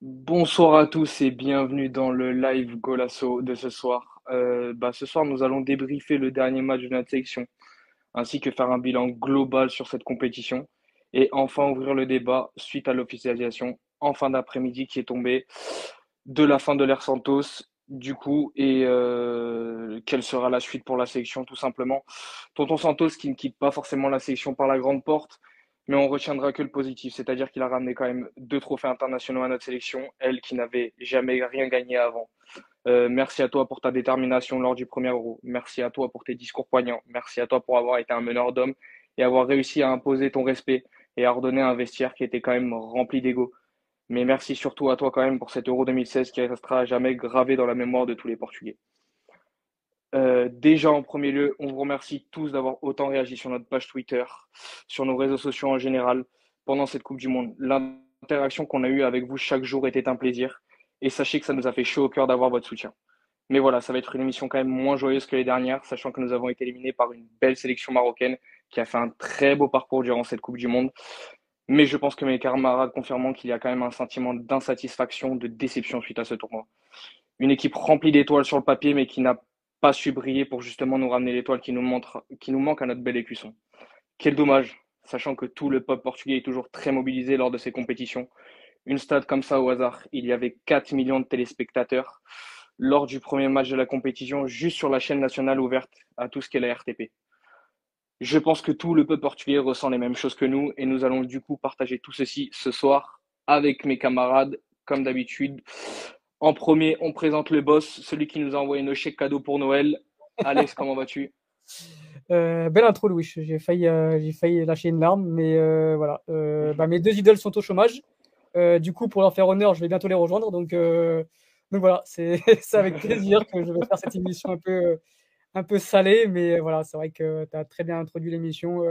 Bonsoir à tous et bienvenue dans le live Golasso de ce soir. Euh, bah, ce soir, nous allons débriefer le dernier match de notre sélection, ainsi que faire un bilan global sur cette compétition, et enfin ouvrir le débat suite à l'officialisation en fin d'après-midi qui est tombée de la fin de l'ère Santos, du coup, et euh, quelle sera la suite pour la sélection, tout simplement. Tonton Santos qui ne quitte pas forcément la sélection par la grande porte, mais on retiendra que le positif, c'est-à-dire qu'il a ramené quand même deux trophées internationaux à notre sélection, elle qui n'avait jamais rien gagné avant. Euh, merci à toi pour ta détermination lors du premier Euro. Merci à toi pour tes discours poignants. Merci à toi pour avoir été un meneur d'hommes et avoir réussi à imposer ton respect et à ordonner un vestiaire qui était quand même rempli d'ego. Mais merci surtout à toi quand même pour cet Euro 2016 qui restera jamais gravé dans la mémoire de tous les Portugais. Euh, déjà en premier lieu, on vous remercie tous d'avoir autant réagi sur notre page Twitter, sur nos réseaux sociaux en général pendant cette Coupe du Monde. L'interaction qu'on a eue avec vous chaque jour était un plaisir et sachez que ça nous a fait chaud au cœur d'avoir votre soutien. Mais voilà, ça va être une émission quand même moins joyeuse que les dernières, sachant que nous avons été éliminés par une belle sélection marocaine qui a fait un très beau parcours durant cette Coupe du Monde. Mais je pense que mes camarades confirment qu'il y a quand même un sentiment d'insatisfaction, de déception suite à ce tournoi. Une équipe remplie d'étoiles sur le papier, mais qui n'a pas su briller pour justement nous ramener l'étoile qui nous, manque à notre bel écusson. Quel dommage, sachant que tout le peuple portugais est toujours très mobilisé lors de ces compétitions. Une stade comme ça au hasard, il y avait 4 millions de téléspectateurs lors du premier match de la compétition, juste sur la chaîne nationale ouverte à tout ce qu'est la RTP. Je pense que tout le peuple portugais ressent les mêmes choses que nous et nous allons du coup partager tout ceci ce soir avec mes camarades, comme d'habitude. En premier, on présente le boss, celui qui nous a envoyé nos chèques cadeaux pour Noël. Alex, comment vas-tu? Euh, Belle intro, Louis. J'ai failli, euh, j'ai failli lâcher une larme, mais euh, voilà. Euh, bah, mes deux idoles sont au chômage. Du coup, pour leur faire honneur, je vais bientôt les rejoindre. Donc, voilà, c'est avec plaisir que je vais faire cette émission un peu un peu salé, mais voilà, c'est vrai que tu as très bien introduit l'émission.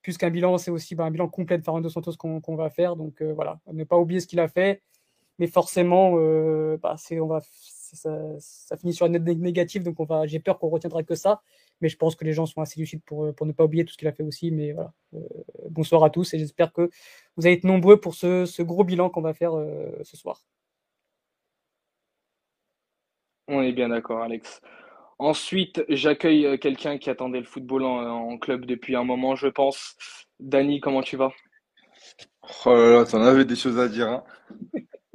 Puisqu'un bilan, c'est aussi bah, un bilan complet de Fernando Santos qu'on qu va faire. Donc voilà, ne pas oublier ce qu'il a fait. Mais forcément, euh, bah, on va, ça, ça, finit sur une note négative, donc j'ai peur qu'on retiendra que ça. Mais je pense que les gens sont assez lucides pour, pour ne pas oublier tout ce qu'il a fait aussi. Mais voilà, euh, bonsoir à tous et j'espère que vous allez être nombreux pour ce, ce gros bilan qu'on va faire euh, ce soir. On est bien d'accord, Alex. Ensuite, j'accueille euh, quelqu'un qui attendait le football en, en, club depuis un moment, je pense. Dany, comment tu vas? Oh là là, t'en avais des choses à dire, hein.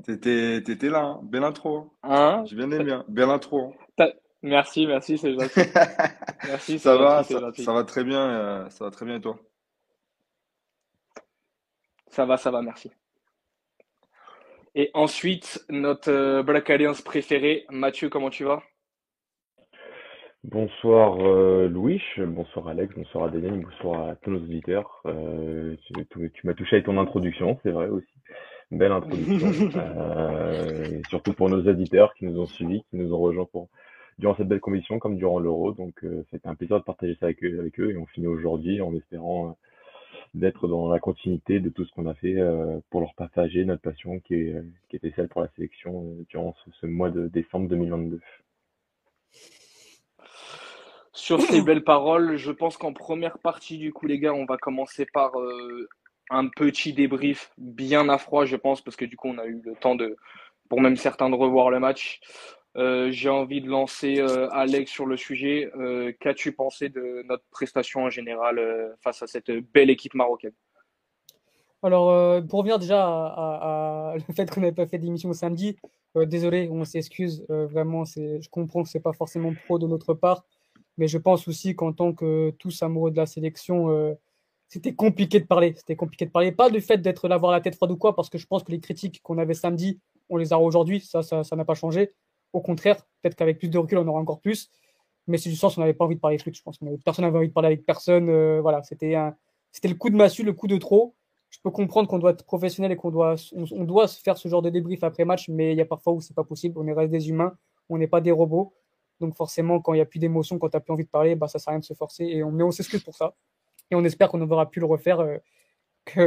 T'étais, t'étais là, hein. Belle intro. Hein? J'ai bien aimé, hein. Belle intro. hein. Merci, merci, c'est gentil. Merci, c'est Ça gentil, va, c'est ça, gentil. ça va très bien, euh, ça va très bien et toi? Ça va, ça va, merci. Et ensuite, notre euh, Black Alliance préféré, Mathieu, comment tu vas? Bonsoir euh, Louis, bonsoir Alex, bonsoir Adèle, bonsoir à tous nos auditeurs. Euh, tu, tu- tu m'as touché avec ton introduction, c'est vrai aussi. Belle introduction. Euh, et surtout pour nos auditeurs qui nous ont suivis, qui nous ont rejoints pour, durant cette belle compétition comme durant l'Euro. Donc euh, c'était un plaisir de partager ça avec eux, avec eux et on finit aujourd'hui en espérant euh, d'être dans la continuité de tout ce qu'on a fait euh, pour leur partager notre passion qui, est, qui était celle pour la sélection euh, durant ce, ce mois de décembre 2022. Sur ces belles paroles, je pense qu'en première partie, du coup, les gars, on va commencer par euh, un petit débrief bien à froid, je pense, parce que du coup, on a eu le temps de, pour même certains, de revoir le match. Euh, j'ai envie de lancer euh, Alex sur le sujet. Euh, qu'as-tu pensé de notre prestation en général face à cette belle équipe marocaine? Alors, pour revenir déjà à, à- à le fait qu'on n'avait pas fait d'émission samedi, désolé, on s'excuse. vraiment, je comprends que c'est pas forcément pro de notre part, mais je pense aussi qu'en tant que tous amoureux de la sélection, c'était compliqué de parler. C'était compliqué de parler. Pas du fait d'être là, avoir la tête froide ou quoi, parce que je pense que les critiques qu'on avait samedi, on les a aujourd'hui. Ça, ça, ça n'a pas changé. Au contraire, peut-être qu'avec plus de recul, on aura encore plus. Mais c'est du sens, on n'avait pas envie de parler foot. Je pense personne n'avait envie de parler avec personne. euh, voilà, c'était c'était le coup de massue, le coup de trop je peux comprendre qu'on doit être professionnel et qu'on doit, on, doit se faire ce genre de débrief après match, mais il y a parfois où c'est pas possible. On est reste des humains, on n'est pas des robots. Donc forcément, quand il n'y a plus d'émotion, quand tu n'as plus envie de parler, bah, ça sert à rien de se forcer. Et on, mais on s'excuse pour ça. Et on espère qu'on verra plus le refaire, euh,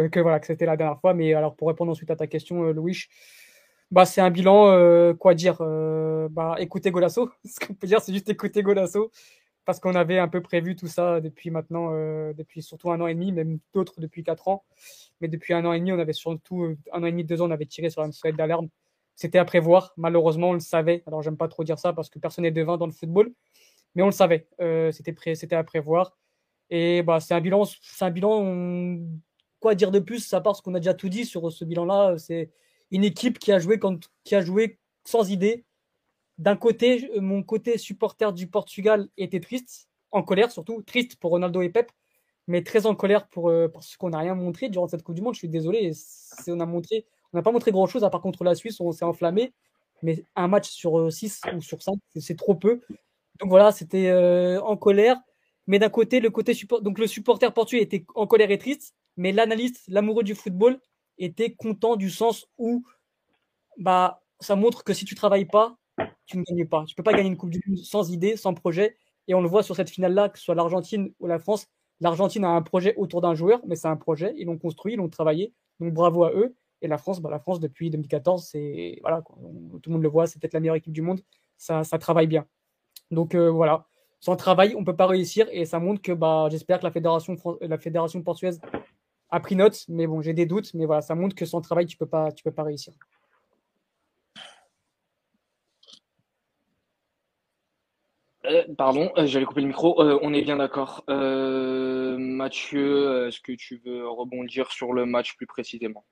que, voilà, que c'était la dernière fois. Mais alors pour répondre ensuite à ta question, euh, Louis, bah, c'est un bilan, euh, quoi dire bah, Écoutez Golasso. Ce qu'on peut dire, c'est juste écouter Golasso parce qu'on avait un peu prévu tout ça depuis maintenant, depuis surtout un an et demi, même d'autres depuis quatre ans. Mais depuis un an et demi, on avait surtout un an et demi, deux ans, on avait tiré sur la sonnette d'alarme. C'était à prévoir. Malheureusement, on le savait. Alors, j'aime pas trop dire ça parce que personne n'est devin dans le football, mais on le savait. C'était prêt, c'était à prévoir. Et bah, c'est un bilan, c'est un bilan. Quoi dire de plus à part ce qu'on a déjà tout dit sur ce bilan-là C'est une équipe qui a joué qui a joué sans idée, d'un côté, mon côté supporter du Portugal était triste, en colère surtout, triste pour Ronaldo et Pep, mais très en colère pour, euh, parce qu'on n'a rien montré durant cette Coupe du Monde. Je suis désolé, on a montré, on n'a pas montré grand chose à part contre la Suisse, on s'est enflammé, mais un match sur 6 euh, ou sur 5, c'est trop peu. Donc voilà, c'était euh, en colère. Mais d'un côté, le côté donc le supporter portugais était en colère et triste, mais l'analyste, l'amoureux du football, était content du sens où bah ça montre que si tu travailles pas, tu ne gagnes pas. Tu peux pas gagner une Coupe du Monde sans idée, sans projet. Et on le voit sur cette finale-là, que ce soit l'Argentine ou la France. L'Argentine a un projet autour d'un joueur, mais c'est un projet. Ils l'ont construit, ils l'ont travaillé. Donc bravo à eux. Et la France, bah, la France depuis 2014, c'est voilà, tout le monde le voit, c'est peut-être la meilleure équipe du monde. Ça, ça travaille bien. Donc euh, voilà, sans travail, on peut pas réussir. Et ça montre que bah, j'espère que la fédération, la fédération portugaise a pris note. Mais bon, j'ai des doutes. Mais voilà, ça montre que sans travail, tu peux pas, tu peux pas réussir. Euh, pardon, euh, j'allais couper le micro. Euh, on est bien d'accord. Mathieu, est-ce que tu veux rebondir sur le match plus précisément?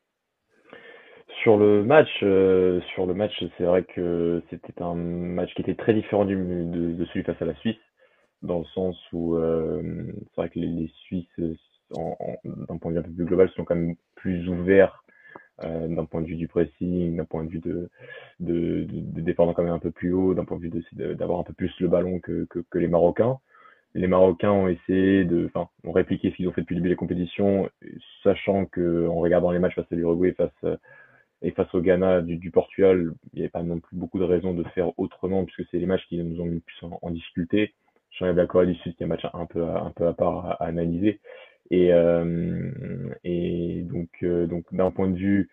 Sur le match, sur le match, c'est vrai que c'était un match qui était très différent du, de, celui face à la Suisse, dans le sens où c'est vrai que les, Suisses, d'un point de vue un peu plus global, sont quand même plus ouverts euh, d'un point de vue du pressing, d'un point de vue de, de, de, défendre quand même un peu plus haut, d'un point de vue d'avoir un peu plus le ballon que, que, que, les Marocains. Les Marocains ont essayé de, enfin, ont répliqué ce qu'ils ont fait depuis le début des compétitions, sachant que en regardant les matchs face à l'Uruguay, face et face au Ghana du, du Portugal, il n'y avait pas non plus beaucoup de raisons de faire autrement puisque c'est les matchs qui nous ont mis plus en, difficulté. Je suis d'accord du Sud, qui est un match un peu, un peu à part à, à analyser. Et, euh, et donc, euh, donc d'un point de vue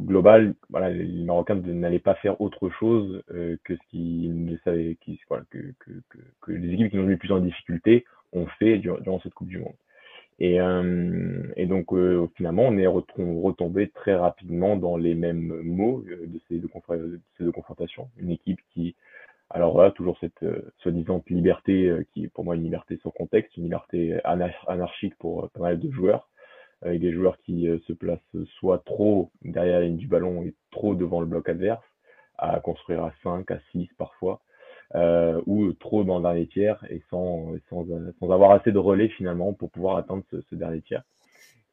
global, voilà, les Marocains n'allaient pas faire autre chose euh, que ce qu'ils savaient, qui, voilà, que, que, que, les équipes qui nous ont mis le plus en difficulté ont fait durant, cette Coupe du Monde. Et, euh, et donc euh, finalement, on est retombé très rapidement dans les mêmes mots de ces de ces deux confrontations. Une équipe qui alors voilà, toujours cette euh, soi-disant liberté euh, qui est pour moi une liberté sans contexte, une liberté anarchique pour euh, pas mal de joueurs, avec des joueurs qui se placent soit trop derrière la ligne du ballon et trop devant le bloc adverse, à construire à 5, à 6 parfois, ou trop dans le dernier tiers et sans, sans, sans, avoir assez de relais finalement pour pouvoir atteindre ce, ce dernier tiers.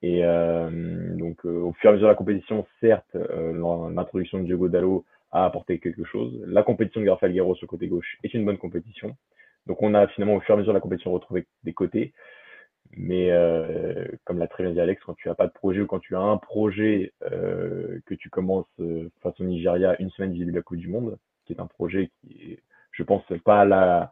Et donc au fur et à mesure de la compétition, certes, l'introduction de Diogo Dallo à apporter quelque chose. La compétition de Rafael Guerrero sur le côté gauche est une bonne compétition. Donc on a finalement au fur et à mesure de la compétition retrouvé des côtés. Mais euh, comme l'a très bien dit Alex, quand tu n'as pas de projet ou quand tu as un projet euh, que tu commences euh, face au Nigeria une semaine début de la Coupe du Monde, qui est un projet qui est, je pense, pas la,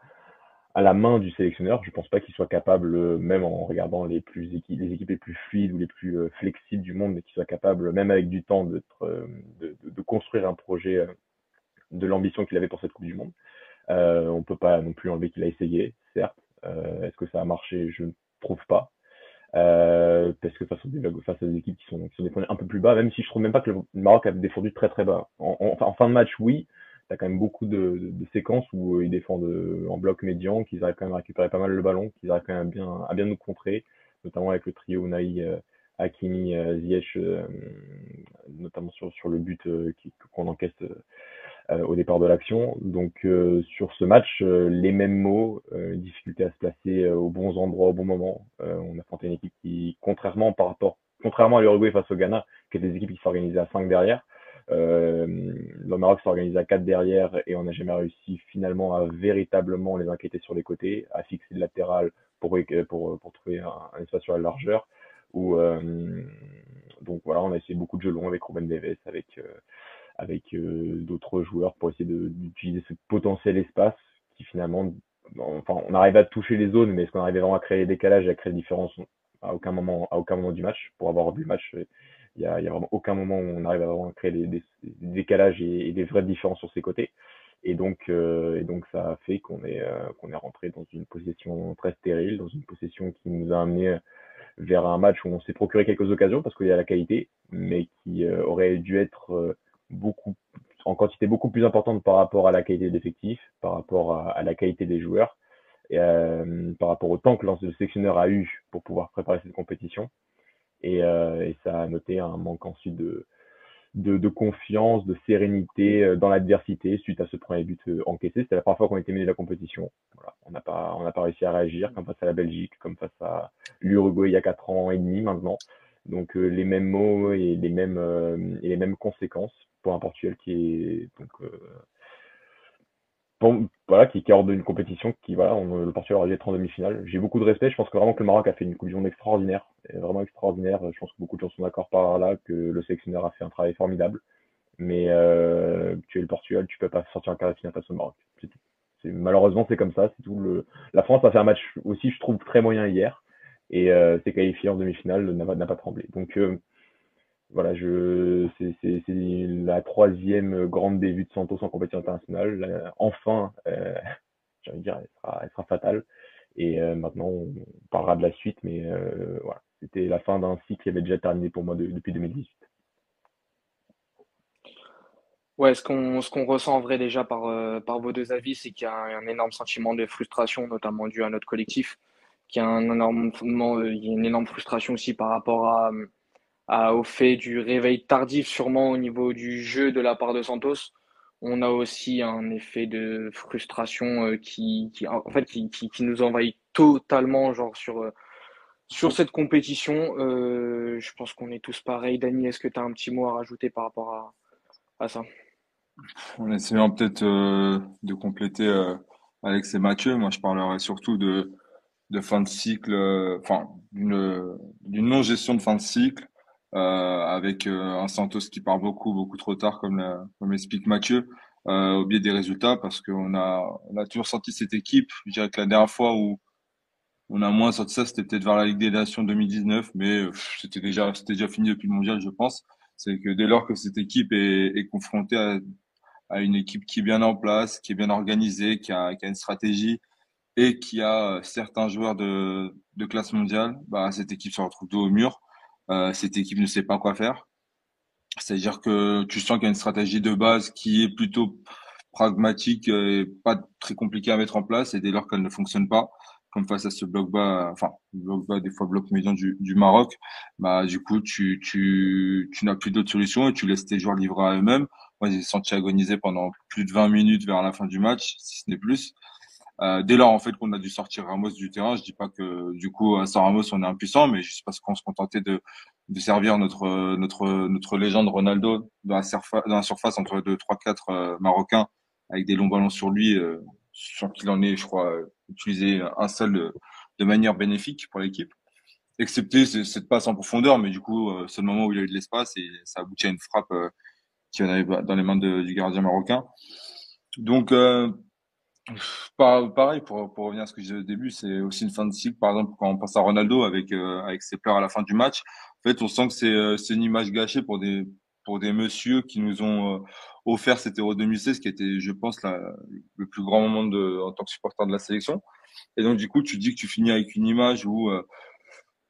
à la main du sélectionneur. Je pense pas qu'il soit capable, même en regardant les plus les équipes les plus fluides ou les plus flexibles du monde, mais qu'il soit capable, même avec du temps, de, de, de construire un projet euh, de l'ambition qu'il avait pour cette Coupe du Monde. Euh, on peut pas non plus enlever qu'il a essayé, certes. Euh, Est-ce que ça a marché? Je ne trouve pas. Euh, parce que face, aux, face à des équipes qui sont, qui sont défendues un peu plus bas, même si je trouve même pas que le Maroc a défendu très très bas. En, en, fin de match, oui, tu as quand même beaucoup de, de, de séquences où euh, ils défendent euh, en bloc médian, qu'ils arrivent quand même à récupérer pas mal le ballon, qu'ils arrivent quand même à bien, à bien nous contrer, notamment avec le trio Naï, Hakimi, Ziyech, notamment sur, sur le but qu'on encaisse euh, au départ de l'action. Donc euh, sur ce match, euh, les mêmes mots, difficulté à se placer aux bons endroits au bon moment. on a affronté une équipe qui, contrairement par rapport, contrairement à l'Uruguay face au Ghana, qui est des équipes qui s'organisaient à 5 derrière, euh, le Maroc s'organise à 4 derrière et on n'a jamais réussi finalement à véritablement les inquiéter sur les côtés, à fixer le latéral pour, pour, pour trouver un, espace sur la largeur. Euh, donc voilà, on a essayé beaucoup de jeux longs avec Ruben Neves, avec euh, euh, d'autres joueurs pour essayer d'utiliser ce potentiel espace qui finalement, enfin, on arrive à toucher les zones, mais est-ce qu'on arrive vraiment à créer les décalages et à créer des différences? À aucun moment, à aucun moment du match. Pour avoir vu le match, il y a, vraiment aucun moment où on arrive à vraiment créer des, décalages et, des vraies différences sur ces côtés. Et donc, euh, et donc ça a fait qu'on est, euh, qu'on est rentré dans une position très stérile, dans une position qui nous a amené vers un match où on s'est procuré quelques occasions parce qu'il y a la qualité, mais qui euh, aurait dû être beaucoup en quantité beaucoup plus importante par rapport à la qualité des effectifs, par rapport à, à la qualité des joueurs, et par rapport au temps que le sélectionneur a eu pour pouvoir préparer cette compétition. Et, et ça a noté un manque ensuite de, de, de, confiance, de sérénité euh, dans l'adversité suite à ce premier but euh, encaissé. C'était la première fois qu'on était mené de la compétition. Voilà. On n'a pas, on n'a pas réussi à réagir comme face à la Belgique, comme face à l'Uruguay il y a quatre ans et demi maintenant. Donc euh, les mêmes mots et les mêmes euh, et les mêmes conséquences pour un Portugal qui est donc voilà, qui, qui est hors d'une compétition qui, voilà, le Portugal aurait dû être en demi-finale. J'ai beaucoup de respect. Je pense que vraiment que le Maroc a fait une Coupe extraordinaire, vraiment extraordinaire. Je pense que beaucoup de gens sont d'accord par là, que le sélectionneur a fait un travail formidable. Mais euh, tu es le Portugal, tu peux pas sortir un quart de finale face au Maroc. C'est malheureusement, c'est comme ça. C'est tout. Le... La France a fait un match aussi, je trouve, très moyen hier. Et euh, s'est qualifié en demi-finale, n'a pas tremblé. Donc, euh, voilà, je, c'est, la troisième grande début de Santos en compétition internationale. enfin, euh, j'ai envie de dire, elle sera, fatale. Et euh, maintenant, on parlera de la suite, mais euh, voilà, c'était la fin d'un cycle qui avait déjà terminé pour moi depuis 2018. Ouais, ce qu'on ce qu'on ressent en vrai déjà par, vos deux avis, c'est qu'il y a un, un, énorme sentiment de frustration, notamment dû à notre collectif, qu'il y a un énorme, il y a une énorme frustration aussi par rapport à au fait du réveil tardif sûrement au niveau du jeu de la part de Santos. On a aussi un effet de frustration euh, qui, nous envahit totalement euh, sur cette compétition. Euh, je pense qu'on est tous pareils. Dani, est-ce que tu as un petit mot à rajouter par rapport à, ça? En essayant peut-être de compléter Alex et Mathieu, moi je parlerai surtout de, fin de cycle, enfin d'une non-gestion de fin de cycle avec euh, un Santos qui part beaucoup, beaucoup trop tard, comme, comme explique Mathieu, euh, au biais des résultats, parce qu'on a, on a toujours senti cette équipe. Je dirais que la dernière fois où on a moins senti ça, c'était peut-être vers la Ligue des Nations 2019, mais c'était déjà, c'était déjà fini depuis le mondial, je pense. C'est que dès lors que cette équipe est, est confrontée à, à, une équipe qui est bien en place, qui est bien organisée, qui a, qui a une stratégie et qui a certains joueurs de, de classe mondiale, bah, cette équipe se retrouve dos au mur. Euh, cette équipe ne sait pas quoi faire. C'est-à-dire que tu sens qu'il y a une stratégie de base qui est plutôt pragmatique et pas très compliquée à mettre en place. Et dès lors qu'elle ne fonctionne pas, comme face à ce bloc bas, enfin bloc bas, des fois bloc médian du, Maroc, bah du coup tu tu tu n'as plus d'autre solution et tu laisses tes joueurs livrer à eux-mêmes. Moi j'ai senti agoniser pendant plus de 20 minutes vers la fin du match, si ce n'est plus. Euh, dès lors en fait qu'on a dû sortir Ramos du terrain, je dis pas que du coup sans Ramos on est impuissant, mais juste parce qu'on se contentait de, de servir notre notre notre légende Ronaldo dans la, surface, dans la surface entre deux trois quatre euh, marocains avec des longs ballons sur lui, euh, sans qu'il en ait, je crois, utilisé un seul de, de manière bénéfique pour l'équipe, excepté cette passe en profondeur, mais du coup euh, c'est le moment où il a eu de l'espace et ça aboutit à une frappe euh, qui en avait dans les mains de, du gardien marocain. Donc euh, Pareil, pour, pour revenir à ce que je disais au début, c'est aussi une fin de cycle. Par exemple, quand on passe à Ronaldo avec, euh, avec ses pleurs à la fin du match, en fait, on sent que c'est euh, une image gâchée pour des, pour des messieurs qui nous ont euh, offert cet Euro 2016, qui était, je pense, la, le plus grand moment de, en tant que supporter de la sélection. Et donc, du coup, tu dis que tu finis avec une image où,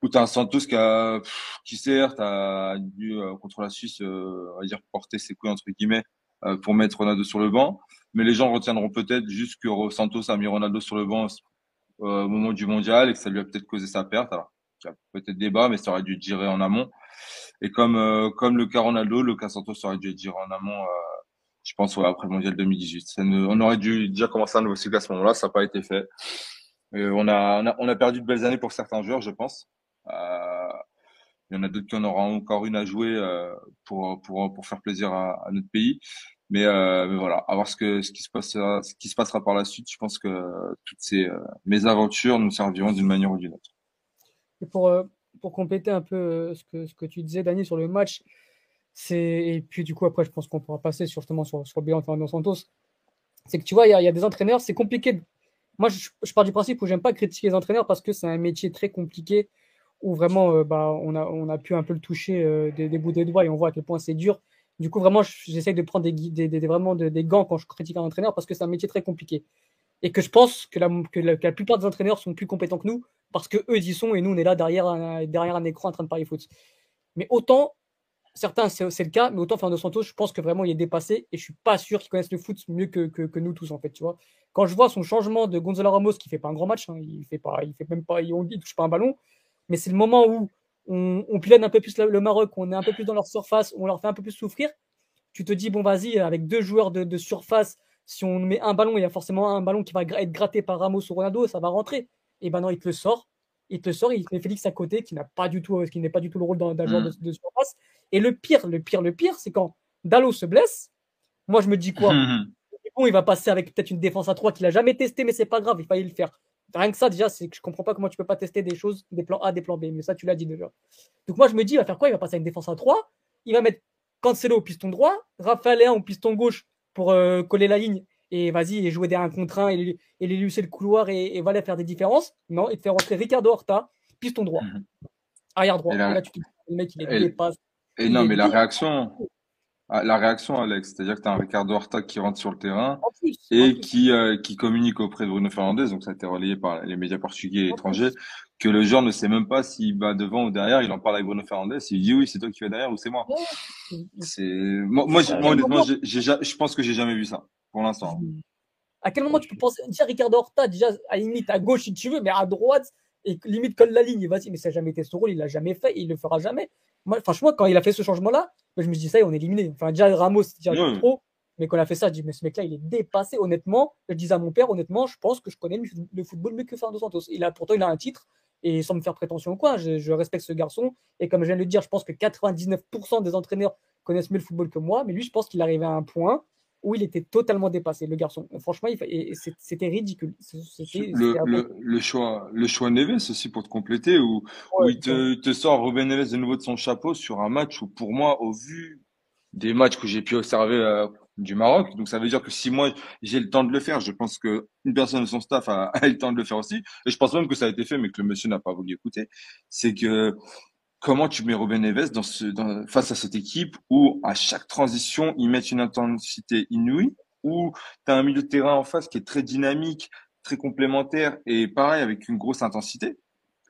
où tu as un Santos qui, a, qui certes a dû, contre la Suisse, on va dire, porter ses couilles, entre guillemets, pour mettre Ronaldo sur le banc mais les gens retiendront peut-être juste que Santos a mis Ronaldo sur le banc euh, au moment du mondial et que ça lui a peut-être causé sa perte. Alors, il y a peut-être débat, mais ça aurait dû géré en amont. Et comme euh, comme le cas Ronaldo, le cas Santos aurait dû géré en amont. Euh, je pense ouais, après le mondial 2018. Ça ne, on aurait dû déjà commencer un nouveau cycle à ce moment-là. Ça n'a pas été fait. Et on, a, on, a, on a perdu de belles années pour certains joueurs, je pense. Euh, il y en a d'autres qui en auront encore une à jouer euh, pour, pour, pour faire plaisir à, à notre pays. Mais, euh, mais, voilà, à voir ce, que, ce, qui se passera, ce qui se passera par la suite. Je pense que toutes ces euh, mésaventures nous serviront d'une manière ou d'une autre. Et pour, euh, pour compléter un peu euh, ce que, ce que tu disais, Dani, sur le match, c'est et puis du coup, après, je pense qu'on pourra passer sur, sur, sur le bilan de Santos. C'est que tu vois, il y a, des entraîneurs, c'est compliqué. Moi, je, pars du principe où j'aime pas critiquer les entraîneurs parce que c'est un métier très compliqué où vraiment, euh, bah, on, a, on a pu un peu le toucher euh, des bouts des doigts et on voit à quel point c'est dur Du coup, vraiment, j'essaie de prendre des, des, vraiment des gants quand je critique un entraîneur parce que c'est un métier très compliqué. Et que je pense que la, plupart des entraîneurs sont plus compétents que nous parce que eux, y sont et nous, on est là derrière un, écran en train de parler foot. Mais autant, certains, c'est le cas, mais autant Fernando Santos, je pense que vraiment, il est dépassé et je suis pas sûr qu'il connaisse le foot mieux que, nous tous, en fait, tu vois. Quand je vois son changement de Gonzalo Ramos, qui fait pas un grand match, hein, il fait fait même pas, il touche pas un ballon, mais c'est le moment où on, on pilonne un peu plus le Maroc, on est un peu plus dans leur surface, on leur fait un peu plus souffrir tu te dis, bon, vas-y, avec deux joueurs de, surface, si on met un ballon, il y a forcément un ballon qui va être gratté par Ramos ou Ronaldo, ça va rentrer. Et ben non, il te le sort. Il te le sort, il met Félix à côté, qui n'a pas du tout, qui n'est pas du tout le rôle d'un joueur mm. de, surface. Et le pire, le pire, le pire, c'est quand Dallo se blesse. Moi, je me dis quoi? Bon, il va passer avec peut-être une défense à 3 qu'il a jamais testé, mais c'est pas grave, il fallait le faire. Rien que ça, déjà, c'est que je comprends pas comment tu peux pas tester des choses, des plans A, des plans B. Mais ça, tu l'as dit déjà. Donc moi, je me dis, il va faire quoi? Il va passer avec une défense à 3. Il va mettre Cancelo au piston droit, Raphaël au piston gauche pour euh, coller la ligne et vas-y et jouer des 1 contre 1 et, et les lucer le couloir et, et, voilà faire des différences. Non, et te faire rentrer Ricardo Horta, piston droit, mhm. arrière droit. Et, là, tu, le mec il est dépasse. Et non, mais la réaction, la réaction, Alex, c'est-à-dire que tu as un Ricardo Horta qui rentre sur le terrain et qui, euh, qui communique auprès de Bruno Fernandes, donc ça a été relayé par les médias portugais et étrangers, que le joueur ne sait même pas s'il va devant ou derrière. Il en parle avec Bruno Fernandez. Il dit oui, c'est toi qui vas derrière ou c'est moi. C'est moi, moi, honnêtement, je pense que j'ai jamais vu ça pour l'instant. À quel moment tu peux penser dire Ricardo Horta déjà à limite à gauche si tu veux, mais à droite et limite colle la ligne. Vas-y, mais ça n'a jamais été son rôle. Il l'a jamais fait. Et il le fera jamais. Moi, franchement, quand il a fait ce changement-là, je me dis ça, y est, on est éliminé. Enfin, déjà Ramos, déjà trop. Mais quand on a fait ça, je dis, mais ce mec-là, il est dépassé. Honnêtement, je disais à mon père, honnêtement, je pense que je connais le football mieux que Fernando Santos. Il a, pourtant, il a un titre. Et sans me faire prétention ou quoi, je, respecte ce garçon. Et comme je viens de le dire, je pense que 99% des entraîneurs connaissent mieux le football que moi. Mais lui, je pense qu'il arrivait à un point où il était totalement dépassé, le garçon. Franchement, c'était ridicule. Le, le, choix, le choix Neves aussi pour te compléter, où, où il te, te, sort Ruben Neves de nouveau de son chapeau sur un match où, pour moi, au vu des matchs que j'ai pu observer euh, du Maroc. Donc ça veut dire que si moi j'ai le temps de le faire, je pense que une personne de son staff a, a, le temps de le faire aussi. Et je pense même que ça a été fait, mais que le monsieur n'a pas voulu écouter. C'est que comment tu mets Robin Neves dans ce, dans, face à cette équipe où à chaque transition ils mettent une intensité inouïe, où tu as un milieu de terrain en face qui est très dynamique, très complémentaire et pareil avec une grosse intensité.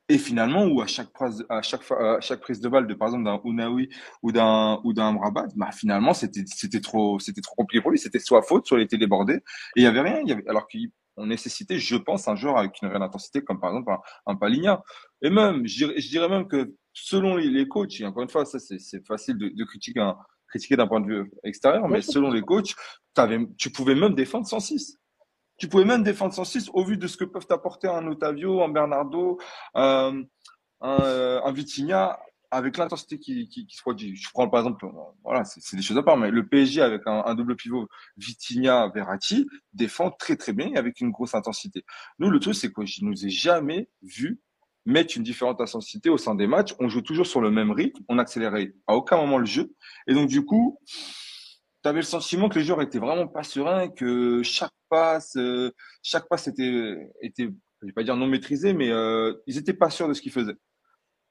Et finalement, où à chaque prise, à chaque à chaque prise de balle de par exemple d'un Unawi ou d'un ou d'un Mrabat, bah finalement c'était c'était trop c'était trop compliqué pour lui. C'était soit faute, soit il était débordé. Et il y avait rien. Y avait alors qu'on nécessitait, je pense, un joueur avec une réelle intensité comme par exemple un, un. Et même, je dirais, je dirais même que selon les, les coachs, et encore une fois, ça c'est facile de, de critiquer un, critiquer d'un point de vue extérieur, mais selon les coachs, avais, tu pouvais même défendre 106. Tu pouvais même défendre 106 au vu de ce que peuvent apporter un Otavio, un Bernardo, euh, un, euh, un Vitinha avec l'intensité qui, qui, qui, se produit. Je prends par exemple, voilà, c'est des choses à part, mais le PSG avec un, un double pivot Vitinha Verratti défend très très bien avec une grosse intensité. Nous, le truc, c'est que je ne nous ai jamais vu mettre une différente intensité au sein des matchs. On joue toujours sur le même rythme, on n'accélérait à aucun moment le jeu, et donc du coup, tu avais le sentiment que les joueurs étaient vraiment pas sereins, que chaque passe, euh, chaque passe était, était, je vais pas dire non maîtrisé, mais euh, ils étaient pas sûrs de ce qu'ils faisaient.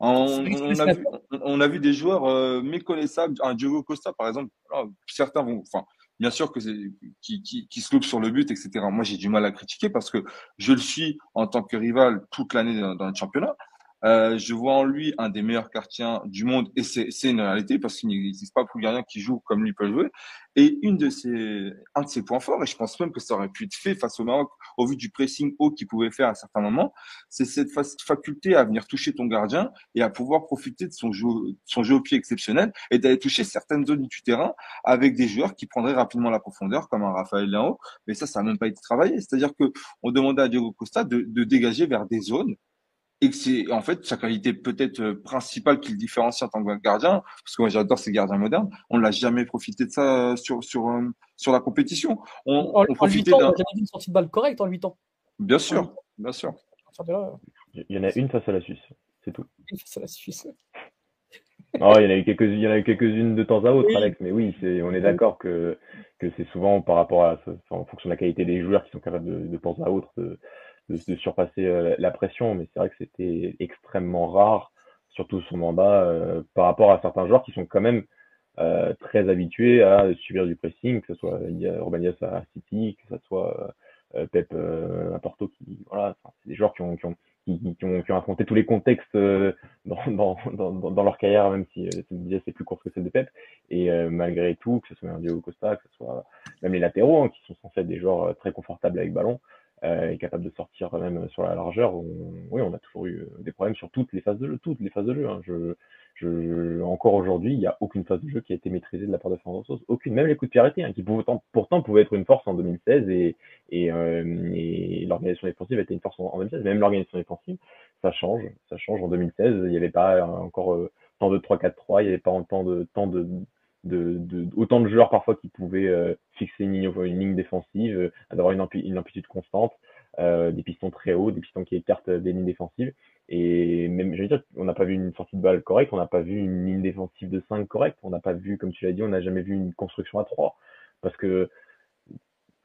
On, on, a vu, on, a vu, des joueurs euh, méconnaissables, un Diogo Costa par exemple. certains vont, enfin, bien sûr que qui, qui, qui se loupe sur le but, etc. Moi, j'ai du mal à critiquer parce que je le suis en tant que rival toute l'année dans, dans le championnat. Euh, je vois en lui un des meilleurs gardiens du monde et c'est une réalité parce qu'il n'existe pas gardiens qui jouent comme lui peut jouer. Et une de ses, un de ses points forts, et je pense même que ça aurait pu être fait face au Maroc au vu du pressing haut qu'il pouvait faire à certains moments, c'est cette faculté à venir toucher ton gardien et à pouvoir profiter de son jeu, son jeu au pied exceptionnel et d'aller toucher certaines zones du terrain avec des joueurs qui prendraient rapidement la profondeur comme un Raphaël Léo. Mais ça, ça n'a même pas été travaillé. C'est-à-dire que on demandait à Diego Costa de, de dégager vers des zones et que c'est en fait sa qualité peut-être euh, principale qui le différencie en tant que gardien, parce que moi j'adore ces gardiens modernes. On l'a jamais profité de ça sur sur euh, sur la compétition. On, en, on profitait d'un. une sortie de balle correcte en 8 ans. Bien sûr, bien sûr. Il y en a une face à la Suisse, c'est tout. Une face à la Suisse. oh, il y en a eu quelques, il y en a eu quelques-unes de temps à autre, Alex. Mais oui, c'est, on est d'accord que que c'est souvent par rapport à, en fonction de la qualité des joueurs qui sont capables de, de temps à autre de, de, surpasser euh, la pression, mais c'est vrai que c'était extrêmement rare, surtout son mandat, euh, par rapport à certains joueurs qui sont quand même très habitué à subir du pressing, que ce soit Urbanias à City, que ce soit Pep à Porto, qui voilà, c'est des joueurs qui ont, qui ont qui, ont, qui, ont, affronté tous les contextes euh, dans, dans, dans, dans, leur carrière, même si euh, c'est plus court que celle de Pep. Et euh, malgré tout, que ce soit Diogo Costa, que ce soit même les latéraux, hein, qui sont censés être des joueurs euh, très confortables avec ballon, euh, et capables de sortir même sur la largeur, oui, on a toujours eu des problèmes sur toutes les phases de jeu, toutes les phases de jeu. Hein. Je, je, encore aujourd'hui, il n'y a aucune phase de jeu qui a été maîtrisée de la part de Fernando Santos. Aucune, même les coups de pied hein, qui pourtant, pourtant pouvaient être une force en 2016 et, et, euh, et l'organisation défensive était une force en, 2016. Même l'organisation défensive, ça change, ça change. En 2016, il n'y avait pas encore euh, tant de 3-4-3, il n'y avait pas tant de, tant de, de, de, autant de joueurs parfois qui pouvaient euh, fixer une ligne, une ligne défensive, euh, avoir une, une amplitude constante, euh, des pistons très hauts, des pistons qui écartent des lignes défensives. Et même, je veux dire, on n'a pas vu une sortie de balle correcte, on n'a pas vu une ligne défensive de 5 correcte, on n'a pas vu, comme tu l'as dit, on n'a jamais vu une construction à 3. Parce que,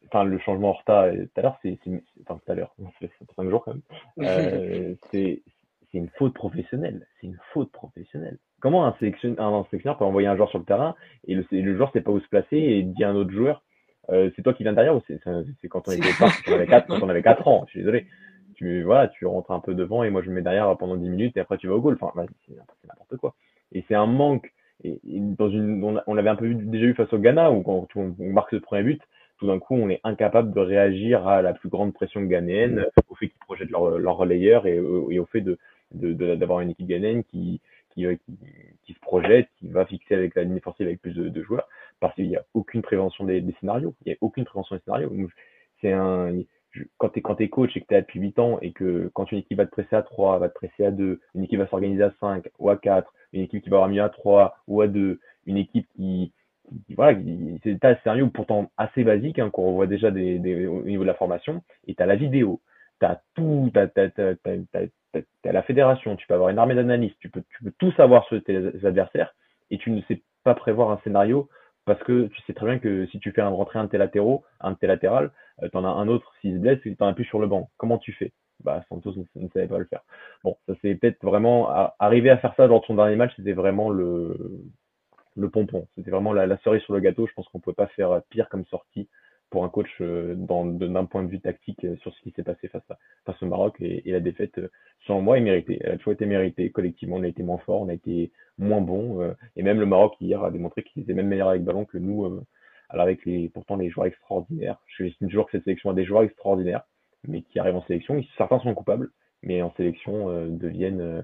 enfin, le changement Horta, tout à l'heure, c'est, enfin, tout à l'heure, ça fait 5 jours quand même, euh, c'est une faute professionnelle. C'est une faute professionnelle. Comment un sélectionneur, un sélectionneur peut envoyer un joueur sur le terrain et le, le joueur sait pas où se placer et dit à un autre joueur, euh, c'est toi qui viens derrière ou c'est, quand on était quand on avait 4, quand on avait 4 ans, je suis désolé tu voilà, tu rentres un peu devant et moi je me mets derrière pendant 10 minutes et après tu vas au goal. Enfin, c'est n'importe quoi. Et c'est un manque. Et, dans une, on, l'avait un peu déjà eu face au Ghana où quand on, marque ce premier but, tout d'un coup on est incapable de réagir à la plus grande pression ghanéenne, au fait qu'ils projettent leur, leur relayeur et, et, au fait de d'avoir une équipe ghanéenne qui, qui, qui, se projette, qui va fixer avec la ligne défensive avec plus de, de joueurs, parce qu'il n'y a aucune prévention des, scénarios. Il n'y a aucune prévention des scénarios. C'est un, quand tu es, coach et que tu es là depuis 8 ans et que quand une équipe va te presser à 3, va te presser à 2, une équipe va s'organiser à 5 ou à 4, une équipe qui va avoir mieux à 3 ou à 2, une équipe qui, voilà, c'est des tas sérieux pourtant assez basique hein, qu'on voit déjà au niveau de la formation, et tu as la vidéo, tu as tout, tu as, la fédération, tu peux avoir une armée d'analystes, tu peux, tu tout savoir sur tes adversaires, et tu ne sais pas prévoir un scénario parce que tu sais très bien que si tu fais un, rentrer un de latéraux, un latérales, euh, tu en as un autre s'il se blesse, tu en as plus sur le banc. Comment tu fais? Bah Santos ne, ne, savait pas le faire. Bon, ça c'est peut-être vraiment à, arriver à faire ça de son dernier match, c'était vraiment le pompon. C'était vraiment la, la, cerise sur le gâteau. Je pense qu'on ne pouvait pas faire pire comme sortie pour un coach euh, d'un point de vue tactique euh, sur ce qui s'est passé face, à, face au Maroc et, la défaite, euh, selon moi, est méritée. Elle a toujours été méritée. Collectivement, on a été moins fort, on a été moins bon. et même le Maroc hier a démontré qu'il était même meilleur avec ballon que nous. alors avec les, pourtant les joueurs extraordinaires. Je estime toujours que cette sélection a des joueurs extraordinaires, mais qui arrivent en sélection. Certains sont coupables, mais en sélection deviennent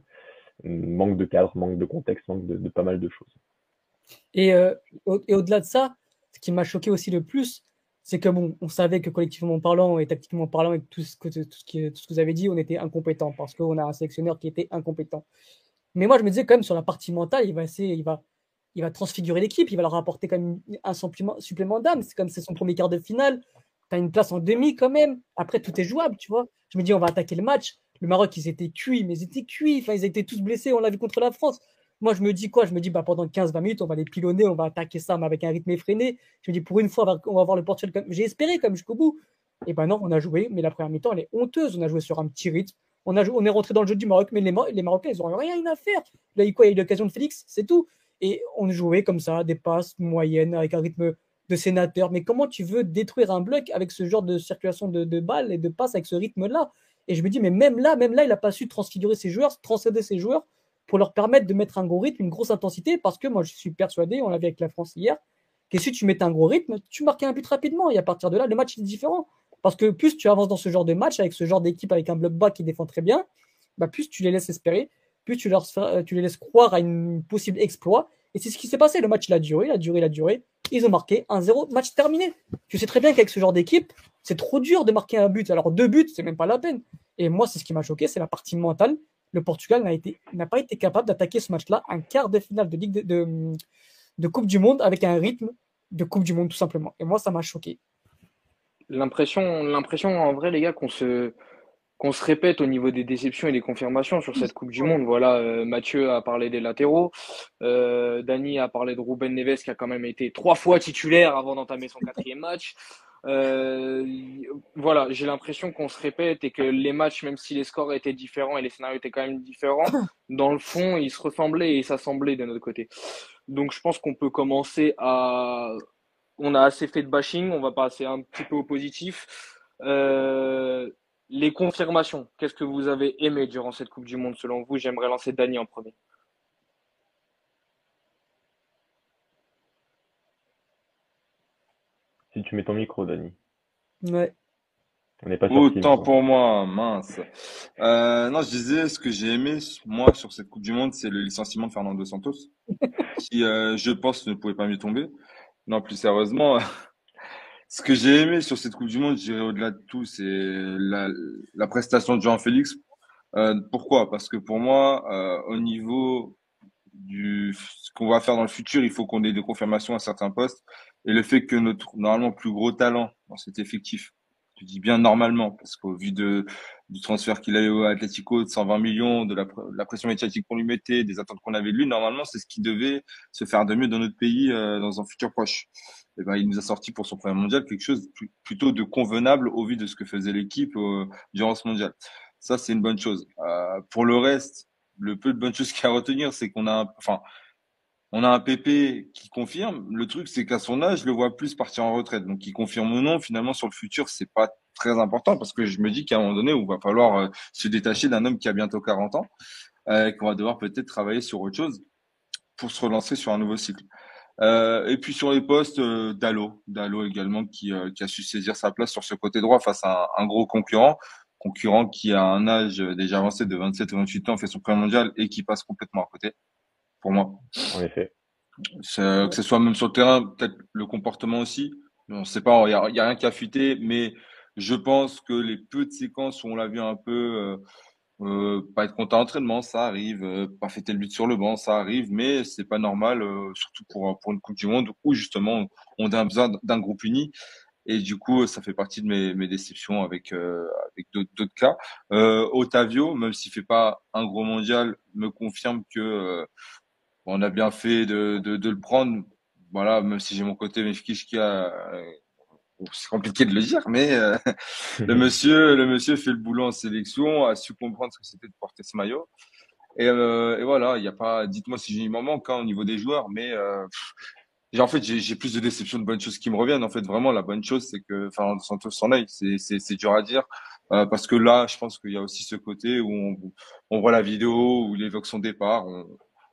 manque de cadre, manque de contexte, manque de, pas mal de choses. Euh, et au-delà de ça, ce qui m'a choqué aussi le plus, c'est que bon, on savait que collectivement parlant et tactiquement parlant et tout ce que, vous avez dit, on était incompétent parce qu'on a un sélectionneur qui était incompétent. Mais moi, je me disais quand même sur la partie mentale, il va essayer, il va, transfigurer l'équipe, il va leur apporter quand même un supplément, supplément d'âme. C'est comme c'est son premier quart de finale. Tu as une place en demi quand même. Après, tout est jouable, tu vois. Je me dis, on va attaquer le match. Le Maroc, ils étaient cuits, mais ils étaient cuits. Ils étaient tous blessés. On l'a vu contre la France. Moi, je me dis quoi? Je me dis, bah, pendant 15-20 minutes, on va les pilonner, on va attaquer ça, mais avec un rythme effréné. Je me dis, pour une fois, on va, on va voir le Portugal. Comme... J'ai espéré comme jusqu'au bout. Et ben non, on a joué, mais la première mi-temps, elle est honteuse. On a joué sur un petit rythme. On, a est rentré dans le jeu du Maroc, mais les, Marocains, ils n'ont rien à faire. Il a eu quoi? Il y a eu l'occasion de Félix, c'est tout. Et on jouait comme ça, des passes moyennes, avec un rythme de sénateur. Mais comment tu veux détruire un bloc avec ce genre de circulation de, balles et de passes avec ce rythme-là? Et je me dis, mais même là, même là, il n'a pas su transfigurer ses joueurs, transcéder ses joueurs pour leur permettre de mettre un gros rythme, une grosse intensité, parce que moi je suis persuadé, on l'a vu avec la France hier, que si tu mettais un gros rythme, tu marquais un but rapidement, et à partir de là, le match est différent. Parce que plus tu avances dans ce genre de match, avec ce genre d'équipe, avec un bloc bas qui défend très bien, bah plus tu les laisses espérer, plus tu, tu les laisses croire à une possible exploit. Et c'est ce qui s'est passé. Le match, il a duré, il a duré, il a duré. Ils ont marqué 1-0, match terminé. Tu sais très bien qu'avec ce genre d'équipe, c'est trop dur de marquer un but. Alors deux buts, c'est même pas la peine. Et moi, c'est ce qui m'a choqué, c'est la partie mentale le Portugal n'a pas été capable d'attaquer ce match-là, un quart de finale de, Coupe du Monde avec un rythme de Coupe du Monde tout simplement. Et moi, ça m'a choqué. L'impression, l'impression en vrai, les gars, qu'on se, qu'on se répète au niveau des déceptions et des confirmations sur cette Coupe du Monde. Voilà, euh, Mathieu a parlé des latéraux, euh, Dany a parlé de Ruben Neves qui a quand même été trois fois titulaire avant d'entamer son quatrième match. Euh, voilà, j'ai l'impression qu'on se répète et que les matchs, même si les scores étaient différents et les scénarios étaient quand même différents, dans le fond, ils se ressemblaient et s'assemblaient de notre côté. Donc je pense qu'on peut commencer à... On a assez fait de bashing, on va passer un petit peu au positif. Euh, les confirmations, qu'est-ce que vous avez aimé durant cette Coupe du Monde selon vous? J'aimerais lancer Dany en premier. Si tu mets ton micro, Dany. Ouais. On n'est pas Autant pour moi, mince. Euh, non, je disais, ce que j'ai aimé, moi, sur cette Coupe du Monde, c'est le licenciement de Fernando Santos, qui, euh, je pense, ne pouvait pas mieux tomber. Non, plus sérieusement, ce que j'ai aimé sur cette Coupe du Monde, je dirais au-delà de tout, c'est la, la prestation de Jean-Félix. Euh, pourquoi? Parce que pour moi, euh, au niveau du ce qu'on va faire dans le futur, il faut qu'on ait des confirmations à certains postes. Et le fait que notre normalement plus gros talent dans cet effectif, je dis bien normalement, parce qu'au vu de, du transfert qu'il a eu au Atletico de 120 millions, de la, la pression médiatique qu'on lui mettait, des attentes qu'on avait de lui, normalement, c'est ce qui devait se faire de mieux dans notre pays euh, dans un futur proche. Et ben, il nous a sorti pour son premier mondial quelque chose plutôt de convenable au vu de ce que faisait l'équipe euh, durant ce mondial. Ça, c'est une bonne chose. Euh, pour le reste, le peu de bonnes choses qu'il y a à retenir, c'est qu'on a, enfin, on a un PP qui confirme. Le truc, c'est qu'à son âge, je le vois plus partir en retraite. Donc, il confirme ou non, finalement, sur le futur, c'est pas très important parce que je me dis qu'à un moment donné, il va falloir euh, se détacher d'un homme qui a bientôt 40 ans, euh, qu'on va devoir peut-être travailler sur autre chose pour se relancer sur un nouveau cycle. Euh, et puis sur les postes, euh, Dalo, Dalo également qui, euh, qui a su saisir sa place sur ce côté droit face à un, gros concurrent, concurrent qui a un âge déjà avancé de 27 ou 28 ans, fait son premier mondial et qui passe complètement à côté pour moi. En effet. Que ce soit même sur le terrain, peut-être le comportement aussi. On ne sait pas, il n'y a, rien qui a fuité, mais je pense que les peu de séquences où on l'a vu un peu euh, euh, pas être content d'entraînement, ça arrive. Euh, pas fêter le but sur le banc, ça arrive, mais c'est pas normal, euh, surtout pour, pour une Coupe du Monde où justement on a besoin d'un groupe uni. Et du coup, ça fait partie de mes, mes déceptions avec euh, avec d'autres cas. Euh, Otavio, même s'il fait pas un gros mondial, me confirme que on a bien fait de, de, de, le prendre. Voilà, même si j'ai mon côté Mefkish qui a, c'est compliqué de le dire, mais euh, le monsieur, le monsieur fait le boulot en sélection, a su comprendre ce que c'était de porter ce maillot. Et, euh, et voilà, il y a pas. Dites-moi si il m'en manque hein, au niveau des joueurs, mais euh, en fait j'ai plus de déceptions de bonnes choses qui me reviennent. En fait, vraiment la bonne chose, c'est que, enfin, Santos s'en aille. C'est c'est dur à dire euh, parce que là, je pense qu'il y a aussi ce côté où on, on voit la vidéo où il évoque son départ. On,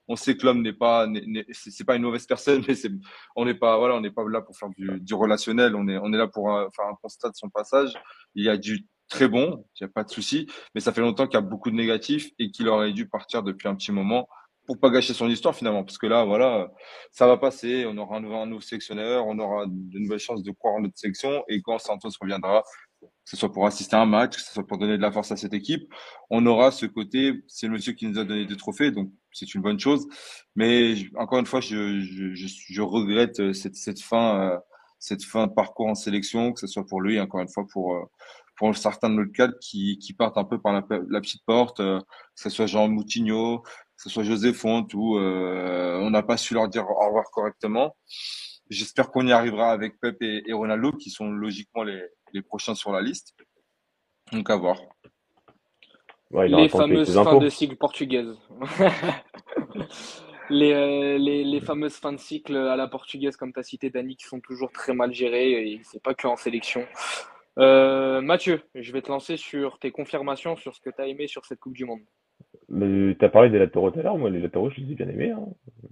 on sait que l'homme n'est pas, c'est pas une mauvaise personne, mais c'est, on n'est pas, voilà, on n'est pas là pour faire du, du, relationnel. On est, on est là pour euh, faire un constat de son passage. Il y a du très bon, il n'y a pas de souci, mais ça fait longtemps qu'il y a beaucoup de négatifs et qu'il aurait dû partir depuis un petit moment pour pas gâcher son histoire finalement, parce que là, voilà, ça va passer. On aura un nouveau, un nouveau sélectionneur, on aura de nouvelles chances de croire en notre sélection, et quand Santos reviendra, que ce soit pour assister à un match, que ce soit pour donner de la force à cette équipe, on aura ce côté, c'est le monsieur qui nous a donné des trophées, donc c'est une bonne chose. Mais encore une fois, je, je, je, je regrette cette, cette fin, euh, cette fin de parcours en sélection, que ce soit pour lui, encore une fois pour euh, pour certains de notre cadre qui, qui partent un peu par la, petite porte, euh, que ce soit Jean Moutinho, ce soit José Fonte, où on n'a pas su leur dire au revoir correctement. J'espère qu'on y arrivera avec Pep et, et Ronaldo, qui sont logiquement les, les prochains sur la liste. Donc à voir. Ouais, les fameuses fins de cycle portugaises. les, euh, les, les, fameuses fins de cycle à la portugaise, comme tu as cité, Dani, qui sont toujours très mal gérées, et c'est pas que en sélection. Euh, Mathieu, je vais te lancer sur tes confirmations sur ce que tu as aimé sur cette Coupe du Monde. Tu as parlé des latéraux tout à l'heure, moi les latéraux je les ai bien aimés. Hein.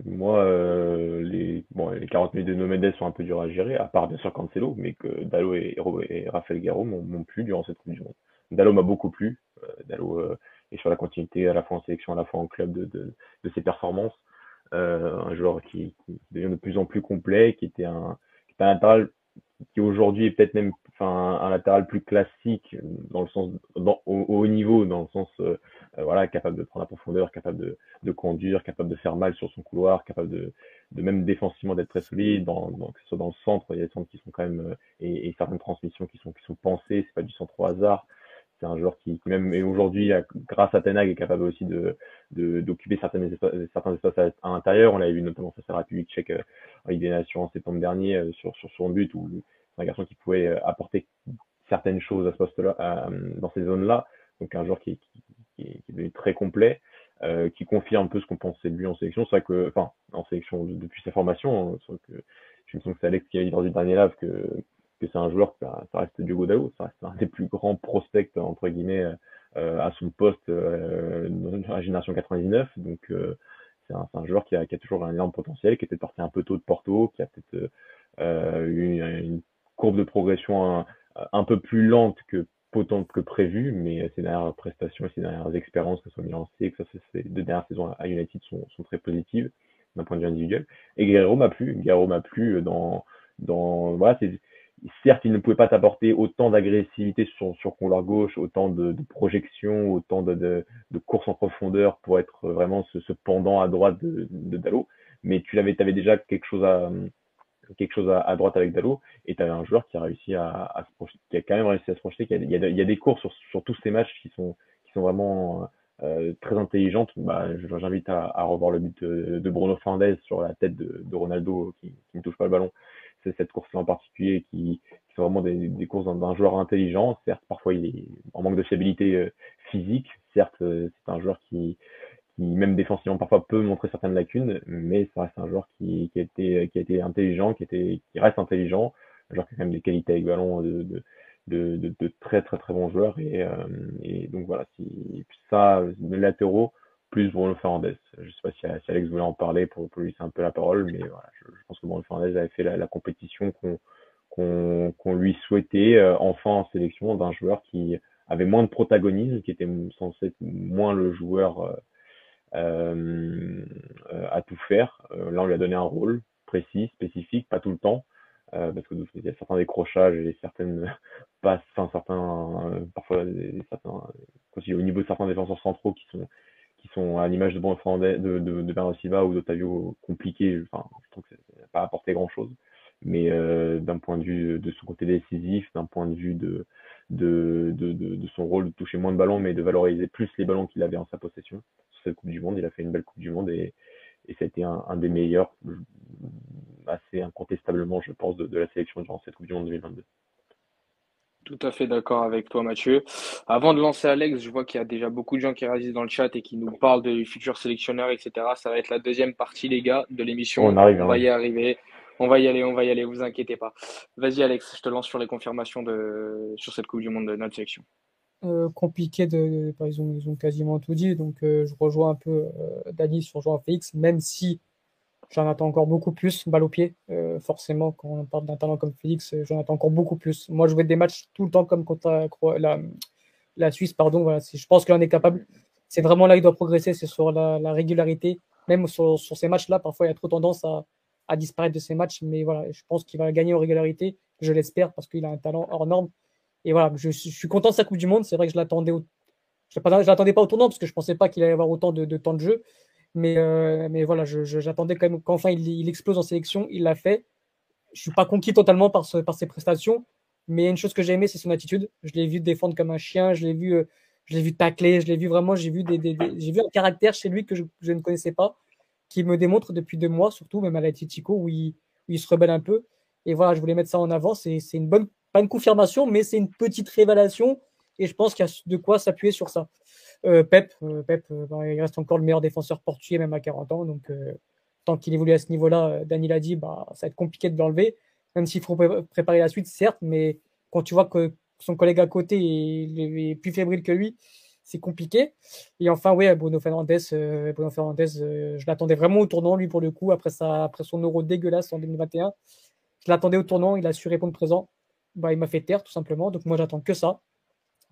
Moi euh, les, bon, les 40 minutes de Nomedes sont un peu durs à gérer, à part bien sûr Cancelo, mais que Dalo et, et Raphaël Garro m'ont plu durant cette Coupe du Monde. Dalo m'a beaucoup plu, euh, Dalo euh, est sur la continuité à la fois en sélection, à la fois en club de, de, de ses performances. Euh, un joueur qui, qui, devient de plus en plus complet, qui était un, qui était un latéral qui aujourd'hui est peut-être même enfin un latéral plus classique dans le sens au, au, haut niveau dans le sens euh, voilà capable de prendre la profondeur capable de, de, conduire capable de faire mal sur son couloir capable de, de même défensivement d'être très solide dans, dans, que ce soit dans le centre il y a des centres qui sont quand même euh, et, et, certaines transmissions qui sont qui sont pensées c'est pas du centre au hasard c'est un joueur qui, qui même aujourd'hui grâce à Tenag est capable aussi de d'occuper certains espaces, certains espaces à, l'intérieur on l'a vu notamment face à la République tchèque euh, en Ligue des Nations en septembre dernier euh, sur sur son but où un garçon qui pouvait apporter certaines choses à ce poste-là, dans ces zones-là. Donc un joueur qui, qui, qui, est devenu très complet, euh, qui confirme un peu ce qu'on pensait de lui en sélection. C'est que, enfin, en sélection depuis sa formation, hein, que je me sens que c'est Alex qui a dit dans le dernier live que, que c'est un joueur, ça, ça reste Diogo Dao, ça reste un des plus grands prospects entre guillemets euh, à son poste euh, dans la génération 99. Donc c'est un, joueur qui a, qui toujours un énorme potentiel, qui était parti un peu tôt de Porto, qui a peut-être eu une, une, courbe de progression un, un peu plus lente que autant que prévu, mais ces dernières prestations et ces dernières expériences, que ce soit Milan C, que ces deux dernières saisons à United sont, très positives d'un point de vue individuel. Et Guerrero m'a plu. Guerrero m'a plu dans, dans, voilà, certes, il ne pouvait pas t'apporter autant d'agressivité sur, sur couloir gauche, autant de, de projection, autant de, de, de, course en profondeur pour être vraiment ce, pendant à droite de, de mais tu l'avais, avais déjà quelque chose à, quelque chose à, à droite avec Dalo, et tu avais un joueur qui a réussi à, à, se projeter, qui a quand même réussi à se projeter, il, y a, il y a des cours sur, sur tous ces matchs qui sont, qui sont vraiment euh, très intelligentes. Bah, J'invite à, à, revoir le but de, Bruno Fernandes sur la tête de, de Ronaldo qui, qui ne touche pas le ballon. C'est cette course-là en particulier qui, qui sont vraiment des, des courses d'un joueur intelligent. Certes, parfois il est en manque de fiabilité euh, physique. Certes, euh, c'est un joueur qui, qui même défensivement parfois peut montrer certaines lacunes, mais ça reste un joueur qui, qui a été qui a été intelligent, qui était qui reste intelligent, un joueur qui a quand même des qualités avec ballon de, de de, de, très très très bons joueurs. Et, euh, et donc voilà si ça les latéraux plus Bruno Fernandez je sais pas si, Alex voulait en parler pour, pour lui c'est un peu la parole mais voilà je, pense que Bruno Fernandez avait fait la, la compétition qu'on qu'on lui souhaitait euh, enfin en sélection d'un joueur qui avait moins de protagonisme qui était censé être moins le joueur euh, à tout faire. Euh, là, on lui a donné un rôle précis, spécifique, pas tout le temps, euh, parce que il y a certains décrochages et certaines passes, certains, parfois au niveau de certains défenseurs centraux qui sont à l'image de Bernardo Silva ou d'Otavio compliqué. Enfin, je trouve que ça n'a pas apporté grand chose. Mais euh, d'un point de vue de son côté décisif, d'un point de vue de son rôle de toucher moins de ballons, mais de valoriser plus les ballons qu'il avait en sa possession Coupe du Monde. Il a fait une belle Coupe du Monde et, et ça a été un, un, des meilleurs, assez incontestablement, je pense, de, de, la sélection durant cette Coupe du Monde 2022. Tout à fait d'accord avec toi, Mathieu. Avant de lancer Alex, je vois qu'il y a déjà beaucoup de gens qui réagissent dans le chat et qui nous parlent de futurs sélectionneurs, etc. Ça va être la deuxième partie, les gars, de l'émission. On, arrive, on va y arriver. On va y aller, on va y aller, vous inquiétez pas. Vas-y, Alex, je te lance sur les confirmations de, sur cette Coupe du Monde de notre sélection. Euh, compliqué de, de, ils, ont, ils ont quasiment tout dit, donc euh, je rejoins un peu euh, Dani sur Jean Félix, même si j'en attends encore beaucoup plus, balle au pied. Forcément, quand on parle d'un talent comme Félix, j'en attends encore beaucoup plus. Moi, je vais des matchs tout le temps comme contre la, la, Suisse, pardon. Voilà, je pense qu'il en est capable. C'est vraiment là qu'il doit progresser, c'est sur la, la, régularité. Même sur, sur ces matchs-là, parfois, il y a trop tendance à, à disparaître de ces matchs, mais voilà, je pense qu'il va gagner en régularité. Je l'espère parce qu'il a un talent hors norme. Et voilà, je, suis content de sa Coupe du Monde. C'est vrai que je l'attendais je l'attendais pas au tournant parce que je pensais pas qu'il allait avoir autant de, temps de jeu. Mais, euh, mais voilà, j'attendais quand même qu'enfin il, explose en sélection. Il l'a fait. Je suis pas conquis totalement par, ses prestations. Mais une chose que j'ai aimé, c'est son attitude. Je l'ai vu défendre comme un chien. Je l'ai vu, euh, je l'ai vu tacler. Je l'ai vu vraiment. J'ai vu des, j'ai vu un caractère chez lui que je, ne connaissais pas, qui me démontre depuis deux mois, surtout même à la Titico, où où il se rebelle un peu. Et voilà, je voulais mettre ça en avant. C'est une bonne pas une confirmation, mais c'est une petite révélation et je pense qu'il y a de quoi s'appuyer sur ça. Euh, Pep, euh, Pep euh, bah, il reste encore le meilleur défenseur portugais, même à 40 ans. Donc, tant qu'il évolue à ce niveau-là, Daniel a dit, bah, ça va être compliqué de l'enlever, même s'il faut pré préparer la suite, certes, mais quand tu vois que son collègue à côté est, est plus fébrile que lui, c'est compliqué. Et enfin, oui, Bruno Fernandez, Bruno Fernandez je l'attendais vraiment au tournant, lui, pour le coup, après, sa, après son euro dégueulasse en 2021. Je l'attendais au tournant, il a su répondre présent bah, il m'a fait taire tout simplement. Donc moi j'attends que ça,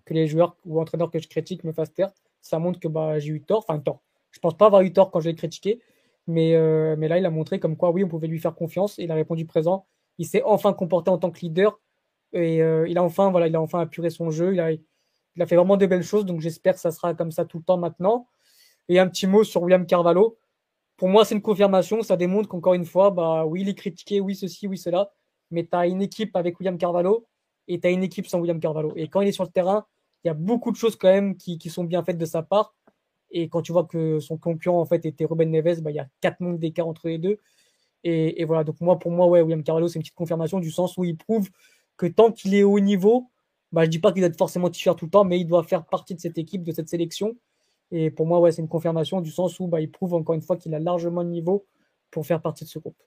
que les joueurs ou entraîneurs que je critique me fassent taire. Ça montre que bah, j'ai eu tort, enfin tort. Je pense pas avoir eu tort quand je l'ai critiqué, mais, euh, mais là il a montré comme quoi oui on pouvait lui faire confiance. Il a répondu présent. Il s'est enfin comporté en tant que leader et euh, il a enfin voilà il a enfin apuré son jeu. Il a, il a fait vraiment de belles choses. Donc j'espère que ça sera comme ça tout le temps maintenant. Et un petit mot sur William Carvalho. Pour moi, c'est une confirmation. Ça démontre qu'encore une fois, bah oui, il est critiqué, oui ceci, oui cela mais tu as une équipe avec William Carvalho et tu as une équipe sans William Carvalho. Et quand il est sur le terrain, il y a beaucoup de choses quand même qui, qui, sont bien faites de sa part. Et quand tu vois que son concurrent en fait était Ruben Neves, bah, il y a quatre mondes d'écart entre les deux. Et, et, voilà, donc moi pour moi, ouais, William Carvalho, c'est une petite confirmation du sens où il prouve que tant qu'il est au niveau, bah, je dis pas qu'il doit être forcément titulaire tout le temps, mais il doit faire partie de cette équipe, de cette sélection. Et pour moi, ouais, c'est une confirmation du sens où bah, il prouve encore une fois qu'il a largement le niveau pour faire partie de ce groupe.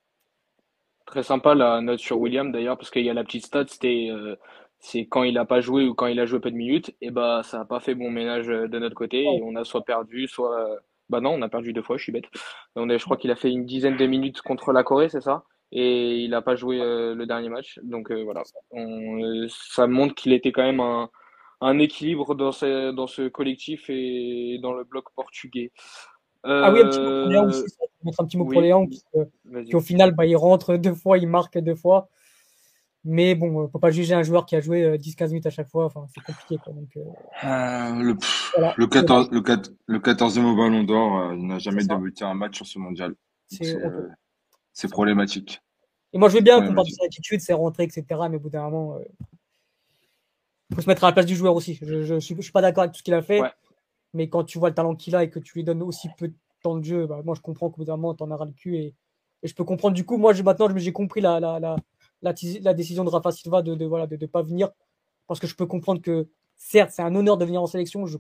Très sympa la note sur William d'ailleurs, parce qu'il y a la petite stat, c'était euh, c'est quand il n'a pas joué ou quand il a joué peu de minutes, et bah ça n'a pas fait bon ménage de notre côté, et on a soit perdu, soit bah non, on a perdu deux fois, je suis bête. On est, je crois qu'il a fait une dizaine de minutes contre la Corée, c'est ça? Et il n'a pas joué euh, le dernier match. Donc euh, voilà, ça montre qu'il était quand même un, un équilibre dans ce, dans ce collectif et dans le bloc portugais. Ah oui, un petit mot pour Léon aussi, ça montre un petit mot oui. pour Léon qui, euh, qui, au final, bah, il rentre deux fois, il marque deux fois. Mais bon, on peut pas juger un joueur qui a joué 10-15 minutes à chaque fois. Enfin, c'est compliqué. Quoi, donc, euh... Euh, le, voilà. le, 14, le, 4, le 14e au Ballon d'Or, il n'a jamais débuté un match sur ce mondial. C'est problématique. Et moi, je veux bien qu'on parle de son attitude, ses rentrées, etc. Mais au bout d'un moment, il euh, faut se mettre à la place du joueur aussi. Je, je, je suis, pas d'accord avec tout ce qu'il a fait. Ouais. Mais quand tu vois le talent qu'il a et que tu lui donnes aussi peu de temps de jeu, bah, moi, je comprends qu'au bout d'un moment, t'en auras le cul. Et, je peux comprendre. Du coup, moi, maintenant, j'ai compris la, la, la, décision de Rafa Silva de ne pas venir. Parce que je peux comprendre que, certes, c'est un honneur de venir en sélection. Je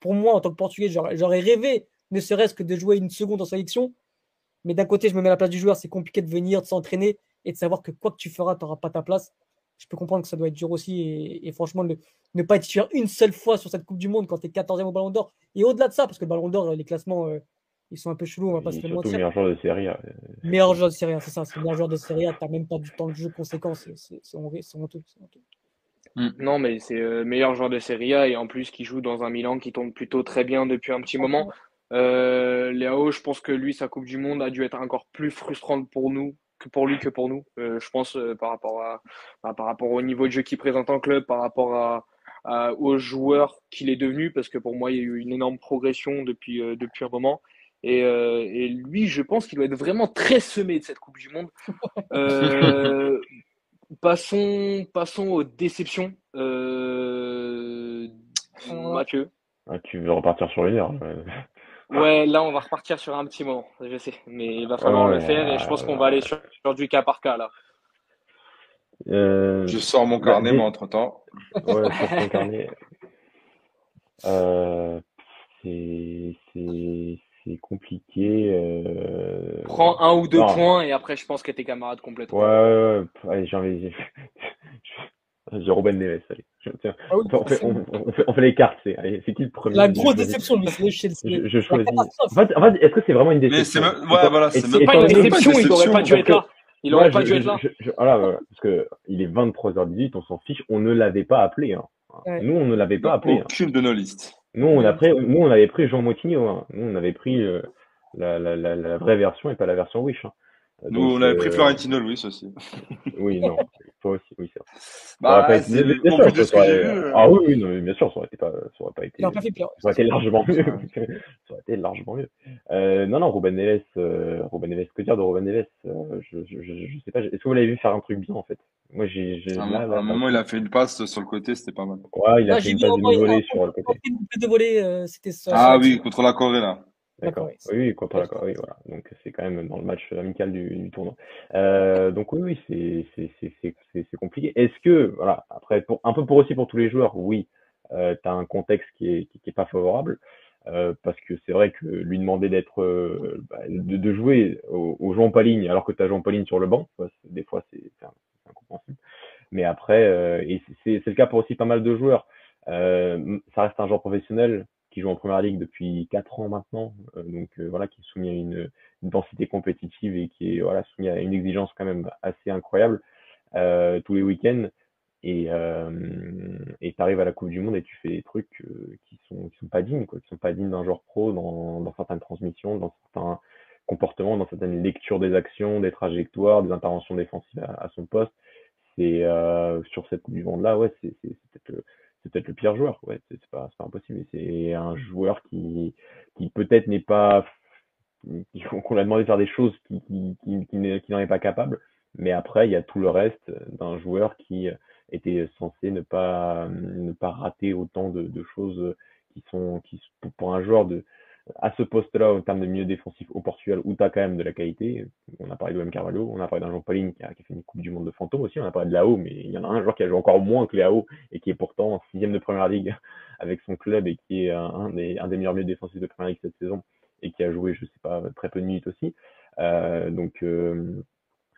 Pour moi, en tant que Portugais, j'aurais rêvé, ne serait-ce que de jouer une seconde en sélection. Mais d'un côté, je me mets à la place du joueur, c'est compliqué de venir, de s'entraîner et de savoir que quoi que tu feras, tu n'auras pas ta place. Je peux comprendre que ça doit être dur aussi. Et, et franchement, ne, ne, pas être titulaire une seule fois sur cette Coupe du Monde quand tu es 14e au Ballon d'Or. Et au-delà de ça, parce que le Ballon d'Or, les classements, euh, ils sont un peu chelous, on va pas se le mentir. meilleur joueur de Serie A. Meilleur joueur de Serie A, c'est ça. C'est le meilleur joueur de Serie A. Tu n'as même pas du temps de jeu conséquent. C'est honteux. Mmh. Non, mais c'est le meilleur joueur de Serie A et en plus qui joue dans un Milan qui tourne plutôt très bien depuis un petit moment. Euh, Léo, je pense que lui, sa Coupe du Monde a dû être encore plus frustrante pour nous que pour lui que pour nous. Euh, je pense euh, par rapport à bah, par rapport au niveau de jeu qu'il présente en club, par rapport à, à aux joueurs qu'il est devenu, parce que pour moi, il y a eu une énorme progression depuis euh, depuis un moment. Et, et lui, je pense qu'il doit être vraiment très semé de cette Coupe du Monde. passons passons aux déceptions. Mathieu. Ah, tu veux repartir sur les nerfs Ouais, là, on va repartir sur un petit moment, je sais. Mais il va falloir le faire et je pense qu'on va aller sur, sur, du cas par cas, là. Euh... Je sors mon carnet, moi, entre-temps. Ouais, je sors mon carnet. Euh, c'est compliqué. Euh... Prends un ou deux non. points et après, je pense que tes camarades complètement. Ouais, ouais, ouais. Allez, j'ai envie. J'ai Robin Neves, allez. Tiens, ah oui, on, fait, on, on, fait, on, fait, les cartes, c'est qui le premier La grosse déception, lui, c'est Chelsea. Je, je choisis. En fait, en fait est-ce que c'est vraiment une déception? Mais c'est ouais, voilà, c'est pas une déception, il n'aurait pas dû être là. Il n'aurait pas dû être là. Voilà, parce que il est 23h18, on s'en fiche, on ne l'avait pas appelé. Hein. Ouais. Nous, on ne l'avait pas appelé. Aucune hein. de nos listes. Nous, on, a pris, nous, on avait pris Jean Moutinho. Hein. Nous, on avait pris euh, la, la, la, la, vraie version et pas la version Wish. Hein. Nous, on avait pris euh... Florentino Luis aussi. oui, non, toi aussi, oui, c'est vrai. Bah, bien sûr, j'ai vu. Ah oui, oui, non, mais bien sûr, ça aurait été pas, ça aurait pas été. Non, pas fait pire. Ça aurait été largement mieux. ça aurait été largement mieux. Euh, non, non, Ruben Neves, euh, Ruben Neves, que dire de Ruben Neves euh, je, je, je, je, sais pas. Est-ce que vous l'avez vu faire un truc bien en fait? Moi, j'ai. À, là, là, à un moment, il a fait une passe sur le côté, c'était pas mal. Ouais, il a fait une passe de volée sur le côté. de volée, c'était ça. Ah oui, contre la Corée là. D'accord. Oui, oui, contre la Corée, voilà. Donc c'est quand même dans le match amical du, du tournoi. Euh, donc oui, oui, c'est c'est c'est compliqué. Est-ce que voilà, après pour un peu pour aussi pour tous les joueurs, oui, euh, tu as un contexte qui est qui, qui est pas favorable euh, parce que c'est vrai que lui demander d'être euh, bah, de, de, jouer au, au Jean Paligne alors que tu as Jean Paligne sur le banc, des fois c'est incompréhensible. Mais après, euh, et c'est le cas pour aussi pas mal de joueurs. Euh, ça reste un joueur professionnel qui joue en première ligue depuis quatre ans maintenant, euh, donc euh, voilà, qui est soumis à une, densité compétitive et qui est voilà soumis à une exigence quand même assez incroyable euh, tous les week-ends. Et et t'arrives à la Coupe du Monde et tu fais des trucs qui sont qui sont pas dignes quoi, qui sont pas dignes d'un joueur pro dans, dans certaines transmissions, dans certains comportements, dans certaines lectures des actions, des trajectoires, des interventions défensives à, à son poste. C'est sur cette Coupe du Monde là, ouais, c'est peut-être c'est peut-être le pire joueur. Ouais, c'est pas, pas impossible. C'est un joueur qui, qui peut-être n'est pas, qu'on l'a demandé de faire des choses qui, qui, qui, n'en est pas capable. Mais après, il y a tout le reste d'un joueur qui était censé ne pas, ne pas rater autant de, de choses qui sont, qui, pour un joueur de, à ce poste-là, en termes de milieu défensif au Portugal, où tu as quand même de la qualité. On a parlé de M. Carvalho, on a parlé d'un Jean Pauline qui a, fait une Coupe du Monde de fantôme aussi, on a parlé de Lao, mais il y en a un joueur qui a joué encore moins que Lao et qui est pourtant sixième de première ligue avec son club et qui est un des, meilleurs milieux défensifs de première ligue cette saison et qui a joué, je sais pas, très peu de minutes aussi. Euh, donc, euh,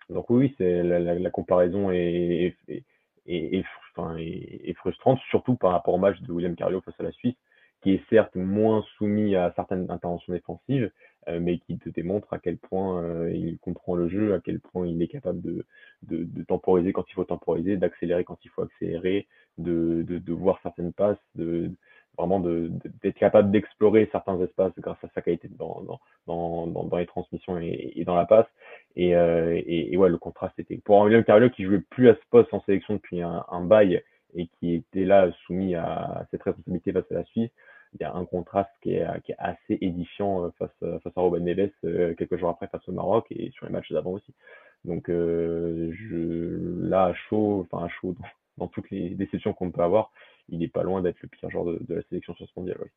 donc oui, c'est la, comparaison est, est, est, frustrante, surtout par rapport au match de William Carvalho face à la Suisse qui est certes moins soumis à certaines interventions défensives, euh, mais qui te démontre à quel point euh, il comprend le jeu, à quel point il est capable de, de, de temporiser quand il faut temporiser, d'accélérer quand il faut accélérer, de, de, voir certaines passes, de, vraiment d'être capable d'explorer certains espaces grâce à sa qualité dans, dans, dans, dans les transmissions et, et, dans la passe. Et, euh, et, et, ouais, le contraste était pour William Carvalho qui jouait plus à ce poste en sélection depuis un, un bail et qui était là soumis à cette responsabilité face à la Suisse il y a un contraste qui est, qui est assez édifiant euh, face, euh, face à Robin Neves euh, quelques jours après face au Maroc et sur les matchs d'avant aussi. Donc je, là, à chaud, enfin à chaud, dans, dans toutes les déceptions qu'on peut avoir, il n'est pas loin d'être le pire joueur de, de, la sélection sur ce mondial. Ouais.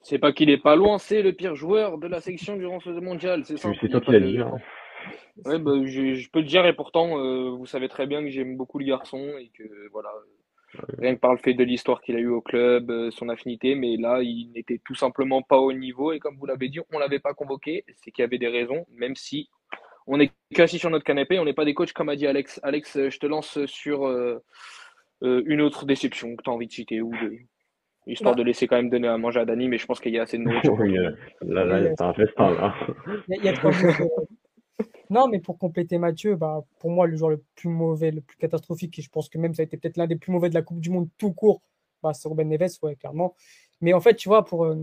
C'est pas qu'il est pas loin, c'est le pire joueur de la sélection durant ce mondial. C'est ça. C'est toi qui l'as dit. Hein. Ouais, bah, je, je, peux le dire et pourtant, euh, vous savez très bien que j'aime beaucoup le garçon et que voilà, Rien que par le fait de l'histoire qu'il a eu au club, euh, son affinité, mais là, il n'était tout simplement pas au niveau. Et comme vous l'avez dit, on l'avait pas convoqué. C'est qu'il y avait des raisons, même si on est qu'assis sur notre canapé, on n'est pas des coachs, comme a dit Alex. Alex, je te lance sur euh, euh, une autre déception que tu as envie de citer, ou de, histoire bah. de laisser quand même donner à manger à Dani, mais je pense qu'il y a assez de nourriture. oui, là, là, c'est un festin. Là. Il y a, il y a trois non, mais pour compléter Mathieu, bah, pour moi, le joueur le plus mauvais, le plus catastrophique, et je pense que même ça a été peut-être l'un des plus mauvais de la Coupe du Monde tout court, bah, c'est Ruben Neves, ouais, clairement. Mais en fait, tu vois, pour, euh,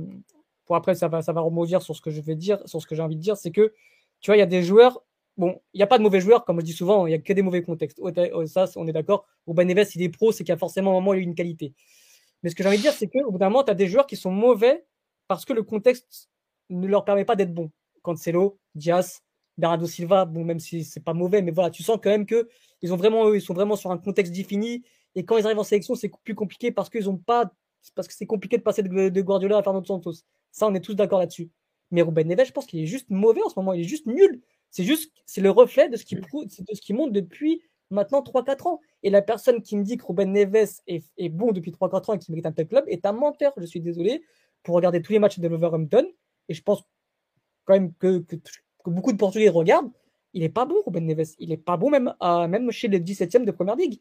pour après, ça va, ça va sur ce que je vais dire, sur ce que j'ai envie de dire, c'est que, tu vois, il y a des joueurs, bon, il n'y a pas de mauvais joueurs, comme je dis souvent, il n'y a que des mauvais contextes. Ça, on est d'accord. Ruben Neves, il est pro, c'est qu'il y a forcément un moment, il a une qualité. Mais ce que j'ai envie de dire, c'est qu'au bout d'un moment, tu as des joueurs qui sont mauvais parce que le contexte ne leur permet pas d'être bons. Cancelo, Diaz, Bernardo Silva, bon, même si c'est pas mauvais, mais voilà, tu sens quand même que ils ont vraiment, ils sont vraiment sur un contexte défini. Et quand ils arrivent en sélection, c'est plus compliqué parce qu'ils ont pas, parce que c'est compliqué de passer de, de, Guardiola à Fernando Santos. Ça, on est tous d'accord là-dessus. Mais Ruben Neves, je pense qu'il est juste mauvais en ce moment. Il est juste nul. C'est juste, c'est le reflet de ce qui prouve, de ce qui monte depuis maintenant 3-4 ans. Et la personne qui me dit que Ruben Neves est, est bon depuis 3-4 ans et qui mérite un tel club est un menteur. Je suis désolé pour regarder tous les matchs de Wolverhampton. Et je pense quand même que, que que beaucoup de Portugais regardent, il est pas bon, Ruben Neves. Il est pas bon même, à, même chez les 17e de Première Ligue.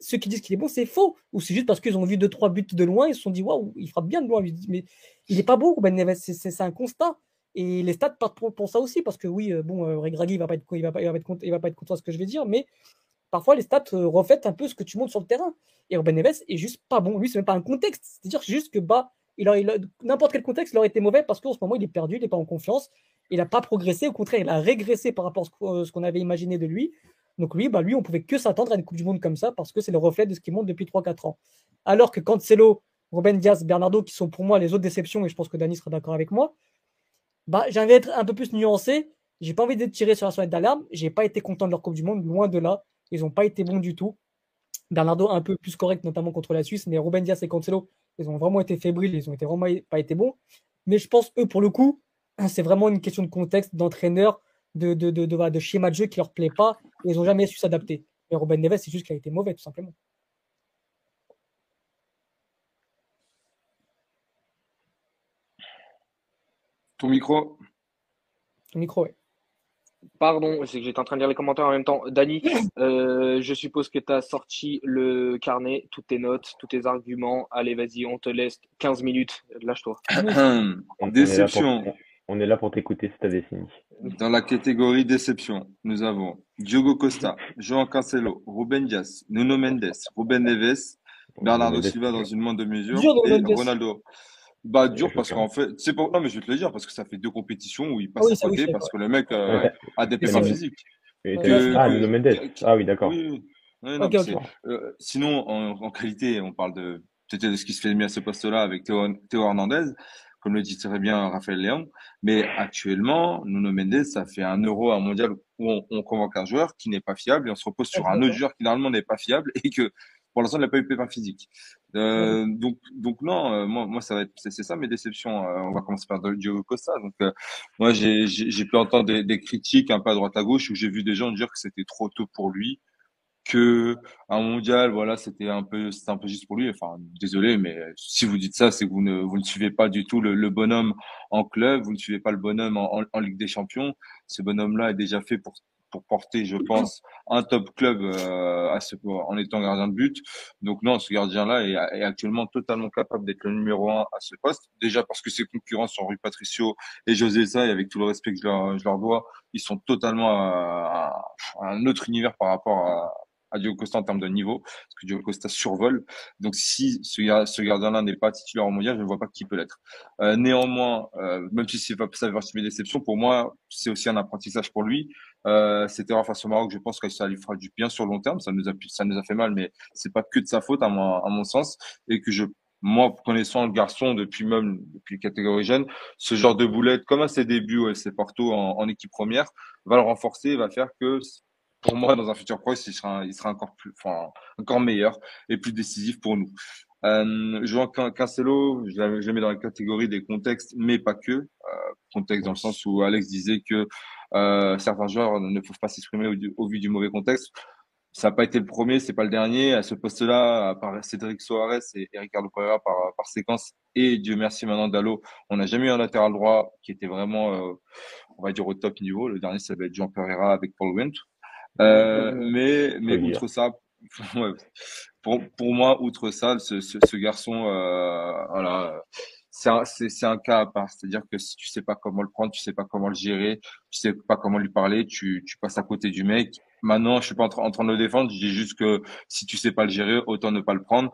Ceux qui disent qu'il est bon, c'est faux. Ou c'est juste parce qu'ils ont vu deux trois buts de loin, ils se sont dit waouh, il frappe bien de loin. Mais il est pas bon, Ruben Neves. C'est un constat. Et les stats partent pour, ça aussi, parce que oui, euh, bon, euh, Regragui, il va il va va il va pas être content de ce que je vais dire, mais parfois les stats euh, reflètent un peu ce que tu montres sur le terrain. Et Ruben Neves est juste pas bon. Lui, c'est même pas un contexte. C'est-à-dire juste que bah, il n'importe quel contexte, il aurait été mauvais parce qu'en ce moment, il est perdu, il n'est pas en confiance il n'a pas progressé, au contraire, il a régressé par rapport à ce qu'on avait imaginé de lui. Donc lui, bah lui, on pouvait que s'attendre à une Coupe du Monde comme ça parce que c'est le reflet de ce qui monte depuis 3-4 ans. Alors que Cancelo, Ruben Diaz, Bernardo, qui sont pour moi les autres déceptions, et je pense que Dani sera d'accord avec moi, bah, j'ai envie d'être un peu plus nuancé. J'ai pas envie de tirer sur la sonnette d'alarme. J'ai pas été content de leur Coupe du Monde, loin de là. Ils n'ont pas été bons du tout. Bernardo un peu plus correct, notamment contre la Suisse, mais Ruben Diaz et Cancelo, ils ont vraiment été fébriles, ils ont été vraiment pas été bons. Mais je pense, eux, pour le coup, c'est vraiment une question de contexte, d'entraîneur, de, de, de, de, de schéma de jeu qui leur plaît pas. Et ils n'ont jamais su s'adapter. Et Robin Neves, c'est juste qu'il a été mauvais, tout simplement. Ton micro Ton micro, oui. Pardon, c'est que j'étais en train de lire les commentaires en même temps. Dani, euh, je suppose que tu as sorti le carnet, toutes tes notes, tous tes arguments. Allez, vas-y, on te laisse 15 minutes. Lâche-toi. Déception. On est là pour t'écouter si tu as des signes. Dans la catégorie déception, nous avons Diogo Costa, João Cancelo, Ruben Dias, Nuno Mendes, Ruben Neves, Bernardo Silva dans une moindre mesure et Ronaldo. Bah dur parce qu'en fait, c'est pour non mais je vais te le dire parce que ça fait deux compétitions où il passe oui, à côté parce que le mec euh, a des pépins physiques. Que, ah Nuno Mendes. Ah oui d'accord. Oui, oui. non, okay, okay. Euh, sinon en, en, qualité, on parle de peut-être de ce qui se fait mieux à ce poste-là avec Théo, Théo Hernandez comme le dit très bien Raphaël Léon. Mais actuellement, Nuno Mendes, ça fait un euro, un mondial où on, on convoque un joueur qui n'est pas fiable et on se repose sur un autre joueur qui normalement n'est pas fiable et que pour l'instant, il n'a pas eu pépin physique. Euh, donc, donc non, euh, moi, moi, ça va être, c'est ça mes déceptions. Euh, on va commencer par Diogo Costa. Donc, euh, moi, j'ai, j'ai pu entendre des, des, critiques un peu à droite à gauche où j'ai vu des gens dire que c'était trop tôt pour lui, que un mondial, voilà, c'était un peu, c'était un peu juste pour lui. Enfin, désolé, mais si vous dites ça, c'est que vous ne, vous ne suivez pas du tout le, le, bonhomme en club, vous ne suivez pas le bonhomme en, en, Ligue des Champions. Ce bonhomme-là est déjà fait pour pour porter, je pense, un top club euh, à ce, en étant gardien de but. Donc non, ce gardien-là est, est, actuellement totalement capable d'être le numéro un à ce poste. Déjà parce que ses concurrents sont Rui Patricio et José Sa, et avec tout le respect que je leur, je leur dois, ils sont totalement à un autre univers par rapport à, à Diogo Costa en termes de niveau, parce que Diogo Costa survole. Donc si ce, ce gardien-là n'est pas titulaire au mondial, je ne vois pas qui peut l'être. Euh, néanmoins, euh, même si c'est pas ça fait partie de mes déceptions, pour moi, c'est aussi un apprentissage pour lui. Euh, c'était face au Maroc, je pense que ça lui fera du bien sur le long terme. Ça nous a, ça nous a fait mal, mais c'est pas que de sa faute à mon, à mon sens, et que je moi, connaissant le garçon depuis même depuis catégorie jeune, ce genre de boulette, comme à ses débuts ouais, c'est Porto en, en, équipe première, va le renforcer, va faire que pour moi, dans un futur proche, il sera, il sera encore plus, enfin, encore meilleur et plus décisif pour nous. Euh, vois Cancelo, je le mets dans la catégorie des contextes, mais pas que. Euh, contexte dans le sens où Alex disait que euh, certains joueurs ne peuvent pas s'exprimer au, vu du mauvais contexte. Ça n'a pas été le premier, c'est pas le dernier. À ce poste-là, à part Cédric Soares et, et Ricardo Pereira par, par séquence, et Dieu merci maintenant Dallo, on n'a jamais eu un latéral droit qui était vraiment, euh, on va dire, au top niveau. Le dernier, ça va être Jean Pereira avec Paul Wendt. Euh, mais mais outre ça, pour, pour moi, outre ça, ce, ce, ce garçon, euh, voilà, c'est un, c'est, un cas à part. C'est-à-dire que si tu sais pas comment le prendre, tu sais pas comment le gérer, tu sais pas comment lui parler, tu, tu passes à côté du mec. Maintenant, je suis pas en, train, en train de le défendre. Je dis juste que si tu sais pas le gérer, autant ne pas le prendre.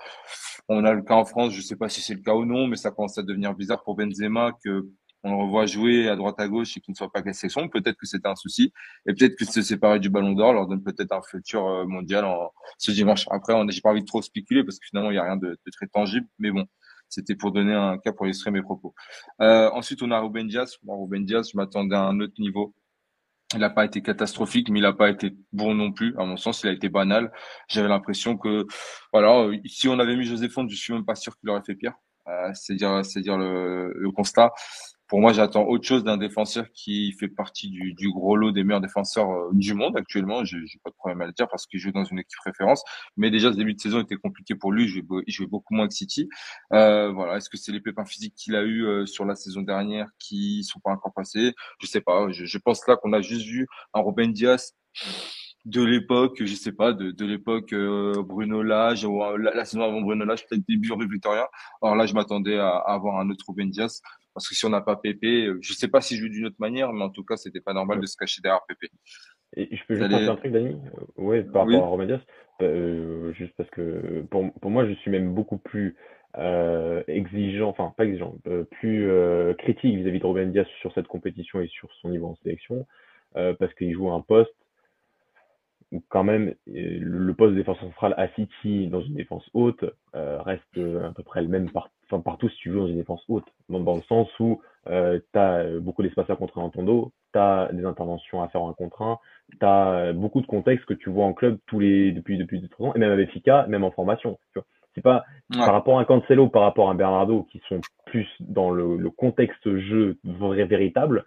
On a le cas en France, je sais pas si c'est le cas ou non, mais ça commence à devenir bizarre pour Benzema que on le revoit jouer à droite à gauche et qu'il ne soit pas classé section, peut-être que c'était un souci et peut-être que se séparer du Ballon d'Or leur donne peut-être un futur euh, mondial en, ce dimanche. Après, on j'ai pas envie de trop spéculer parce que finalement il y a rien de, de, très tangible, mais bon, c'était pour donner un cas pour illustrer mes propos. Euh, ensuite, on a Ruben Diaz. Bon, Ruben Diaz, je m'attendais à un autre niveau. Il n'a pas été catastrophique, mais il n'a pas été bon non plus. À mon sens, il a été banal. J'avais l'impression que, voilà, si on avait mis José Font, je suis même pas sûr qu'il aurait fait pire. Euh, c'est dire, c'est dire le, le constat pour moi, j'attends autre chose d'un défenseur qui fait partie du, du, gros lot des meilleurs défenseurs euh, du monde actuellement. J'ai pas de problème à le dire parce qu'il joue dans une équipe référence. Mais déjà, ce début de saison était compliqué pour lui. Il jouait, beaucoup moins que City. Euh, voilà. Est-ce que c'est les pépins physiques qu'il a eu euh, sur la saison dernière qui sont pas encore passés? Je sais pas. Je, je pense là qu'on a juste vu un Robin Diaz de l'époque, je sais pas, de, de l'époque euh, Bruno Lage, ou euh, la, la, saison avant Bruno Lage, peut-être début Rue Victoria. Alors là, je m'attendais à, à, avoir un autre Ruben Diaz, parce que si on n'a pas Pépé, euh, je sais pas s'il joue d'une autre manière, mais en tout cas, c'était pas normal de se cacher derrière Pépé. Et je peux juste Allez... un truc, Dani? Ouais, par rapport oui. à Ruben Diaz, euh, juste parce que pour, pour moi, je suis même beaucoup plus euh, exigeant, enfin pas exigeant, euh, plus critique vis-à-vis -vis de Diaz sur cette compétition et sur son niveau en sélection, parce qu'il joue un poste quand même, le poste de défenseur central à City dans une défense haute euh, reste à peu près le même par, enfin, partout si tu joues dans une défense haute. Dans, dans le sens où euh, tu as beaucoup d'espace à contrer dans ton dos, tu as des interventions à faire en contre 1, tu as beaucoup de contextes que tu vois en club tous les, depuis, depuis 2 ans, et même avec Fika, même en formation. Tu vois. C'est pas ouais. par rapport à un Cancelo, par rapport à un Bernardo qui sont plus dans le, le contexte jeu vrai, véritable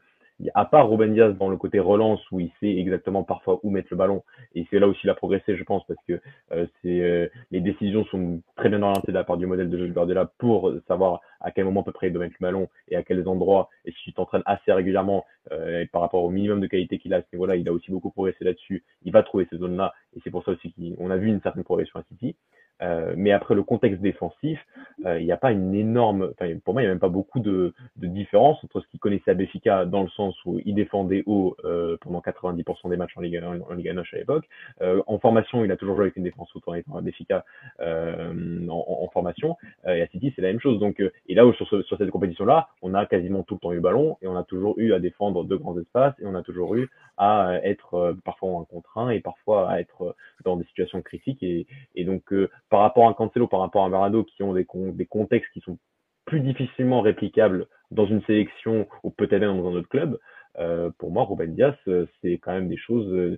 à part Ruben Diaz dans le côté relance où il sait exactement parfois où mettre le ballon et c'est là aussi il a progressé je pense parce que euh, c'est euh, les décisions sont très bien orientées de la part du modèle de jeu de Guardiola pour savoir à quel moment à peu près il doit mettre le ballon et à quels endroits et si tu t'entraînes assez régulièrement euh, par rapport au minimum de qualité qu'il a à ce niveau-là il a aussi beaucoup progressé là-dessus. Il va trouver ces zones là et c'est pour ça aussi qu'on a vu une certaine progression à City euh, mais après le contexte défensif, euh, il n'y a pas une énorme, pour moi, il n'y a même pas beaucoup de, de différence entre ce qu'il connaissait à Béfica dans le sens où il défendait haut euh, pendant 90% des matchs en Ligue, en, en Ligue à l'époque. Euh, en formation, il a toujours joué avec une défense haute en étant à Béfica en, en, formation. et à City, c'est la même chose. Donc, et là, sur, ce, sur cette compétition-là, on a quasiment tout le temps eu ballon et on a toujours eu à défendre de grands espaces et on a toujours eu à être parfois en contre un et parfois à être dans des situations critiques. Et, et donc, par rapport à Cancelo, par rapport à Marado, qui ont des, contextes qui sont plus difficilement réplicables dans une sélection ou peut-être même dans un autre club, euh, pour moi, Ruben Diaz, c'est quand même des choses,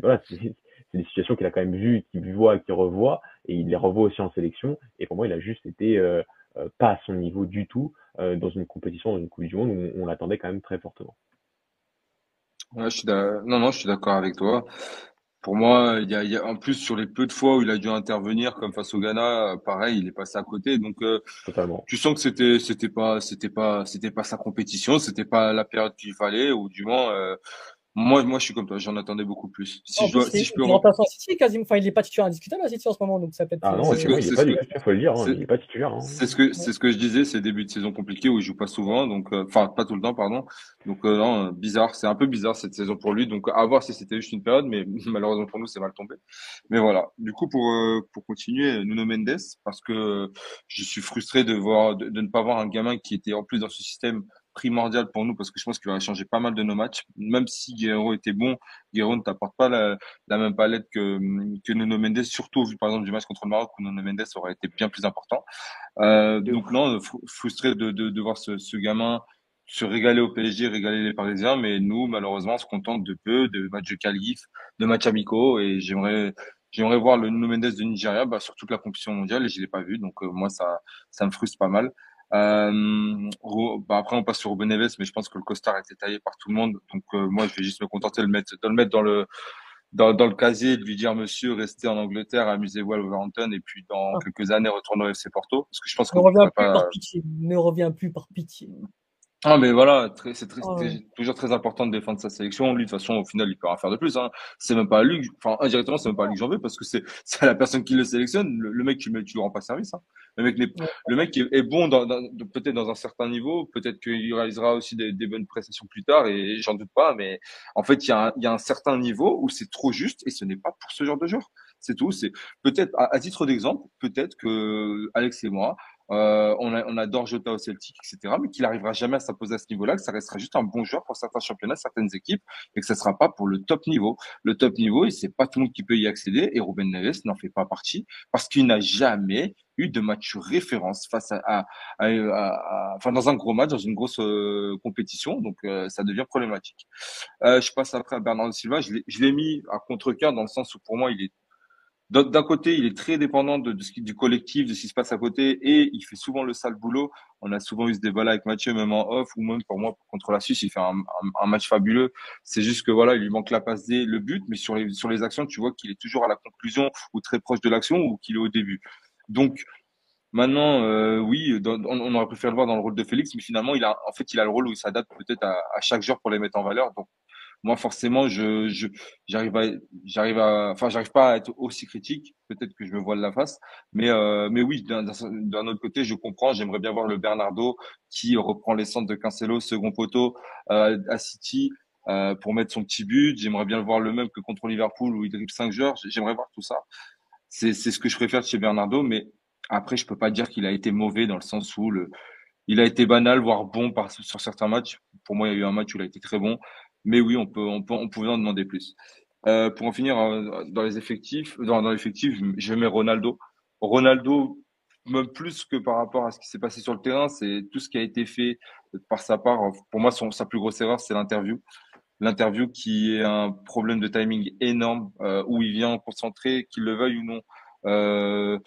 voilà, c'est des situations qu'il a quand même vues, qu'il voit, qu'il revoit, et il les revoit aussi en sélection. Et pour moi, il a juste été euh, euh, pas à son niveau du tout euh, dans une compétition, dans une Coupe du Monde où on, l'attendait quand même très fortement. Non, non, je suis d'accord avec toi. Pour moi, il y a, il y a, en plus sur les peu de fois où il a dû intervenir, comme face au Ghana, pareil, il est passé à côté. Donc, Totalement. tu sens que c'était, c'était pas, c'était pas, c'était pas sa compétition, c'était pas la période qu'il fallait, ou du moins, moi, moi, je suis comme toi, j'en attendais beaucoup plus. Si je dois, si je peux. Remplaçant City, quasiment. Enfin, il n'est pas titulaire indiscutable à City en ce moment, donc ça peut être. Ah non, c'est ce que, il n'est pas titulaire, faut le dire, hein, il n'est pas titulaire. Hein. C'est ce que, c'est ce que je disais, c'est début de saison compliqué où il joue pas souvent, donc, euh, enfin, pas tout le temps, pardon. Donc, euh, non, bizarre, c'est un peu bizarre cette saison pour lui. Donc, à voir si c'était juste une période, mais malheureusement pour nous, c'est mal tombé. Mais voilà. Du coup, pour, euh, pour continuer, Nuno Mendes, parce que je suis frustré de voir, de, de ne pas voir un gamin qui était en plus dans ce système primordial pour nous parce que je pense qu'il va changer pas mal de nos matchs. Même si Guerrero était bon, Guerrero ne t'apporte pas la, la, même palette que, que Nuno Mendes, surtout vu par exemple du match contre le Maroc où Nuno Mendes aurait été bien plus important. Euh, donc non, frustré de, de, de voir ce, ce gamin se régaler au PSG, régaler les Parisiens, mais nous, malheureusement, on se contente de peu, de matchs de qualif, de matchs amicaux, et j'aimerais, j'aimerais voir le Nuno Mendes de Nigeria bah, sur toute la compétition mondiale, et je l'ai pas vu, donc euh, moi, ça, ça me frustre pas mal. Euh, bah après, on passe sur Ruben Neves, mais je pense que le costard a été taillé par tout le monde. Donc, euh, moi, je vais juste me contenter de le mettre, de le mettre dans le, dans, dans le casier, de lui dire, monsieur, restez en Angleterre, amusez-vous à Wolverhampton, et puis dans ah. quelques années, retournez au FC Porto. Parce que je pense qu'on ne revient plus pas... par pitié. Ne revient plus par pitié. Ah mais voilà, c'est très, oh, toujours très important de défendre sa sélection. Lui de toute façon au final il peut rien faire de plus. Hein. C'est même pas à lui, enfin indirectement c'est même pas à lui que j'en veux parce que c'est c'est la personne qui le sélectionne. Le, mec tu mets tu lui rends pas service. Hein. Le mec le mec est, bon dans, dans peut-être dans un certain niveau, peut-être qu'il réalisera aussi des, des, bonnes prestations plus tard et, j'en doute pas. Mais en fait il y a un, y a un certain niveau où c'est trop juste et ce n'est pas pour ce genre de joueur. C'est tout. C'est peut-être à, à titre d'exemple peut-être que Alex et moi euh, on, a, on adore Jota au Celtic, etc. Mais qu'il n'arrivera jamais à s'imposer à ce niveau-là, que ça restera juste un bon joueur pour certains championnats, certaines équipes, et que ça sera pas pour le top niveau. Le top niveau, c'est pas tout le monde qui peut y accéder, et Ruben Neves n'en fait pas partie parce qu'il n'a jamais eu de match référence face à, à, enfin dans un gros match, dans une grosse euh, compétition, donc euh, ça devient problématique. je passe après à Bernardo Silva. Je l'ai mis à contre-cœur dans le sens où pour moi il est d'un côté, il est très dépendant de, ce qui, du collectif, de ce qui se passe à côté, et il fait souvent le sale boulot. On a souvent eu ce débat-là avec Mathieu, même en off, ou même pour moi, contre la Suisse, il fait un, match fabuleux. C'est juste que voilà, il lui manque la passe D, le but, mais sur les, sur les actions, tu vois qu'il est toujours à la conclusion, ou très proche de l'action, ou qu'il est au début. Donc, Maintenant, euh, oui, on, on, aurait préféré le voir dans le rôle de Félix, mais finalement, il a, en fait, il a le rôle où il s'adapte peut-être à, à, chaque joueur pour les mettre en valeur. Donc, moi forcément je j'arrive à j'arrive à enfin j'arrive pas à être aussi critique. Peut-être que je me voile la face. Mais euh, mais oui d'un autre côté je comprends. J'aimerais bien voir le Bernardo qui reprend les centres de Cancelo second poteau euh, à City euh, pour mettre son petit but. J'aimerais bien le voir le même que contre Liverpool où il dribble cinq joueurs. J'aimerais voir tout ça. C'est c'est ce que je préfère chez Bernardo mais après je peux pas dire qu'il a été mauvais dans le sens où le il a été banal, voire bon par, sur certains matchs. Pour moi, il y a eu un match où il a été très bon. Mais oui, on peut, on peut, on pouvait en demander plus. Euh, pour en finir euh, dans les effectifs, dans, dans l'effectif, je mets Ronaldo. Ronaldo, même plus que par rapport à ce qui s'est passé sur le terrain, c'est tout ce qui a été fait par sa part. Pour moi, son, sa plus grosse erreur, c'est l'interview. L'interview qui est un problème de timing énorme, euh, où il vient concentrer, qu'il le veuille ou non. Euh,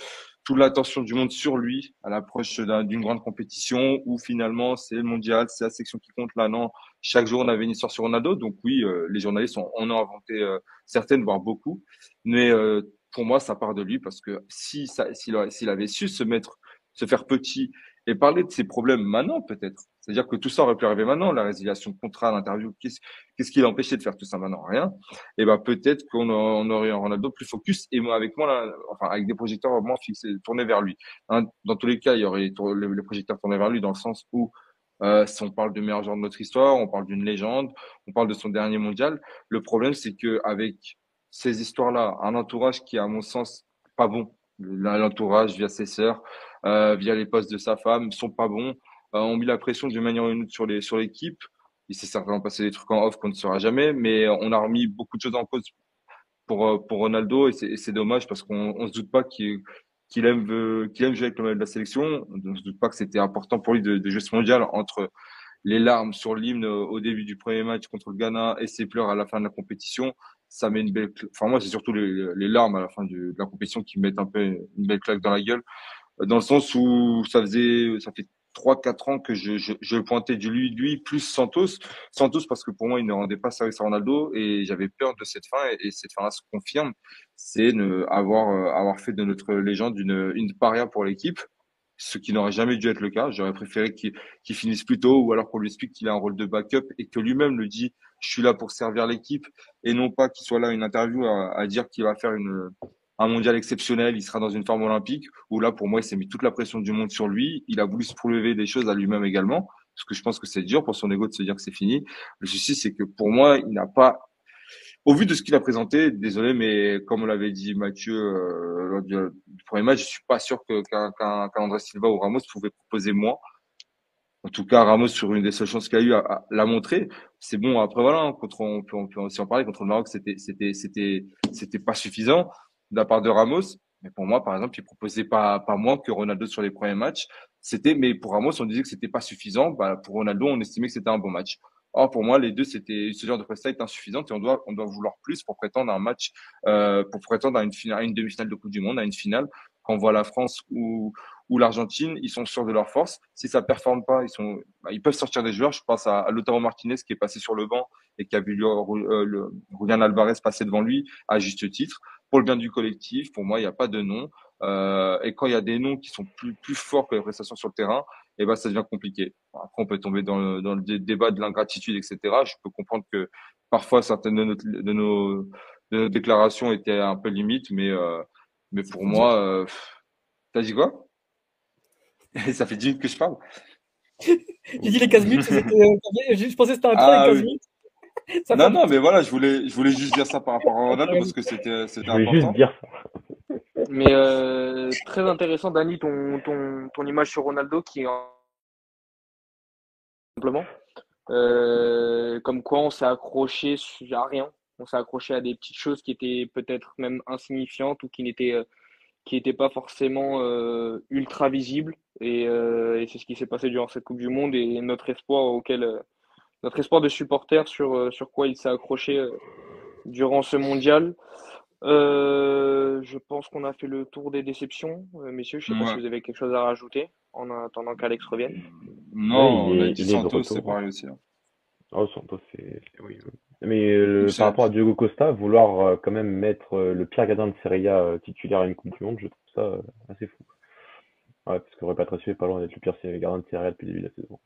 toute l'attention du monde sur lui à l'approche d'une grande compétition où finalement c'est le mondial, c'est la section qui compte. Là, non, chaque jour on avait une histoire sur Ronaldo. Donc oui, euh, les journalistes ont, en ont inventé euh, certaines, voire beaucoup. Mais euh, pour moi, ça part de lui parce que si s'il avait su se mettre, se faire petit et parler de ses problèmes maintenant, peut-être, c'est-à-dire que tout ça aurait pu arriver maintenant, la résiliation de contrat, l'interview, qu'est-ce, qu'est-ce qui l'a empêché de faire tout ça maintenant? Rien. Et eh ben peut-être qu'on on aurait un Ronaldo plus focus et avec moi, enfin avec des projecteurs moins fixés, tournés vers lui. Hein, dans tous les cas, il y aurait les, projecteurs tournés vers lui dans le sens où euh, si on parle du meilleur joueur de notre histoire, on parle d'une légende, on parle de son dernier mondial. Le problème, c'est que avec ces histoires-là, un entourage qui, à mon sens, pas bon. L'entourage via ses sœurs, euh, via les postes de sa femme, sont pas bons. Euh, ont mis la pression d'une manière ou d'une autre sur les sur l'équipe. Il s'est certainement passé des trucs en off qu'on ne saura jamais, mais on a remis beaucoup de choses en cause pour euh, pour Ronaldo et c'est dommage parce qu'on on se doute pas qu'il qu'il aime qu'il aime jouer avec le de la sélection. On se doute pas que c'était important pour lui de, de jouer ce mondial entre les larmes sur l'hymne au début du premier match contre le Ghana et ses pleurs à la fin de la compétition ça met une belle, enfin moi c'est surtout les, larmes à la fin de la compétition qui mettent un peu une belle claque dans la gueule, dans le sens où ça faisait, ça fait trois quatre ans que je, je, je pointais du lui, lui plus Santos, Santos parce que pour moi il ne rendait pas service à Ronaldo et j'avais peur de cette fin et, cette fin-là se confirme, c'est avoir euh, avoir fait de notre légende une une paria pour l'équipe ce qui n'aurait jamais dû être le cas. J'aurais préféré qu'il finisse plus tôt ou alors qu'on lui explique qu'il a un rôle de backup et que lui-même le dit, je suis là pour servir l'équipe et non pas qu'il soit là une interview à, dire qu'il va faire une, un mondial exceptionnel, il sera dans une forme olympique où là, pour moi, il s'est mis toute la pression du monde sur lui. Il a voulu se prouver des choses à lui-même également parce que je pense que c'est dur pour son ego de se dire que c'est fini. Le souci, c'est que pour moi, il n'a pas au vu de ce qu'il a présenté, désolé, mais comme l'avait dit Mathieu euh, lors du, premier match, je suis pas sûr que qu'un qu André Silva ou Ramos pouvait proposer moins. En tout cas, Ramos sur une des seules chances qu'il a eu l'a montré. C'est bon. Après voilà, hein, contre on peut, on peut aussi en parler contre le Maroc, c'était c'était c'était c'était pas suffisant de la part de Ramos. Mais pour moi, par exemple, il proposait pas pas moins que Ronaldo sur les premiers matchs. C'était mais pour Ramos, on disait que c'était pas suffisant. Bah, pour Ronaldo, on estimait que c'était un bon match. Or, pour moi, les deux, c'était ce genre de prestation est insuffisante et on doit, on doit vouloir plus pour prétendre à un match, euh, pour prétendre à une finale, à une demi-finale de Coupe du Monde, à une finale. Quand on voit la France ou, ou l'Argentine, ils sont sûrs de leur force. Si ça performe pas, ils sont, bah, ils peuvent sortir des joueurs. Je pense à, à Lautaro Martinez qui est passé sur le banc et qui a vu euh, le, Julian Alvarez passer devant lui à juste titre. Pour le bien du collectif, pour moi, il n'y a pas de nom. Euh, et quand il y a des noms qui sont plus, plus forts que les prestations sur le terrain, et eh ben ça devient compliqué. Après, on peut tomber dans le, dans le débat de l'ingratitude, etc. Je peux comprendre que parfois certaines de, de, nos, de nos déclarations étaient un peu limites, mais, euh, mais pour moi, euh, t'as dit quoi? Ça fait 10 minutes que je parle. J'ai dit les 15 minutes, euh, je pensais que c'était un ah, 15 minutes. non, non, mais voilà, je voulais, je voulais juste dire ça par rapport à Ronaldo parce que c'était, c'était important. juste dire ça. Mais euh, très intéressant, Dani, ton, ton, ton image sur Ronaldo qui est simplement. Euh, comme quoi on s'est accroché à rien. On s'est accroché à des petites choses qui étaient peut-être même insignifiantes ou qui n'étaient euh, qui n'étaient pas forcément euh, ultra visibles. Et, euh, et c'est ce qui s'est passé durant cette Coupe du Monde et notre espoir auquel euh, notre espoir de supporter sur, sur quoi il s'est accroché durant ce mondial. Euh, je pense qu'on a fait le tour des déceptions. Euh, messieurs, je ne sais pas si vous avez quelque chose à rajouter en attendant qu'Alex revienne. Non, on a dit Santos, c'est pareil aussi. Hein. Oh, Santos, c'est. Oui, Mais euh, par rapport à Diogo Costa, vouloir quand même mettre le pire gardien de Serie A titulaire à une Coupe du Monde, je trouve ça assez fou. Ouais, parce que Repatricio est pas loin d'être le pire gardien de Serie A depuis le début de la saison.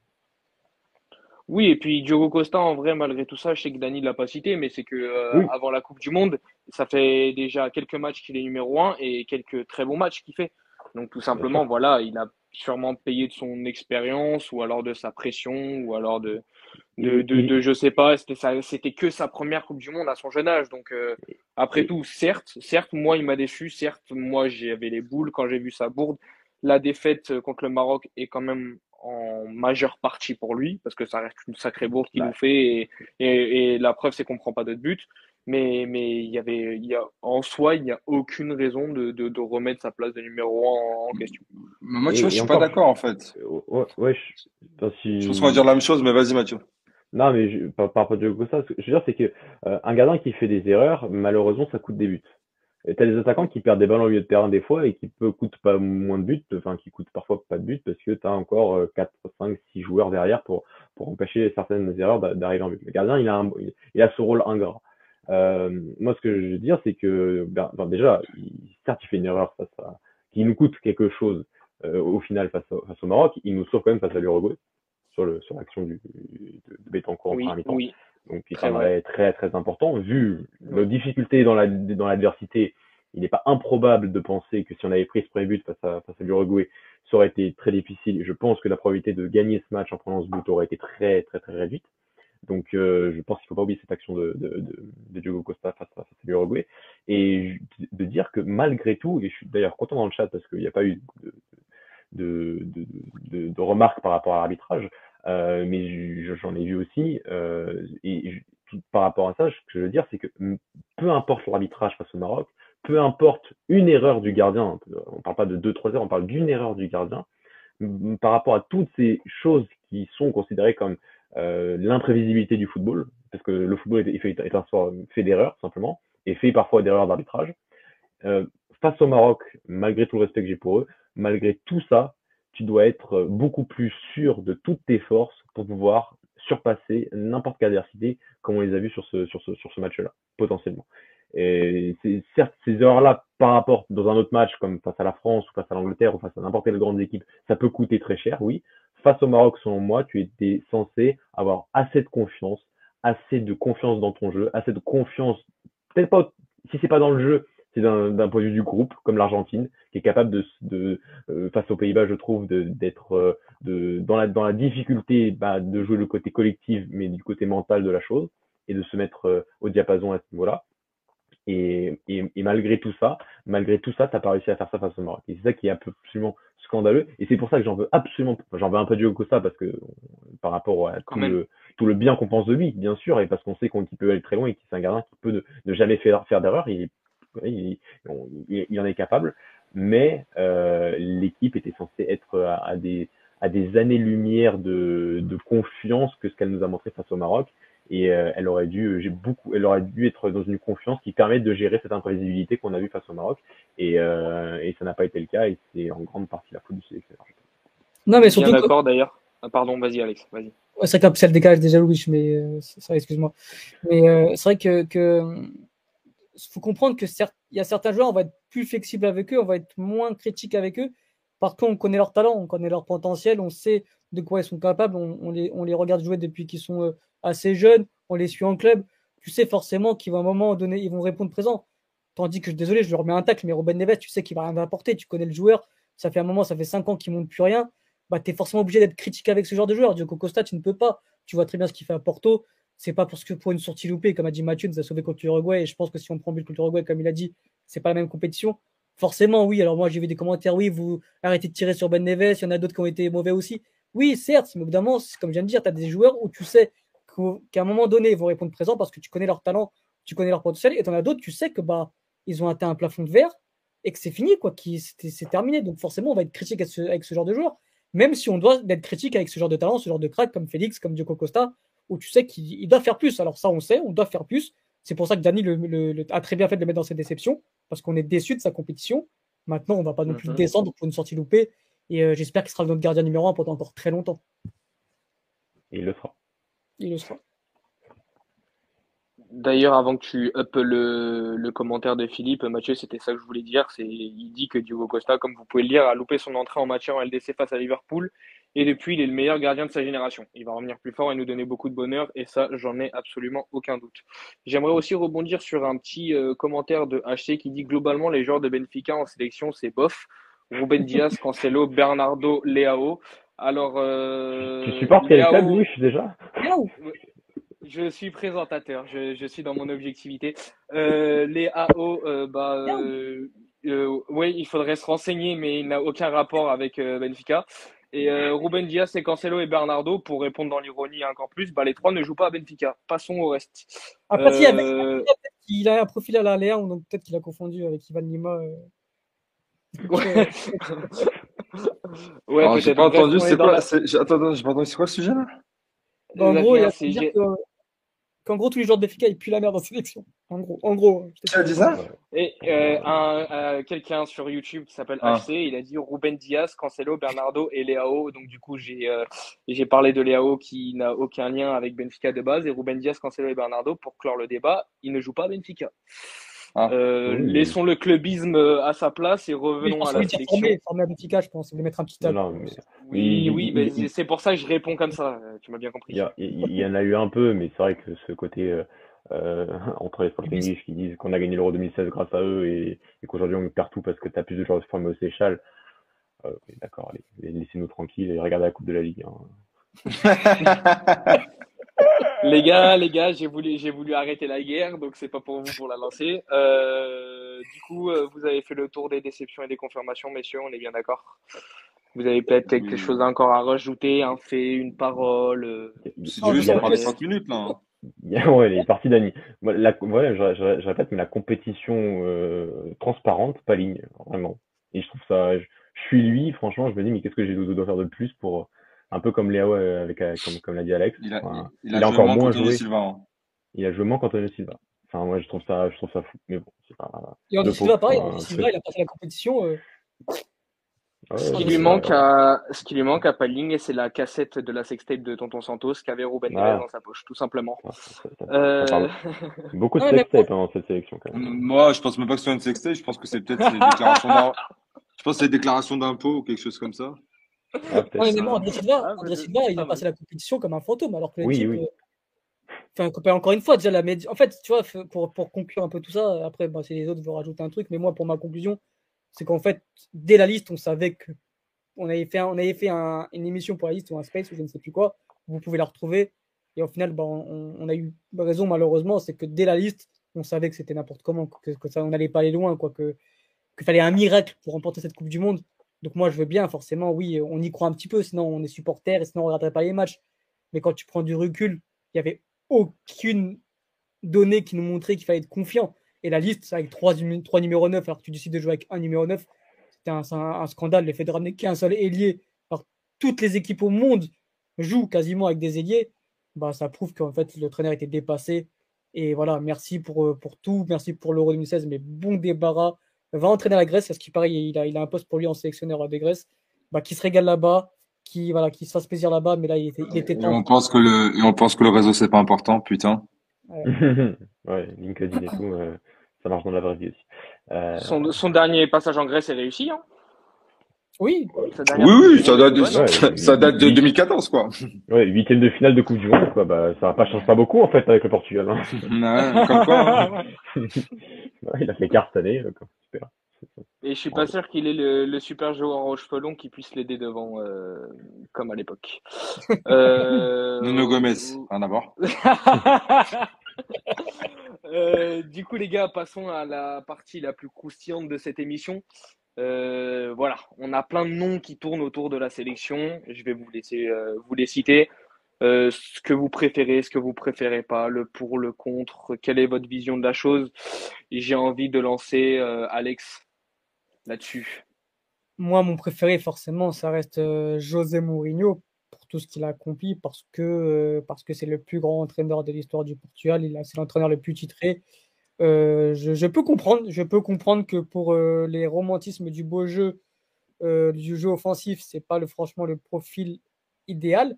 Oui, et puis Diogo Costa, en vrai, malgré tout ça, je sais que Dani ne l'a pas cité, mais c'est que euh, avant la Coupe du Monde, ça fait déjà quelques matchs qu'il est numéro un et quelques très bons matchs qu'il fait. Donc tout simplement, voilà, il a sûrement payé de son expérience ou alors de sa pression ou alors de, de, de, de je sais pas, c'était que sa première Coupe du Monde à son jeune âge. Donc euh, après tout, certes, certes, moi il m'a déçu, certes, moi j'avais les boules quand j'ai vu sa bourde. La défaite contre le Maroc est quand même en majeure partie pour lui, parce que ça reste une sacrée bourde qu'il nous fait, et, et, et, la preuve, c'est qu'on prend pas d'autres buts. Mais, mais il y avait, il y a, en soi, il n'y a aucune raison de, de, de, remettre sa place de numéro 1 en, question. Moi, tu vois, je suis pas d'accord, en fait. Ouais, ouais je, si... je pense qu'on va dire la même chose, mais vas-y, Mathieu. Non, mais je, par, rapport à Diogo Costa, ce que je veux dire, c'est que euh, un gardien qui fait des erreurs, malheureusement, ça coûte des buts. T'as des attaquants qui perdent des ballons au milieu de terrain des fois et qui peut coûtent pas moins de buts, enfin qui coûtent parfois pas de buts parce que tu as encore 4, 5, 6 joueurs derrière pour, pour empêcher certaines erreurs d'arriver en but. Le gardien, il a, un, il a ce rôle ingrat. Euh, moi, ce que je veux dire, c'est que ben, ben déjà, il, certes, il fait une erreur face à, qui nous coûte quelque chose euh, au final face, face au Maroc, il nous sauve quand même face à l'Uruguay sur le sur l'action du, de, de Betancourt oui, en mi-temps. Oui. Donc, qui très, très, très important. Vu nos difficultés dans l'adversité, la, dans l'adversité, il n'est pas improbable de penser que si on avait pris ce premier but face à, face à l'Uruguay, ça aurait été très difficile. Je pense que la probabilité de gagner ce match en prenant ce but aurait été très, très, très réduite. Donc, euh, je pense qu'il ne faut pas oublier cette action de, de, de, de Diogo Costa face, face à l'Uruguay. Et de dire que malgré tout, et je suis d'ailleurs content dans le chat parce qu'il n'y a pas eu de, de, remarques par rapport à l'arbitrage, euh, mais j'en ai vu aussi. Euh, et par rapport à ça, ce que je veux dire, c'est que peu importe l'arbitrage face au Maroc, peu importe une erreur du gardien, on parle pas de deux, trois heures, on parle d'une erreur du gardien, par rapport à toutes ces choses qui sont considérées comme l'imprévisibilité du football, parce que le football est, un sport fait d'erreurs simplement, et fait parfois d'erreurs d'arbitrage. Euh, face au Maroc, malgré tout le respect que j'ai pour eux, malgré tout ça, tu dois être beaucoup plus sûr de toutes tes forces pour pouvoir surpasser n'importe quelle adversité, comme on les a vus sur ce, sur ce, sur ce match-là, potentiellement. Et certes ces erreurs-là par rapport dans un autre match comme face à la France ou face à l'Angleterre ou face à n'importe quelle grande équipe, ça peut coûter très cher, oui. Face au Maroc, selon moi, tu étais censé avoir assez de confiance, assez de confiance dans ton jeu, assez de confiance, peut-être pas si c'est pas dans le jeu, c'est d'un point de vue du groupe, comme l'Argentine, qui est capable de, de euh, face aux Pays-Bas, je trouve, d'être euh, dans la dans la difficulté bah, de jouer le côté collectif, mais du côté mental de la chose, et de se mettre euh, au diapason à ce niveau-là. Et, et, et, malgré tout ça, malgré tout ça, t'as pas réussi à faire ça face au Maroc. Et c'est ça qui est absolument scandaleux. Et c'est pour ça que j'en veux absolument, j'en veux un peu Diogo Costa parce que par rapport à tout le, tout le, bien qu'on pense de lui, bien sûr, et parce qu'on sait qu'il peut aller très loin et qu'il c'est un gardien qui peut ne, jamais faire, faire d'erreur. Il, il, il, il, en est capable. Mais euh, l'équipe était censée être à, à, des, à des années-lumière de, de confiance que ce qu'elle nous a montré face au Maroc et euh, elle aurait dû euh, j'ai beaucoup elle aurait dû être dans une confiance qui permet de gérer cette imprévisibilité qu'on a vu face au Maroc et, euh, et ça n'a pas été le cas et c'est en grande partie la faute du sélectionneur. Non mais surtout d'accord d'ailleurs. Ah, pardon, vas-y Alex, vas-y. Ouais, c'est vrai que c'est le décalage déjà Louis mais euh, ça excuse-moi. Mais euh, c'est vrai que que faut comprendre que certes, il y a certains joueurs on va être plus flexible avec eux, on va être moins critique avec eux parce qu'on connaît leur talent, on connaît leur potentiel, on sait de quoi ils sont capables, on, on les on regarde jouer depuis qu'ils sont assez jeunes, on les suit en club, tu sais forcément qu'ils vont à un moment donné, ils vont répondre présent. Tandis que, désolé, je leur mets un tacle, mais Robin Neves, tu sais qu'il va rien apporter, tu connais le joueur, ça fait un moment, ça fait 5 ans qu'il monte plus rien, bah, tu es forcément obligé d'être critique avec ce genre de joueur. Diogo Costa, tu ne peux pas. Tu vois très bien ce qu'il fait à Porto. C'est pas parce que pour une sortie loupée, comme a dit Mathieu, nous a sauvé contre l'Uruguay. Et je pense que si on prend but contre l'Uruguay, comme il a dit, c'est pas la même compétition. Forcément, oui. Alors moi, j'ai vu des commentaires, oui, vous arrêtez de tirer sur Ben Neves. Il y en a d'autres qui ont été mauvais aussi. Oui, certes, mais évidemment, comme je viens de dire, tu as des joueurs où tu sais qu'à un moment donné, ils vont répondre présent parce que tu connais leur talent, tu connais leur potentiel, et tu en as d'autres, tu sais que bah ils ont atteint un plafond de verre et que c'est fini, quoi, c'est terminé. Donc forcément, on va être critique avec ce, genre de joueur, même si on doit être critique avec ce genre de talent, ce genre de crack comme Félix, comme Diogo Costa, où tu sais qu'il doit faire plus. Alors ça, on sait, on doit faire plus. C'est pour ça que Dani a très bien fait de le mettre dans cette déception, parce qu'on est déçu de sa compétition. Maintenant, on va pas non plus mm -hmm. descendre pour une sortie loupée. Et euh, j'espère qu'il sera notre gardien numéro un pendant encore très longtemps. Il le sera. Il le sera. D'ailleurs, avant que tu up le, le, commentaire de Philippe, Mathieu, c'était ça que je voulais dire. C'est, il dit que Diogo Costa, comme vous pouvez le lire, a loupé son entrée en match en LDC face à Liverpool. Et depuis, il est le meilleur gardien de sa génération. Il va revenir plus fort et nous donner beaucoup de bonheur. Et ça, j'en ai absolument aucun doute. J'aimerais aussi rebondir sur un petit euh, commentaire de HC qui dit globalement, les joueurs de Benfica en sélection, c'est bof. Ruben Diaz, Cancelo, Bernardo, Leao. Alors, euh, tu supportes quel club, déjà je suis présentateur, je, je, suis dans mon objectivité. Euh, les AO, euh, bah, euh, euh, oui, il faudrait se renseigner, mais il n'a aucun rapport avec euh, Benfica. Et euh, Ruben Diaz, et Cancelo et Bernardo, pour répondre dans l'ironie encore plus, bah, les trois ne jouent pas à Benfica. Passons au reste. Après, il, avait, il a un profil à la Léa, donc peut-être qu'il a confondu avec Ivan Lima. Ouais. ouais, j'ai pas entendu, c'est quoi, attends, j'ai pas entendu, c'est quoi le sujet là? Bah, en gros, il y a que qu'en gros, tous les joueurs de Benfica, ils puent la merde en sélection. En gros, en gros. Tu as dit ça Et euh, un, euh, quelqu'un sur YouTube qui s'appelle ah. HC, il a dit Ruben Diaz, Cancelo, Bernardo et Leao. Donc du coup, j'ai euh, j'ai parlé de Leao qui n'a aucun lien avec Benfica de base et Ruben Diaz, Cancelo et Bernardo pour clore le débat, il ne joue pas à Benfica. Ah, euh, oui. Laissons le clubisme à sa place et revenons à la sélection. Formé, formé à Benfica, je pense. Mettre un petit tab. Non, mais... Oui, oui, mais c'est pour ça que je réponds comme ça. Tu m'as bien compris. Il y, a, il y, en a eu un peu, mais c'est vrai que ce côté euh, euh, entre les Sporting English qui disent qu'on a gagné l'Euro 2016 grâce à eux et, et qu'aujourd'hui on perd tout parce que tu as plus de joueurs formés au Seychelles. Euh, D'accord, allez, laissez-nous tranquilles et regardez la Coupe de la Ligue. Hein. les gars, les gars, j'ai voulu, j'ai voulu arrêter la guerre, donc c'est pas pour vous pour la lancer. Euh, du coup, euh, vous avez fait le tour des déceptions et des confirmations, messieurs, on est bien d'accord? Vous avez peut-être quelque chose encore à rajouter, un fait, une parole. C'est juste on parle 5 minutes là. ouais, les parties d'Annie. La, voilà, je, je, je, répète, mais la compétition euh, transparente, pas ligne, vraiment. Et je trouve ça, je, je suis lui, franchement, je me dis, mais qu'est-ce que j'ai dois faire de plus pour un peu comme Léo avec comme, comme l'a dit Alex. Il a, il, a, encore moins joué. Silva, hein. Il a joué moins qu'Antonio Silva. Enfin, moi, je trouve ça, je trouve ça fou. Mais bon, c'est pas. Et Antonio Silva, pareil. Antonio Silva, il a passé la compétition. Euh... ce, qui lui manque à, ce qui lui manque à Palling, c'est la cassette de la sextape de Tonton Santos qu'avait Ruben ah. dans sa poche, tout simplement. Ah, ça, ça, euh... Beaucoup de sextapes hein, dans cette sélection. Quand même. Moi, je pense même pas que ce soit une sextape. Je pense que c'est peut-être les déclarations Je pense que c'est des déclarations d'impôts ou quelque chose comme ça. Ah, ouais, mais bon, André Silva, ah, André Silva il a passé la compétition comme un fantôme, alors que le oui, type, oui. Euh, Enfin, encore une fois, déjà, la En fait, tu vois, pour, pour conclure un peu tout ça, après, bah, si les autres veulent rajouter un truc, mais moi, pour ma conclusion, c'est qu'en fait, dès la liste, on savait que on avait fait, on avait fait un, une émission pour la liste ou un space ou je ne sais plus quoi. Vous pouvez la retrouver. Et au final, bah, on, on, a eu raison, malheureusement, c'est que dès la liste, on savait que c'était n'importe comment, que, que, ça, on n'allait pas aller loin, quoi, que qu'il fallait un miracle pour remporter cette Coupe du Monde. Donc moi, je veux bien, forcément, oui, on y croit un petit peu, sinon on est supporter et sinon on ne regarderait pas les matchs. Mais quand tu prends du recul, il n'y avait aucune donnée qui nous montrait qu'il fallait être confiant. Et la liste, avec trois, trois numéros 9, alors que tu décides de jouer avec un numéro 9, c'était un, scandale. Le fait de ramener qu'un seul ailier, alors toutes les équipes au monde jouent quasiment avec des ailiers, bah, ça prouve qu'en fait, le traîneur était dépassé. Et voilà, merci pour, euh, pour tout, merci pour l'Euro 2016, mais bon débarras. Va entraîner la Grèce, parce qu'il paraît, il a, il a un poste pour lui en sélectionneur de Grèce, bah, qui se régale là-bas, qui voilà, qui se fasse plaisir là-bas, mais là il était, il était et on pense que le et on pense que le réseau c'est pas important, putain. Ouais, ouais LinkedIn et tout, euh, ça marche dans la vraie vie aussi. Euh... Son, son dernier passage en Grèce est réussi, hein oui. Oui, oui, ça date de, ouais, ça, date de 2014, quoi. Ouais, huitième de finale de Coupe du Monde, quoi. Bah, ça va pas changer pas beaucoup, en fait, avec le Portugal. Hein. ouais, comme quoi. Hein. il a fait quart cette année, quoi. super. Et je suis pas sûr qu'il ait le, le, super joueur en cheveux longs qui puisse l'aider devant, euh, comme à l'époque. Euh... Nuno Gomez, rien à voir. euh, du coup, les gars, passons à la partie la plus croustillante de cette émission. Euh, voilà, on a plein de noms qui tournent autour de la sélection. Je vais vous laisser euh, vous les citer. Euh, ce que vous préférez, ce que vous préférez pas, le pour, le contre, quelle est votre vision de la chose? J'ai envie de lancer Alex là-dessus Moi, mon préféré, forcément, ça reste José Mourinho pour tout ce qu'il a accompli, parce que c'est le plus grand entraîneur de l'histoire du Portugal. C'est l'entraîneur le plus titré. Euh, je, peux comprendre, je peux comprendre que pour les romantismes du beau jeu, du jeu offensif, c'est pas franchement le profil idéal.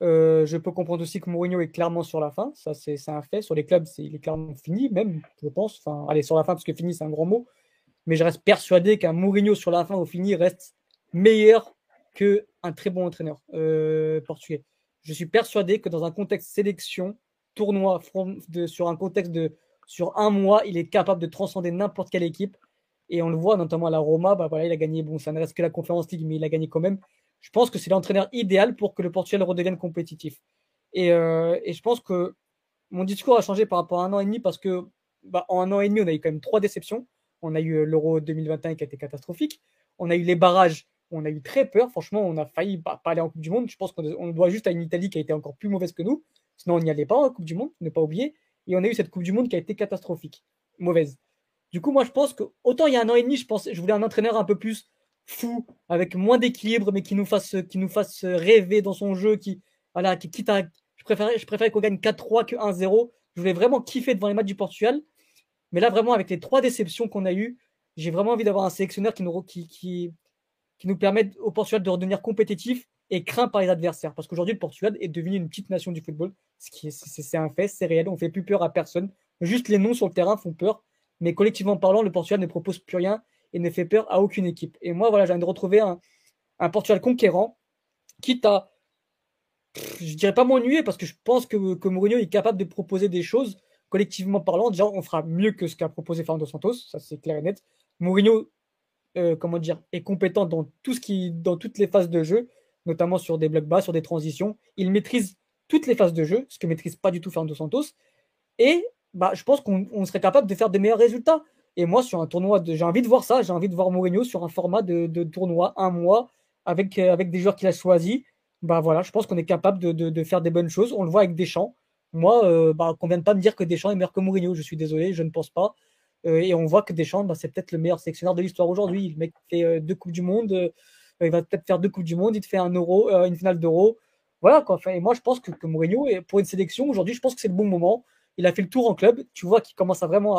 je peux comprendre aussi que Mourinho est clairement sur la fin, ça c'est un fait. Sur les clubs, il est clairement fini, même, je pense. Enfin, allez, sur la fin, parce que fini, c'est un grand mot mais je reste persuadé qu'un Mourinho sur la fin au fini reste meilleur qu'un très bon entraîneur euh, portugais. Je suis persuadé que dans un contexte sélection, tournoi, sur un contexte de sur un mois, il est capable de transcender n'importe quelle équipe. Et on le voit notamment à la Roma, bah voilà, il a gagné, bon, ça ne reste que la Conférence League, mais il a gagné quand même. Je pense que c'est l'entraîneur idéal pour que le Portugal redevienne compétitif. Et, euh, je pense que mon discours a changé par rapport à un an et demi parce que bah, en un an et demi, on a eu quand même trois déceptions. On a eu euh, l'Euro 2021 qui a été catastrophique. On a eu les barrages. On a eu très peur. Franchement, on a failli pas, aller en Coupe du Monde. Je pense qu'on doit juste à une Italie qui a été encore plus mauvaise que nous. Sinon, on n'y allait pas en Coupe du Monde. Ne pas oublier. Et on a eu cette Coupe du Monde qui a été catastrophique, mauvaise. Du coup, moi, je pense que autant il y a un an et demi, je je voulais un entraîneur un peu plus fou, avec moins d'équilibre, mais qui nous fasse, qui nous fasse rêver dans son jeu, qui, voilà, qui quitte à, je préférais, qu'on gagne 4-3 que 1-0. Je voulais vraiment kiffer devant les matchs du Portugal. Mais là, vraiment, avec les trois déceptions qu'on a eues, j'ai vraiment envie d'avoir un sélectionneur qui nous, qui nous permette au Portugal de redevenir compétitif et craint par les adversaires. Parce qu'aujourd'hui, le Portugal est devenu une petite nation du football. Ce qui c'est un fait, c'est réel. On fait plus peur à personne. Juste les noms sur le terrain font peur. Mais collectivement parlant, le Portugal ne propose plus rien et ne fait peur à aucune équipe. Et moi, voilà, j'ai envie de retrouver un, un Portugal conquérant, quitte à, je dirais pas m'ennuyer parce que je pense que, que Mourinho est capable de proposer des choses collectivement parlant, déjà, on fera mieux que ce qu'a proposé Fernando Santos, ça c'est clair et net. Mourinho, euh, comment dire, est compétent dans tout ce qui, dans toutes les phases de jeu, notamment sur des blocs bas, sur des transitions. Il maîtrise toutes les phases de jeu, ce que maîtrise pas du tout Fernando Santos. Et bah, je pense qu'on serait capable de faire de meilleurs résultats. Et moi, sur un tournoi, j'ai envie de voir ça. J'ai envie de voir Mourinho sur un format de, de tournoi, un mois, avec, euh, avec des joueurs qu'il a choisis. Bah voilà, je pense qu'on est capable de, de, de, faire des bonnes choses. On le voit avec Deschamps. Moi, euh, bah, qu'on vienne pas me dire que Deschamps est meilleur que Mourinho, je suis désolé, je ne pense pas. Euh, et on voit que Deschamps, bah, c'est peut-être le meilleur sélectionneur de l'histoire aujourd'hui. Le mec fait deux Coupes du Monde, il va peut-être faire deux Coupes du Monde, il te fait un euro, une finale d'euro. Voilà quoi. et moi, je pense que, que Mourinho, pour une sélection, aujourd'hui, je pense que c'est le bon moment. Il a fait le tour en club. Tu vois qu'il commence à vraiment.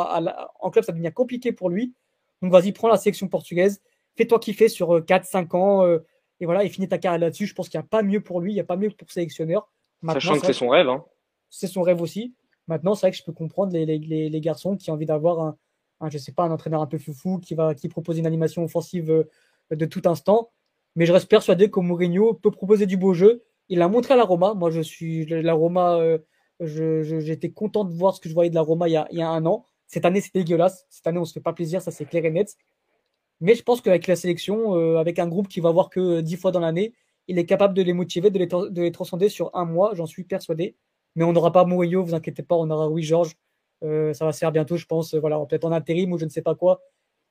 en club, ça devient compliqué pour lui. Donc vas-y, prends la sélection portugaise. Fais-toi kiffer sur 4-5 ans. et voilà, il finit ta carrière là-dessus. Je pense qu'il n'y a pas mieux pour lui. Il n'y a pas mieux pour sélectionneur. Sachant que c'est son rêve. Hein. C'est son rêve aussi. Maintenant, c'est vrai que je peux comprendre les, les, les, garçons qui ont envie d'avoir un, un, je sais pas, un entraîneur un peu foufou qui va qui propose une animation offensive euh, de tout instant. Mais je reste persuadé que Mourinho peut proposer du beau jeu. Il l'a montré à la Roma. Moi, je suis la Roma. Euh, j'étais content de voir ce que je voyais de la Roma il y a, un an. Cette année, c'est dégueulasse. Cette année, on se fait pas plaisir, ça c'est clair et net. Mais je pense qu'avec la sélection, euh, avec un groupe qui va voir que dix fois dans l'année, il est capable de les motiver, de les, de les transcender sur un mois, j'en suis persuadé. Mais on n'aura pas Mourinho, vous inquiétez pas, on aura Rui Georges. Euh, ça va se faire bientôt, je pense. Voilà, peut-être en intérim ou je ne sais pas quoi.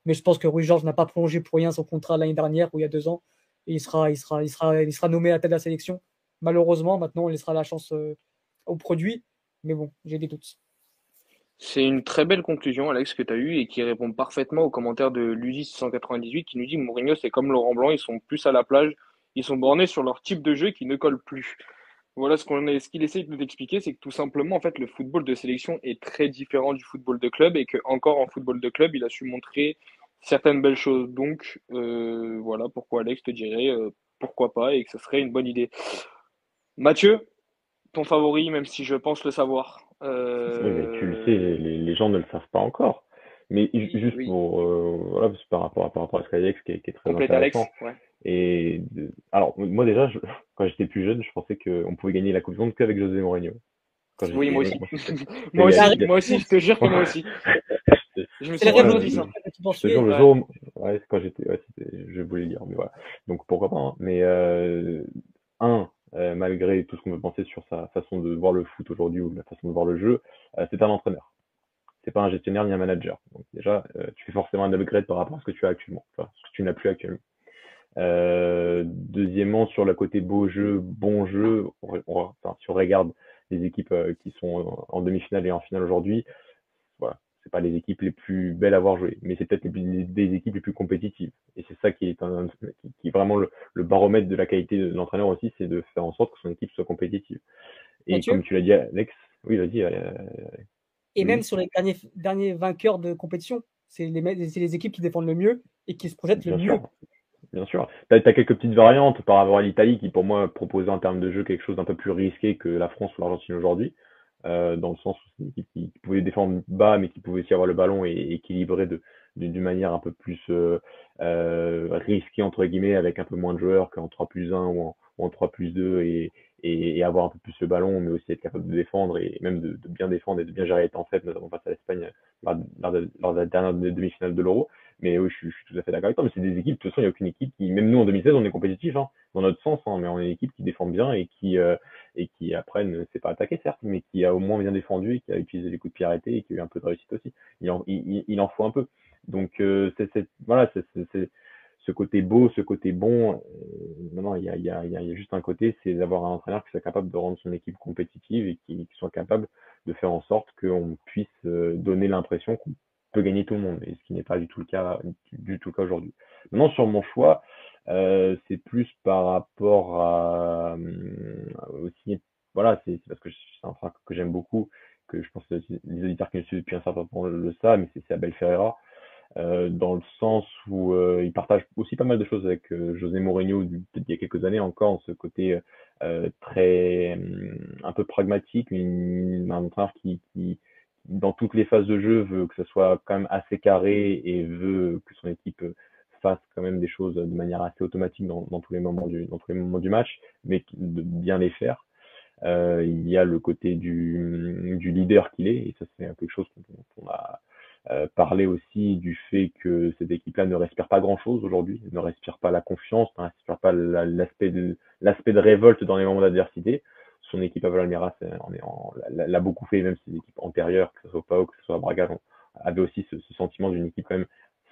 Mais je pense que Rui Georges n'a pas prolongé pour rien son contrat l'année dernière ou il y a deux ans. Il sera, il sera, il sera, il sera nommé à la tête de la sélection. Malheureusement, maintenant, on laissera la chance euh, au produit. Mais bon, j'ai des doutes. C'est une très belle conclusion, Alex, que tu as eue et qui répond parfaitement aux commentaires de Luis 198 qui nous dit que Mourinho, c'est comme Laurent Blanc, ils sont plus à la plage, ils sont bornés sur leur type de jeu qui ne colle plus. Voilà ce ce qu'il essaye de nous expliquer, c'est que tout simplement, en fait, le football de sélection est très différent du football de club et que encore en football de club, il a su montrer certaines belles choses. Donc, euh, voilà pourquoi Alex te dirait euh, pourquoi pas et que ce serait une bonne idée. Mathieu, ton favori, même si je pense le savoir. Euh... Tu le sais, les, les, gens ne le savent pas encore. Mais juste pour voilà, par rapport à par rapport à Skydex qui, qui est très Complète intéressant. Alex, ouais. Et alors, moi déjà, je, quand j'étais plus jeune, je pensais qu'on pouvait gagner la Coupe du Monde qu'avec José Mourinho. Oui, moi aussi. moi, aussi moi aussi, je te jure que moi aussi. je me suis dit ça. Je le jour, ouais, quand j'étais, ouais, je voulais dire, mais voilà. Donc pourquoi pas. Hein. Mais euh, un, euh, malgré tout ce qu'on peut penser sur sa façon de voir le foot aujourd'hui ou la façon de voir le jeu, euh, c'est un entraîneur. C'est pas un gestionnaire ni un manager. Donc déjà, euh, tu fais forcément un upgrade par rapport à ce que tu as actuellement, enfin, ce que tu n'as plus actuellement. Euh, deuxièmement, sur le côté beau jeu, bon jeu, on, enfin, si on regarde les équipes euh, qui sont en demi-finale et en finale aujourd'hui, voilà, c'est pas les équipes les plus belles à avoir joué, mais c'est peut-être les, des équipes les plus compétitives. Et c'est ça qui est, un, qui, est vraiment le, baromètre de la qualité de l'entraîneur aussi, c'est de faire en sorte que son équipe soit compétitive. Et comme tu l'as dit, Alex, oui, vas-y. Euh, et même sur les derniers, derniers vainqueurs de compétition, c'est les, les équipes qui défendent le mieux et qui se projettent le mieux bien sûr. Tu as, quelques petites variantes par rapport à l'Italie qui, pour moi, proposait en termes de jeu quelque chose d'un peu plus risqué que la France ou l'Argentine aujourd'hui, euh, dans le sens où une équipe qui, pouvait défendre bas, mais qui pouvait aussi avoir le ballon et, équilibrer de, d'une manière un peu plus euh, euh, risquée, entre guillemets, avec un peu moins de joueurs qu'en 3 plus 1 ou en, ou en 3 plus 2 et, et, avoir un peu plus le ballon, mais aussi être capable de défendre et même de, bien défendre et de bien gérer les temps faibles, notamment face à l'Espagne lors, de, la dernière demi-finale de l'Euro. Mais oui, je, suis tout à fait d'accord avec toi. Mais c'est des équipes, de toute façon, il n'y a aucune équipe qui, même nous en 2016, on est compétitif, hein, dans notre sens, hein, mais on est une équipe qui défend bien et qui, euh, et qui après ne s'est pas attaqué, certes, mais qui a au moins bien défendu et qui a utilisé les coups de pied arrêtés et qui a eu un peu de réussite aussi. Il en, il, il en faut un peu. Donc, euh, c'est, voilà, c'est, ce côté beau, ce côté bon. Euh, non, non, il y a, y, a, y a, juste un côté, c'est d'avoir un entraîneur qui soit capable de rendre son équipe compétitive et qui, qui soit capable de faire en sorte qu'on puisse euh, donner l'impression peut gagner tout le monde, et ce qui n'est pas du tout le cas du, tout le cas aujourd'hui. Maintenant, sur mon choix, euh, c'est plus par rapport à aussi, voilà, c'est parce que c'est un frère que j'aime beaucoup, que je pense que les auditeurs qui me suivent depuis un certain temps le savent, mais c'est Abel Ferreira. Euh, dans le sens où euh, il partage aussi pas mal de choses avec euh, José Mourinho il y a quelques années encore, ce côté très un peu pragmatique, une, un entraîneur qui, qui, dans toutes les phases de jeu veut que ce soit quand même assez carré et veut que son équipe fasse quand même des choses de manière assez automatique dans, tous les moments du dans tous les moments du match, mais de bien les faire. Euh, il y a le côté du, du leader qu'il est, et ça c'est quelque chose qu'on a euh, parler aussi du fait que cette équipe-là ne respire pas grand-chose aujourd'hui, ne respire pas la confiance, ne respire pas l'aspect de l'aspect de révolte dans les moments d'adversité. Son équipe à Valmiras l'a beaucoup fait, même ses équipes antérieures, que ce soit Pau, que ce soit Braga, avait aussi ce, sentiment d'une équipe quand même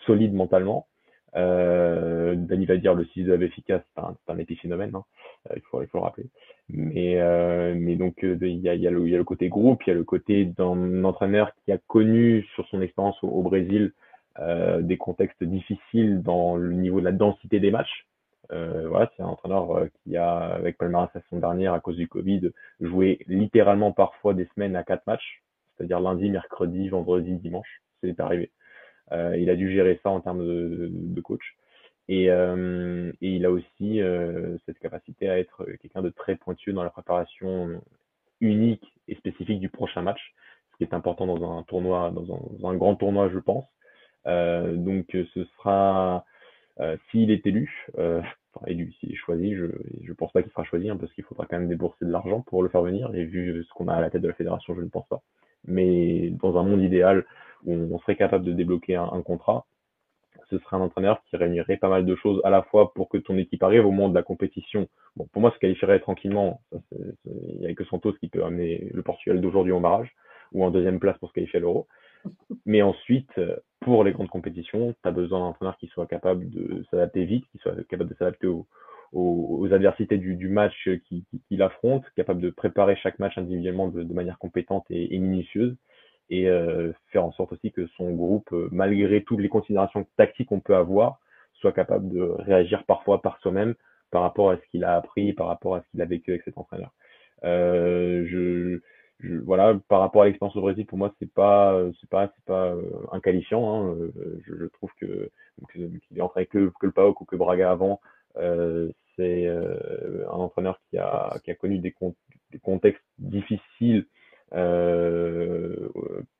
solide mentalement. Euh, Dani va dire le 6 de efficace, c'est un, un épiphénomène, hein. Euh, il, faut, le rappeler. Mais, euh, donc euh, il y, a, y, a le, y a le côté groupe, il y a le côté d'un entraîneur qui a connu sur son expérience au, Brésil euh, des contextes difficiles dans le niveau de la densité des matchs. Euh, voilà, c'est un entraîneur euh, qui a, avec Palmeiras la saison dernière, à cause du Covid, joué littéralement parfois des semaines à quatre matchs, c'est-à-dire lundi, mercredi, vendredi, dimanche. C'est arrivé. Euh, il a dû gérer ça en termes de, de coach. Et, euh, et, il a aussi euh, cette capacité à être quelqu'un de très pointueux dans la préparation unique et spécifique du prochain match, ce qui est important dans un tournoi, dans un, dans un grand tournoi, je pense. Euh, donc ce sera, s'il est élu, euh, enfin élu, s'il est choisi, je je pense pas qu'il sera choisi hein, parce qu'il faudra quand même débourser de l'argent pour le faire venir. Et vu ce qu'on a à la tête de la fédération, je ne pense pas. Mais dans un monde idéal où on serait capable de débloquer un, contrat, ce serait un entraîneur qui réunirait pas mal de choses à la fois pour que ton équipe arrive au moment de la compétition. Bon, pour moi, se qualifierait tranquillement. Il n'y a que Santos qui peut amener le Portugal d'aujourd'hui en barrage ou en deuxième place pour se qualifier à l'Euro. Mais ensuite, pour les grandes compétitions, tu as besoin d'un entraîneur qui soit capable de s'adapter vite, qui soit capable de s'adapter aux, adversités du, match qu'il qui, qui affronte, capable de préparer chaque match individuellement de, manière compétente et, et minutieuse, et euh, faire en sorte aussi que son groupe, euh, malgré toutes les considérations tactiques qu'on peut avoir, soit capable de réagir parfois par soi-même par rapport à ce qu'il a appris, par rapport à ce qu'il a vécu avec cet entraîneur. Euh, je, je, voilà, par rapport à l'expérience au Brésil, pour moi, c'est pas, c'est pas, c'est pas euh, inqualifiant. Hein. Je, je, trouve que qu'il est entraîné que, que le PAOK ou que Braga avant, euh, c'est euh, un entraîneur qui a, qui a connu des, des contextes difficiles euh,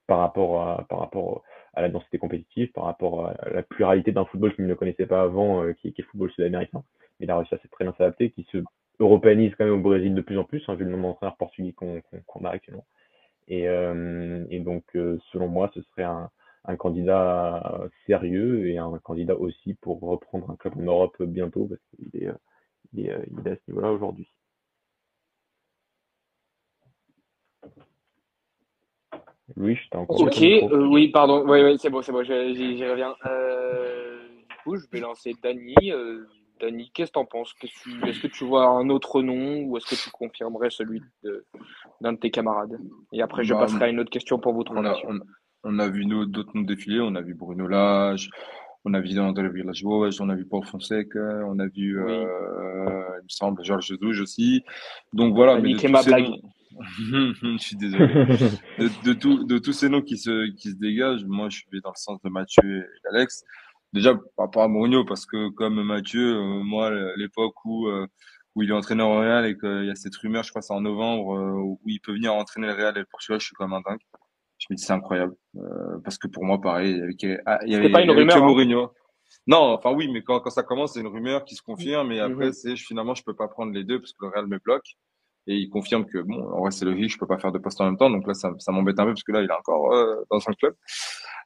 par rapport à par rapport à la densité compétitive, par rapport à la pluralité d'un football qu'il ne connaissait pas avant, euh, qui, qui, est football sud-américain. Il a réussi à très bien s'adapter, qui se européanise quand même au Brésil de plus en plus, hein, vu le nombre d'entraîneurs portugais qu'on qu qu a actuellement. Et, euh, et donc, euh, selon moi, ce serait un, un, candidat sérieux et un candidat aussi pour reprendre un club en Europe bientôt, parce qu'il est, il est, il est à ce niveau-là aujourd'hui. Louis, je t'ai encore. Ok, euh, oui, pardon. Oui, oui, c'est bon, c'est bon, j'y reviens. Euh, du coup, je vais lancer Dany. Dany, qu'est-ce que t'en penses? Est-ce que tu vois un autre nom ou est-ce que tu confirmerais celui d'un de, tes camarades? Et après, je bah, passerai à une autre question pour votre on a, on, on a vu d'autres noms défiler. On a vu Bruno Lage, on a vu dans le village on a vu Paul Fonseca, on a vu, oui. euh, il me semble, Georges Douge aussi. Donc voilà. Mais de ma blague. Noms, je suis désolé. De, de, tout, de, tous ces noms qui se, qui se dégagent, moi, je vais dans le sens de Mathieu et d'Alex. Déjà, par rapport à Mourinho, parce que comme Mathieu, euh, moi, l'époque où, euh, où il est entraîneur au Real et qu'il y a cette rumeur, je crois c'est en novembre, euh, où il peut venir entraîner le Real et le Portugal, je suis comme un dingue. Je me dis, c'est incroyable. parce que pour moi, pareil, il y avait, ah, il y avait, pas une rumeur, hein. Mourinho. Non, enfin oui, mais quand, quand ça commence, c'est une rumeur qui se confirme, et après, c'est finalement, je peux pas prendre les deux parce que le Real me bloque et il confirme que bon en vrai c'est logique je peux pas faire deux postes en même temps. Donc là ça, ça m'embête un peu parce que là il est encore euh, dans son club.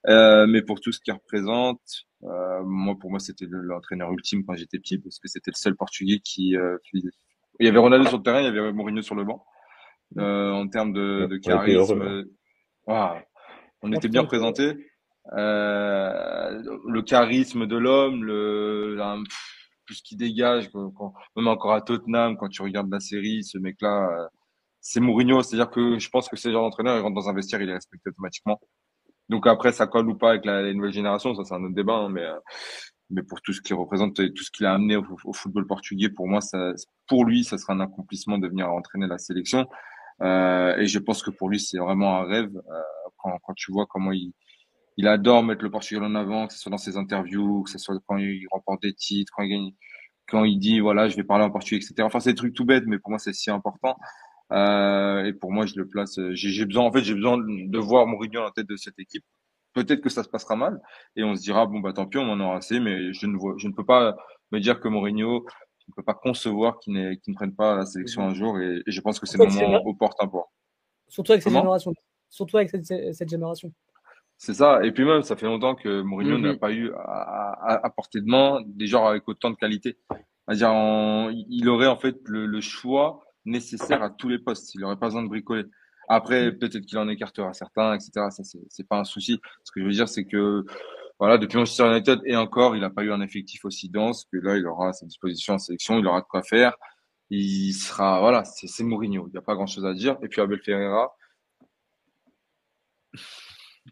Euh, mais pour tout ce qu'il représente euh, moi pour moi c'était l'entraîneur ultime quand j'étais petit parce que c'était le seul portugais qui, euh, qui, il y avait Ronaldo sur le terrain il y avait Mourinho sur le banc. Euh, en termes de, de charisme wow. on était bien présenté le charisme de l'homme le plus qui dégage. Quand, même encore à Tottenham, quand tu regardes la série, ce mec-là, euh, c'est Mourinho. C'est-à-dire que je pense que ces genre d'entraîneur, il rentre dans un vestiaire, il est respecté automatiquement. Donc après, ça colle ou pas avec la, la nouvelle génération, ça c'est un autre débat. Hein, mais euh, mais pour tout ce qu'il représente et tout ce qu'il a amené au, au, football portugais, pour moi, ça, pour lui, ça sera un accomplissement de venir entraîner la sélection. Euh, et je pense que pour lui, c'est vraiment un rêve euh, quand, quand tu vois comment il, il adore mettre le Portugal en avant, que ce soit dans ses interviews, que ce soit quand il remporte des titres, quand il gagne, quand il dit voilà, je vais parler en portugais, etc. Enfin, c'est des trucs tout bêtes, mais pour moi, c'est si important. Euh, et pour moi, je le place. J'ai besoin, en fait, j'ai besoin de voir Mourinho en tête de cette équipe. Peut-être que ça se passera mal et on se dira bon bah tant pis, on en aura assez. Mais je ne vois, je ne peux pas me dire que Mourinho ne peut pas concevoir qu'il ne, qu ne prenne pas la sélection un jour. Et, et je pense que c'est le moment opportun pour. Surtout avec cette génération. Surtout avec cette, cette génération. C'est ça. Et puis même, ça fait longtemps que Mourinho mm -hmm. n'a pas eu à, à, à, portée de main des gens avec autant de qualité. C'est-à-dire, il aurait en fait le, le, choix nécessaire à tous les postes. Il n'aurait pas besoin de bricoler. Après, mm. peut-être qu'il en écartera certains, etc. Ça, c'est pas un souci. Ce que je veux dire, c'est que voilà, depuis Manchester United et encore, il n'a pas eu un effectif aussi dense que là, il aura à sa disposition en sélection, il aura de quoi faire. Il sera, voilà, c'est Mourinho. Il n'y a pas grand chose à dire. Et puis Abel Ferreira,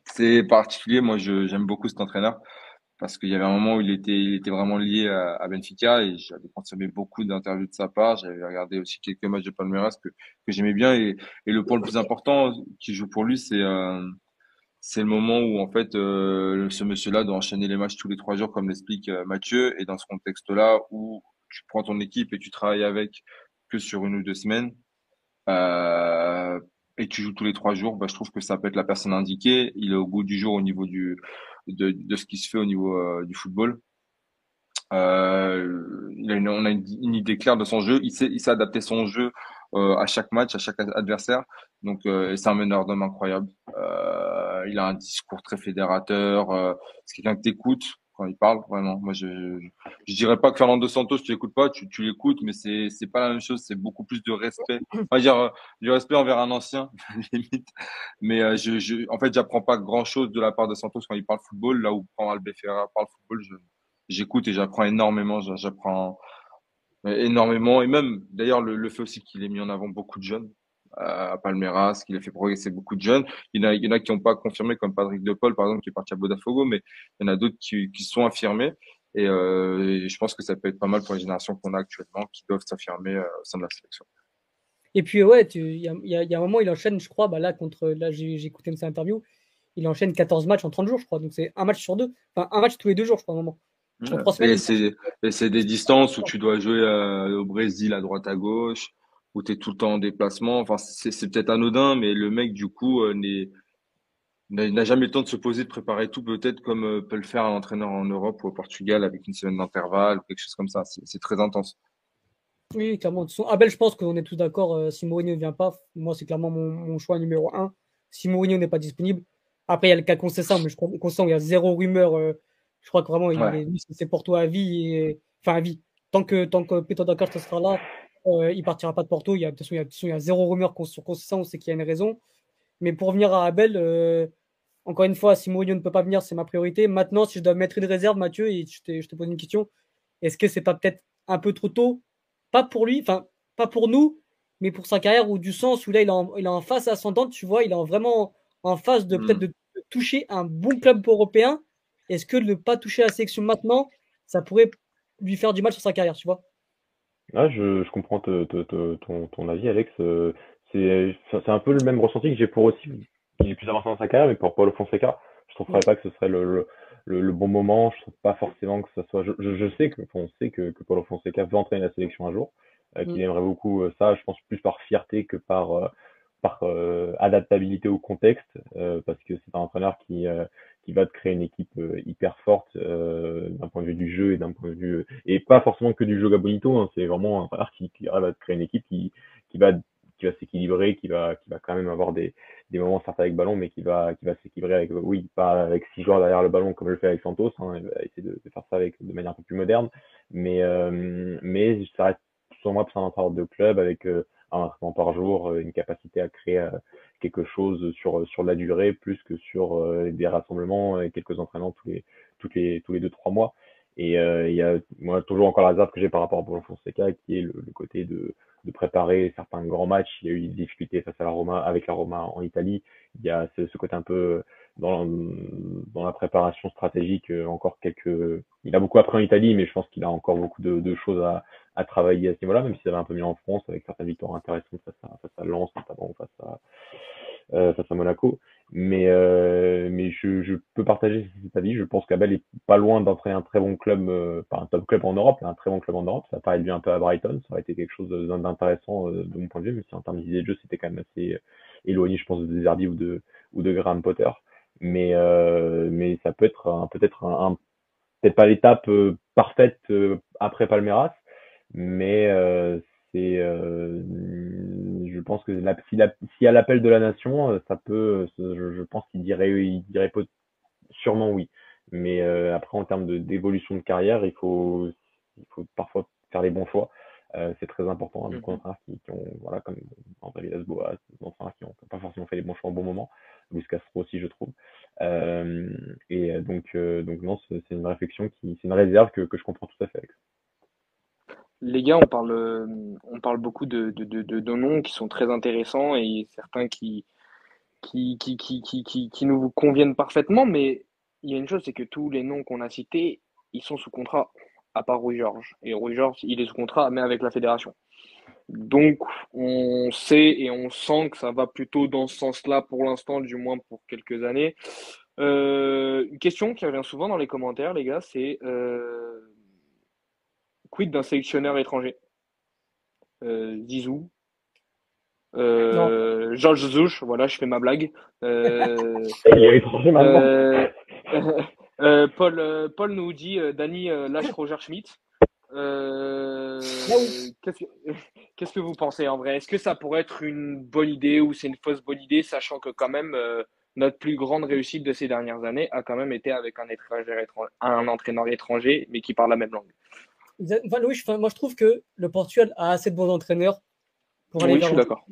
c'est particulier. Moi, j'aime beaucoup cet entraîneur parce qu'il y avait un moment où il était, il était vraiment lié à, à Benfica et j'avais consommé beaucoup d'interviews de sa part. J'avais regardé aussi quelques matchs de Palmeiras que, que j'aimais bien et, et le point le plus important qui joue pour lui, c'est euh, c'est le moment où en fait euh, ce monsieur-là doit enchaîner les matchs tous les trois jours, comme l'explique euh, Mathieu. Et dans ce contexte-là, où tu prends ton équipe et tu travailles avec que sur une ou deux semaines, euh, et tu joues tous les trois jours, bah, je trouve que ça peut être la personne indiquée. Il est au bout du jour au niveau du de, ce qui se fait au niveau euh, du football. Euh, il a une, on a une, idée claire de son jeu. Il sait, il sait adapter son jeu euh, à chaque match, à chaque adversaire. Donc, c'est un meneur d'homme incroyable. Il a un discours très fédérateur. C'est quelqu'un que t'écoutes quand il parle. Vraiment, moi, je, je, dirais pas que Fernando Santos, tu l'écoutes pas, tu, tu l'écoutes, mais c'est c'est pas la même chose. C'est beaucoup plus de respect. Va dire du respect envers un ancien, limite. Mais euh, je, je, en fait, j'apprends pas grand chose de la part de Santos quand il parle football. Là où quand Albefera parle football, je j'écoute et j'apprends énormément. J'apprends énormément. Et même, d'ailleurs, le, le fait aussi qu'il ait mis en avant beaucoup de jeunes à Palmeiras, qu'il a fait progresser beaucoup de jeunes. Il y en a, il y en a qui n'ont pas confirmé, comme Patrick De Paul, par exemple, qui est parti à Bodafogo, mais il y en a d'autres qui, qui sont affirmés. Et, euh, et je pense que ça peut être pas mal pour les générations qu'on a actuellement qui doivent s'affirmer euh, au sein de la sélection. Et puis, ouais, il y a, y, a, y a, un moment, il enchaîne, je crois, bah là, contre, là, j'ai écouté une interview, il enchaîne 14 matchs en 30 jours, je crois. Donc, c'est un match sur deux. Enfin, un match tous les deux jours, je crois, à un moment. Et c'est des distances où tu dois jouer euh, au Brésil à droite à gauche, où tu es tout le temps en déplacement. Enfin, c'est peut-être anodin, mais le mec, du coup, euh, n'a jamais le temps de se poser, de préparer tout, peut-être comme euh, peut le faire un entraîneur en Europe ou au Portugal avec une semaine d'intervalle ou quelque chose comme ça. C'est très intense. Oui, clairement. Abel, je pense qu'on est tous d'accord. Euh, si Mourinho ne vient pas, moi, c'est clairement mon, mon, choix numéro un. Si Mourinho n'est pas disponible, après, il y a le cas Concessant, mais je crois il y a zéro rumeur. Euh, je crois que vraiment, ouais. c'est pour toi à vie. Et, enfin, à vie. Tant que, tant que Peter Dakar sera là, euh, il partira pas de Porto. Il y a, de toute façon, il y a, de toute façon, il y a zéro rumeur sur Concessant, on sait qu'il y a une raison. Mais pour revenir à Abel, euh, encore une fois, si Mourinho ne peut pas venir, c'est ma priorité. Maintenant, si je dois mettre une réserve, Mathieu, et je te, je te pose une question, est-ce que c'est pas peut-être un peu trop tôt? Pas pour lui, enfin, pas pour nous, mais pour sa carrière, ou du sens où là, il est en, il est en phase ascendante, tu vois, il est vraiment en phase de mmh. peut-être de, de toucher un bon club européen. Est-ce que ne pas toucher la sélection maintenant, ça pourrait lui faire du mal sur sa carrière, tu vois? Ah, je, je comprends te, te, te, ton, ton avis, Alex. C'est un peu le même ressenti que j'ai pour aussi, qui est plus avancé dans sa carrière, mais pour Paulo Fonseca, je trouverais pas que ce serait le, le, le, bon moment. Je trouve pas forcément que ce soit. Je, je, sais que on sait que, que Paulo Fonseca veut entraîner la sélection un jour, euh, qu'il aimerait beaucoup euh, ça. Je pense plus par fierté que par euh, par adaptabilité au contexte, parce que c'est un entraîneur qui qui va te créer une équipe euh, hyper forte euh, d'un point de vue du jeu et d'un point de vue et pas forcément que du jeu gabonito hein, c'est vraiment un frère qui, qui à te créer une équipe qui qui va qui va s'équilibrer qui va qui va quand même avoir des des moments certes avec ballon mais qui va qui va s'équilibrer avec oui pas avec six joueurs derrière le ballon comme je le fais avec Santos hein, il va essayer de, de, faire ça avec de manière un peu plus moderne. Mais euh, mais ça reste sur moi c'est un de club avec euh, un entraînement par jour, une capacité à créer quelque chose sur sur la durée plus que sur euh, des rassemblements et quelques entraînements tous les toutes les tous les deux trois mois. Et euh, il y a moi toujours encore la que j'ai par rapport à Paulo Fonseca qui est le, côté de préparer certains grands matchs. Il y a eu des difficultés face à la Roma avec la Roma en Italie. Il y a ce, ce côté un peu dans, dans la préparation stratégique encore quelques il a beaucoup appris en Italie mais je pense qu'il a encore beaucoup de, de choses à, à travailler à ce niveau-là même si ça va un peu mieux en France avec certaines victoires intéressantes face à, face à Lens face à euh, face à Monaco. Mais, euh, mais je, je, peux partager cet avis. Je pense qu'Abel est pas loin d'entrer un très bon club, euh, pas un top club en Europe, mais un très bon club en Europe. Ça paraît bien un peu à Brighton. Ça aurait été quelque chose d'intéressant euh, de mon point de vue, mais si en termes d'idée de jeu, c'était quand même assez éloigné, je pense, de Deserbi ou de, ou de Graham Potter. Mais, euh, mais ça peut être peut-être un peut-être pas l'étape parfaite après Palmeiras, mais c'est je pense que la, si, la, si à l'appel de la nation, euh, ça peut, euh, je, je pense qu'il dirait, il dirait sûrement oui. Mais euh, après, en termes d'évolution de, de, carrière, il faut, il faut parfois faire les bons choix. Euh, c'est très important. Hein, d'entraîneurs qui, qui, ont, voilà, comme André Villas-Boas, des qui n'ont pas forcément fait les bons choix au bon moment. Luis Castro aussi, je trouve. Euh, et donc, donc non, c'est une réflexion qui, c'est une réserve que, que je comprends tout à fait. Avec les gars, on parle, on parle beaucoup de, noms qui sont très intéressants et certains qui nous conviennent parfaitement, mais il y a une chose, c'est que tous les noms qu'on a cités, ils sont sous contrat, à part Rui Georges. Et Rui Georges, il est sous contrat, mais avec la fédération. Donc, on sait et on sent que ça va plutôt dans ce sens-là pour l'instant, du moins pour quelques années. Euh, une question qui revient souvent dans les commentaires, les gars, c'est euh, quid d'un sélectionneur étranger? Euh, Zizou euh, Georges Zouch, voilà, je fais ma blague. Euh, Il est étranger maintenant. euh, euh, Paul, Paul nous dit euh, Dany euh, lâche Roger Schmidt. Euh, où- Qu'est-ce que qu'est-ce que vous pensez en vrai? Est-ce que ça pourrait être une bonne idée ou c'est une fausse bonne idée, sachant que quand même euh, notre plus grande réussite de ces dernières années a quand même été avec un, étranger, étran- un entraîneur étranger, mais qui parle la même langue? Louis, moi je trouve que le Portugal a assez de bons entraîneurs pour aller Oui, je suis d'accord.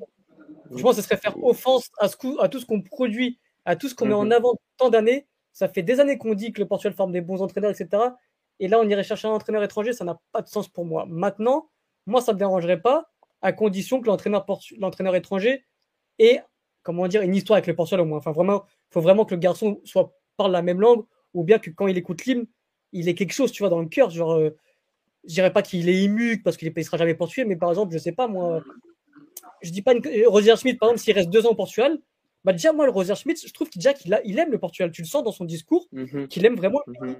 Franchement, ce serait faire offense à, ce coup- à tout ce qu'on produit, à tout ce qu'on met en Mhm. avant tant d'années. Ça fait des années qu'on dit que le Portugal forme des bons entraîneurs, etc. Et là, on irait chercher un entraîneur étranger, ça n'a pas de sens pour moi. Maintenant, moi, ça ne me dérangerait pas, à condition que l'entraîneur étranger ait, comment dire, une histoire avec le Portugal au moins. Enfin, vraiment, il faut vraiment que le garçon soit, parle la même langue, ou bien que quand il écoute l'hymne, il ait quelque chose, tu vois, dans le cœur. Genre, euh, je dirais pas qu'il est ému parce qu'il ne sera jamais portugais, mais par exemple, je sais pas, moi, je dis pas une... Roger Schmidt, par exemple, s'il reste deux ans au Portugal, bah déjà, moi, le Roger Schmidt, je trouve qu'il déjà qu'il a- il aime le Portugal. Tu le sens dans son discours, Mhm, qu'il aime vraiment. mhm.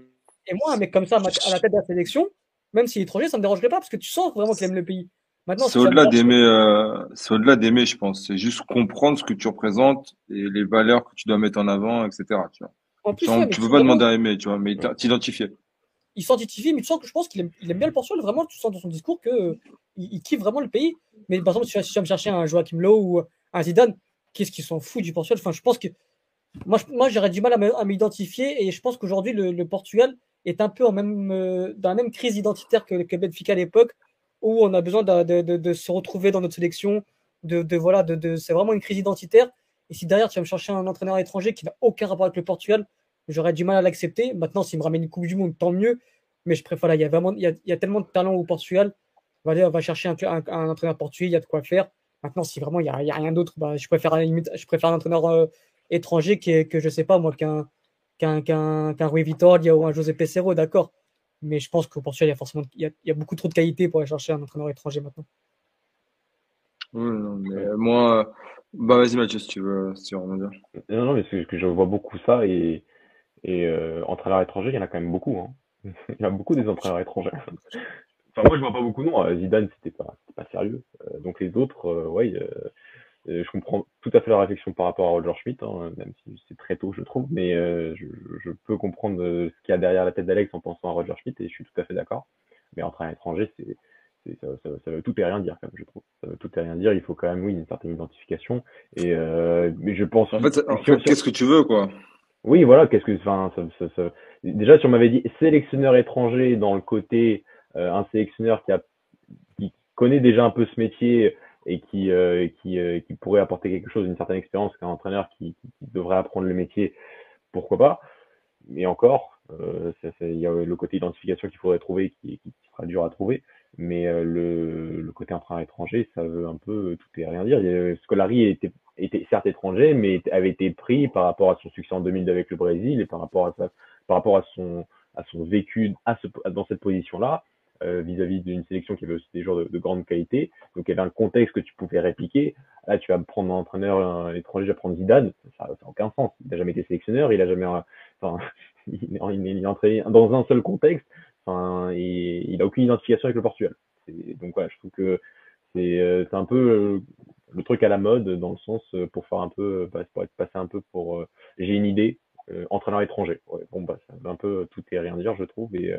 Et moi, un mec comme ça, à la tête de la sélection, même s'il est étranger, ça me dérangerait pas parce que tu sens vraiment qu'il aime le pays. Maintenant, C'est au-delà d'aimer, euh, c'est au-delà d'aimer, je pense. C'est juste comprendre ce que tu représentes et les valeurs que tu dois mettre en avant, etc. Tu vois. En plus, Genre, ouais, mais tu tu peux pas demander à aimer, tu vois, mais t'identifier. Il s'identifie, mais tu sens que je pense qu'il aime, bien le Portugal. Vraiment, tu sens dans son discours que euh, il, kiffe vraiment le pays. Mais par exemple, si tu vas, me chercher un Joachim Low ou un Zidane, qu'est-ce qu'ils s'en fout du Portugal? Enfin, je pense que moi, moi j'aurais du mal à m'identifier et je pense qu'aujourd'hui, le, Portugal est un peu euh, dans la même crise identitaire que, Benfica à l'époque, où on a besoin de, se retrouver dans notre sélection. De, voilà, c'est vraiment une crise identitaire. Et si derrière, tu vas me chercher un entraîneur étranger qui n'a aucun rapport avec le Portugal, j'aurais du mal à l'accepter. Maintenant, s'il me ramène une Coupe du Monde, tant mieux. Mais je préfère là, il y a vraiment, il y a, il y a tellement de talent au Portugal. On va, aller- on va chercher un, un- un entraîneur portugais, il y a de quoi faire. Maintenant, si vraiment il y a, rien d'autre, bah, je préfère je un entraîneur euh, étranger qui est, que je sais pas moi qu'un qu'un qu'un qu'un Rui Vitória ou un José Peseiro, d'accord. Mais je pense qu'au Portugal, il y a forcément, il y a, il y a beaucoup trop de qualité pour aller chercher un entraîneur étranger maintenant. Oui, non, mais moi, euh, bah vas-y Mathieu, si tu veux, si tu veux rebondir. Non, non, mais c'est que je vois beaucoup ça et, et euh, entraîneurs étrangers, il y en a quand même beaucoup. Hein. Il y en a beaucoup des entraîneurs étrangers. Enfin, moi, je vois pas beaucoup, non. Euh, Zidane, c'était pas, c'était pas sérieux. Euh, donc les autres, euh, ouais, euh, euh, je comprends tout à fait la réflexion par rapport à Roger Schmidt, hein, même si c'est très tôt, je trouve, mais euh, je, je peux comprendre ce qu'il y a derrière la tête d'Alex en pensant à Roger Schmidt et je suis tout à fait d'accord. Mais entraîneur étranger, c'est, c'est- ça, ça, ça veut tout et rien dire, quand même, je trouve. Ça veut tout et rien dire. Il faut quand même, oui, une certaine identification. Et euh, mais je pense. En fait, en fait, qu'est-ce que tu veux, quoi? Oui, voilà, qu'est-ce que, enfin, ça, déjà, si on m'avait dit sélectionneur étranger dans le côté, euh, un sélectionneur qui a, qui connaît déjà un peu ce métier et qui, euh, euh, qui pourrait apporter quelque chose, une certaine expérience qu'un entraîneur qui, devrait apprendre le métier, pourquoi pas. Mais encore, il y a le côté identification qu'il faudrait trouver, qui, sera dur à trouver. Mais le, côté entraîneur étranger, ça veut un peu tout et rien dire. Scolari était, était certes étranger, mais avait été pris par rapport à son succès en 2002 avec le Brésil et par rapport à sa, par rapport à son, à son vécu à ce, dans cette position-là, euh, vis-à-vis d'une sélection qui avait aussi des joueurs de, de grande qualité. Donc il y avait un contexte que tu pouvais répliquer. Là, tu vas prendre un entraîneur étranger, tu vas prendre Zidane, ça n'a aucun sens. Il n'a jamais été sélectionneur, il a jamais, enfin, il, il est entré dans un seul contexte. Enfin, il a aucune identification avec le Portugal. Donc voilà, je trouve que c'est euh, c'est un peu euh, le truc à la mode dans le sens euh, pour faire un peu, euh, pour être passé un peu pour euh, j'ai une idée, entraîneur étranger. Ouais, bon bah veut un peu tout et rien dire je trouve et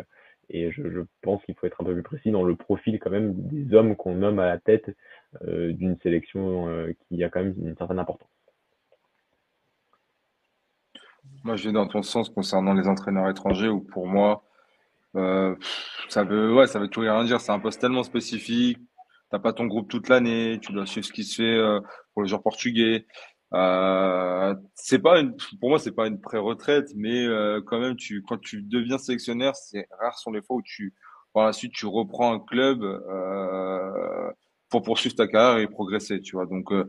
et je, pense qu'il faut être un peu plus précis dans le profil quand même des hommes qu'on nomme à la tête d'une sélection qui a quand même une certaine importance. Moi, je vais dans ton sens concernant les entraîneurs étrangers où pour moi, ça veut, ouais, ça veut tout rien dire. C'est un poste tellement spécifique. T'as pas ton groupe toute l'année. Tu dois suivre ce qui se fait euh, pour les joueurs portugais. Euh, c'est pas pour moi, c'est pas une pré-retraite, mais euh, quand même, tu, quand tu deviens sélectionneur, c'est rares sont les fois où tu, par la suite, tu reprends un club pour poursuivre ta carrière et progresser. Tu vois. Donc, c'est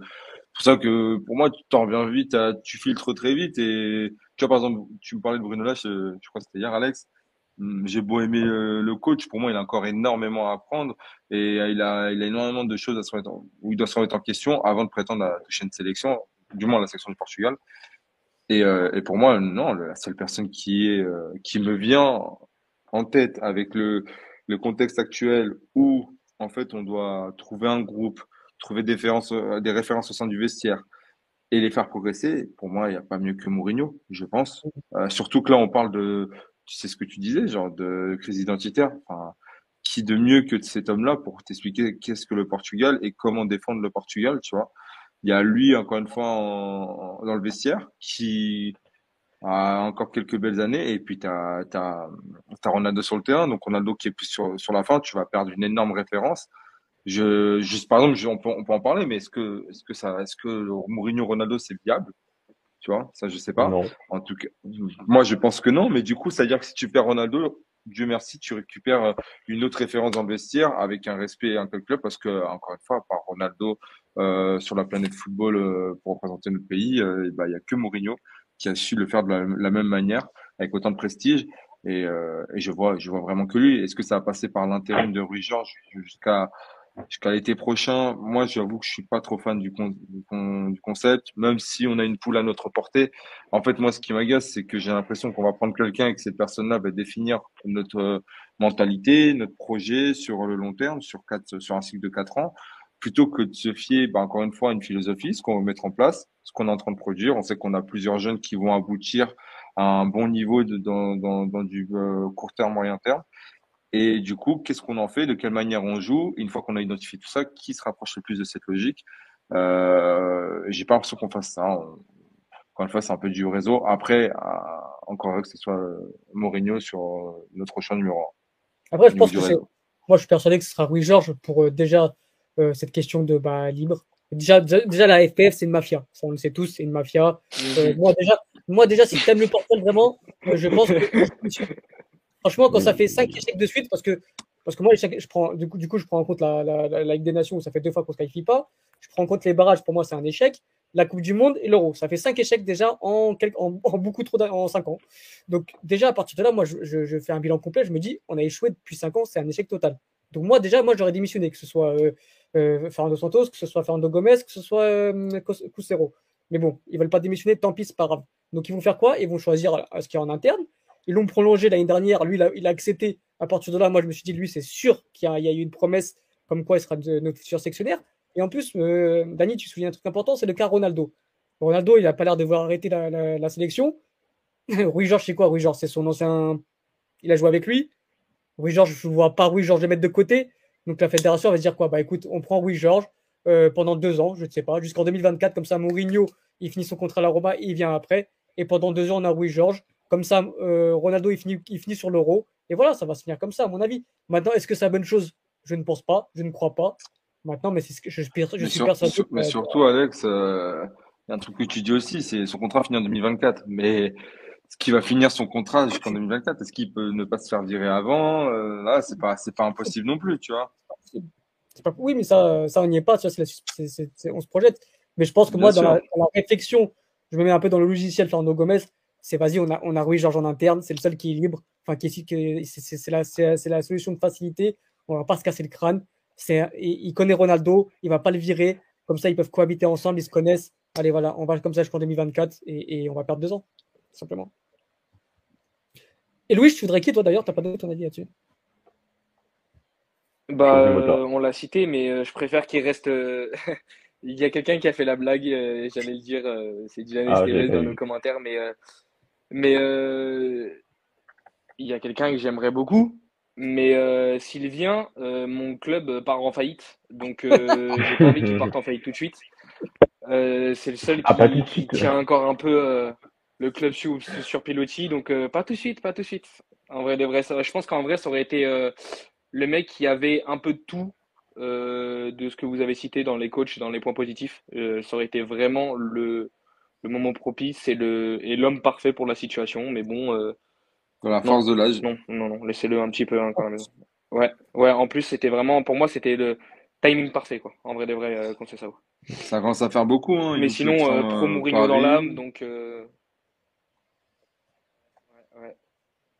pour ça que pour moi, tu t'en reviens vite, tu filtres très vite et tu vois, par exemple, tu me parlais de Bruno Lage, je crois que c'était hier, Alex. Hum, J'ai beau aimer euh, le coach, pour moi, il a encore énormément à apprendre et euh, il a, il a énormément de choses à se remettre en, où il doit se remettre en question avant de prétendre à toucher une sélection, du moins la sélection du Portugal. Et, euh, et pour moi, non, la seule personne qui est, qui me vient en tête avec le, le contexte actuel où, en fait, on doit trouver un groupe, trouver des références, des références au sein du vestiaire et les faire progresser, pour moi, il n'y a pas mieux que Mourinho, je pense. Surtout que là, on parle de, tu sais ce que tu disais, genre de crise identitaire. Enfin, qui de mieux que cet homme-là pour t'expliquer qu'est-ce que le Portugal et comment défendre le Portugal, tu vois. Il y a lui, encore une fois, dans le vestiaire, qui a encore quelques belles années, et puis t'as, t'as, t'as Ronaldo sur le terrain, donc Ronaldo qui est plus sur, sur la fin, tu vas perdre une énorme référence. Je, juste, par exemple, on peut, on peut en parler, mais est-ce que, est-ce que ça, est-ce que le Mourinho Ronaldo c'est viable? Tu vois, ça, je sais pas. Non. En tout cas, moi, je pense que non, mais du coup, c'est-à-dire que si tu perds Ronaldo, Dieu merci, tu récupères euh, une autre référence dans le vestiaire avec un respect et un club parce que, encore une fois, par Ronaldo euh, sur la planète football euh, pour représenter notre pays, euh, bah, il y a que Mourinho qui a su le faire de la, la même manière, avec autant de prestige. Et, et je vois, je vois vraiment que lui. Est-ce que ça va passer par l'intérim de Rui Georges jusqu'à jusqu'à l'été prochain? Moi, j'avoue que je suis pas trop fan du, con, du, con- du concept, même si on a une poule à notre portée. En fait, moi, ce qui m'agace, c'est que j'ai l'impression qu'on va prendre quelqu'un et que cette personne-là va définir notre euh, mentalité, notre projet sur le long terme, sur quatre, sur un cycle de quatre ans, plutôt que de se fier, bah, encore une fois, à une philosophie, ce qu'on va mettre en place, ce qu'on est en train de produire. On sait qu'on a plusieurs jeunes qui vont aboutir à un bon niveau dans, dans, dans du euh, court terme, moyen terme. Et du coup, qu'est-ce qu'on en fait? De quelle manière on joue? Une fois qu'on a identifié tout ça, qui se rapproche le plus de cette logique? Euh, j'ai pas l'impression qu'on fasse ça. On- encore une fois, c'est un peu du réseau. Après, euh, encore heureux que ce soit euh, Mourinho sur euh, notre champ numéro Après, un, au je pense que c'est. Moi, je suis persuadé que ce sera Rui Georges pour euh, déjà euh, cette question de bah, libre. Déjà, déjà, déjà, la FPF, c'est une mafia. Ça, on le sait tous, c'est une mafia. Euh, moi, déjà, moi, déjà, si tu aimes le Portugal vraiment, euh, je pense que. Franchement, quand ça fait 5 échecs de suite, parce que, parce que moi, je prends, du, coup, du coup, je prends en compte la, la, la, la Ligue des Nations où ça fait deux fois qu'on ne se qualifie pas. Je prends en compte les barrages, pour moi, c'est un échec. La Coupe du Monde et l'Euro. Ça fait 5 échecs déjà en, quelques, en, en beaucoup trop en 5 ans. Donc, déjà, à partir de là, moi, je, je, je fais un bilan complet. Je me dis, on a échoué depuis 5 ans, c'est un échec total. Donc, moi, déjà, moi, j'aurais démissionné, que ce soit euh, euh, Fernando Santos, que ce soit Fernando Gomez, que ce soit euh, Cusero. Mais bon, ils veulent pas démissionner, tant pis, c'est pas grave. Donc, ils vont faire quoi? Ils vont choisir euh, ce qu'il y a en interne. Ils l'ont prolongé l'année dernière. Lui, il a, accepté. À partir de là, moi, je me suis dit, lui, c'est sûr qu'il y, a- eu une promesse comme quoi il sera notre futur sectionnaire. Et en plus, euh, Dani, tu souviens un truc important, c'est le cas Ronaldo. Ronaldo, il n'a pas l'air de vouloir arrêter la, sélection. Rui Georges, c'est quoi? Rui Georges, c'est son ancien. Il a joué avec lui. Rui Georges, je ne vois pas Rui Georges le mettre de côté. Donc la fédération va se dire quoi? Bah écoute, on prend Rui Georges euh, pendant deux ans, je ne sais pas, jusqu'en 2024. Comme ça, Mourinho, il finit son contrat à la Roma, il vient après. Et pendant deux ans, on a Rui Georges. Comme ça, euh, Ronaldo, il finit, il finit sur l'euro. Et voilà, ça va se finir comme ça, à mon avis. Maintenant, est-ce que c'est la bonne chose? Je ne pense pas, je ne crois pas. Maintenant, mais c'est ce que je, je, je Mais, suis sur- persuadé. sur- mais surtout, Alex, euh, il y a un truc que tu dis aussi, c'est son contrat finit en 2024. Mais ce qui va finir son contrat jusqu'en 2024, est-ce qu'il peut ne pas se faire virer avant? Euh, là, c'est pas, c'est pas impossible non plus, tu vois. Pas- Oui, mais ça, ça on n'y est pas. Tu vois, on se projette. Mais je pense que Bien moi, dans la, sûr. dans la réflexion, je me mets un peu dans le logiciel Fernando Gomez. C'est vas-y, on a, on a Rui Georges en interne. C'est le seul qui est libre. Enfin, qui est, qui est- c'est la, la solution de facilité. On va pas se casser le crâne. C'est, il, il connaît Ronaldo. Il va pas le virer. Comme ça, ils peuvent cohabiter ensemble. Ils se connaissent. Allez, voilà, on va comme ça jusqu'en 2024 et, et on va perdre deux ans, tout simplement. Et Louis, tu voudrais qui, toi d'ailleurs? T'as pas donné ton avis là-dessus? Bah, euh, on l'a cité, mais euh, je préfère qu'il reste. euh, Il y a quelqu'un qui a fait la blague, euh, j'allais le dire, euh, c'est Dylan Ah, dans nos commentaires, mais, mais euh, il y a quelqu'un que j'aimerais beaucoup, mais euh, s'il vient, euh, mon club part en faillite, donc j'ai pas envie qu'il parte en faillite tout de suite. C'est le seul Ah, qui, tient encore un peu le club sur, sur pilotis, donc pas tout de suite, pas tout de suite. En vrai, de vrai, ça, je pense qu'en vrai, ça aurait été le mec qui avait un peu de tout euh, de ce que vous avez cité dans les coachs, dans les points positifs. Euh, ça aurait été vraiment le, le moment propice et le et l'homme parfait pour la situation. Mais bon, euh, Dans la non, force de l'âge. non, non, non, laissez-le un petit peu hein, quand même. Ouais, ouais. En plus, c'était vraiment, pour moi, c'était le timing parfait, quoi. En vrai de vrai, euh, contre ça. Ça commence à faire beaucoup, hein. Mais sinon, euh, temps, pro euh, Mourinho dans l'âme, donc euh,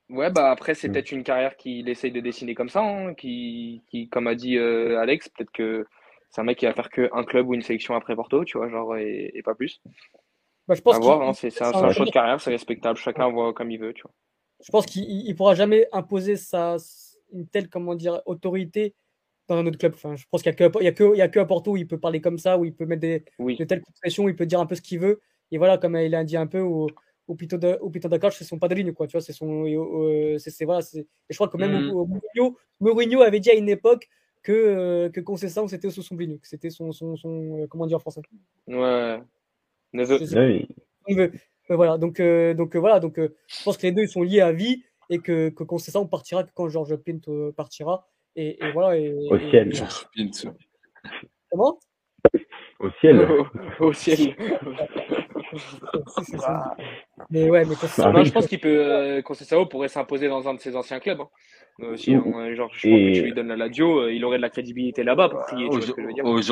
Ouais, bah après, c'est Mm. peut-être une carrière qu'il essaye de dessiner comme ça, hein, qui, qui, comme a dit euh, Alex, peut-être que c'est un mec qui va faire qu'un club ou une sélection après Porto, tu vois, genre, et, et pas plus. Bah, je pense hein, c'est un, choix de carrière, c'est respectable, chacun voit comme il veut, tu vois. je pense qu'il il il pourra jamais imposer sa, une telle comment dire, autorité dans un autre club. Enfin, je pense qu'il n'y a, que- y a, que- à Porto où il peut parler comme ça, où il peut mettre des, Oui, de telles pressions, où il peut dire un peu ce qu'il veut. Et voilà, comme il a dit un peu au, au Pito Dakar, c'est son ligne, quoi. Tu vois, c'est son. euh, c'est, c'est- voilà, et je crois que même au, au Mourinho, Mourinho avait dit à une époque que, euh, que Conceição, c'était sous son que c'était son, son, son, euh, comment dire en français. ouais. Neveu. On veut. Euh, voilà, donc, euh, donc euh, voilà, donc euh, je pense que les deux ils sont liés à vie et que, que quand c'est ça, on partira que quand Georges Pinto euh, partira. Et, et voilà. Et, Au et- ciel. et- Georges Pinto. comment? Au ciel. Au, au ciel. Si. Mais ouais, mais je pense qu'il peut, euh, Conceição pourrait s'imposer dans un de ses anciens clubs. hein. Euh, hein, genre, je pense que tu lui donnes la Lazio, euh, il aurait de la crédibilité là-bas pour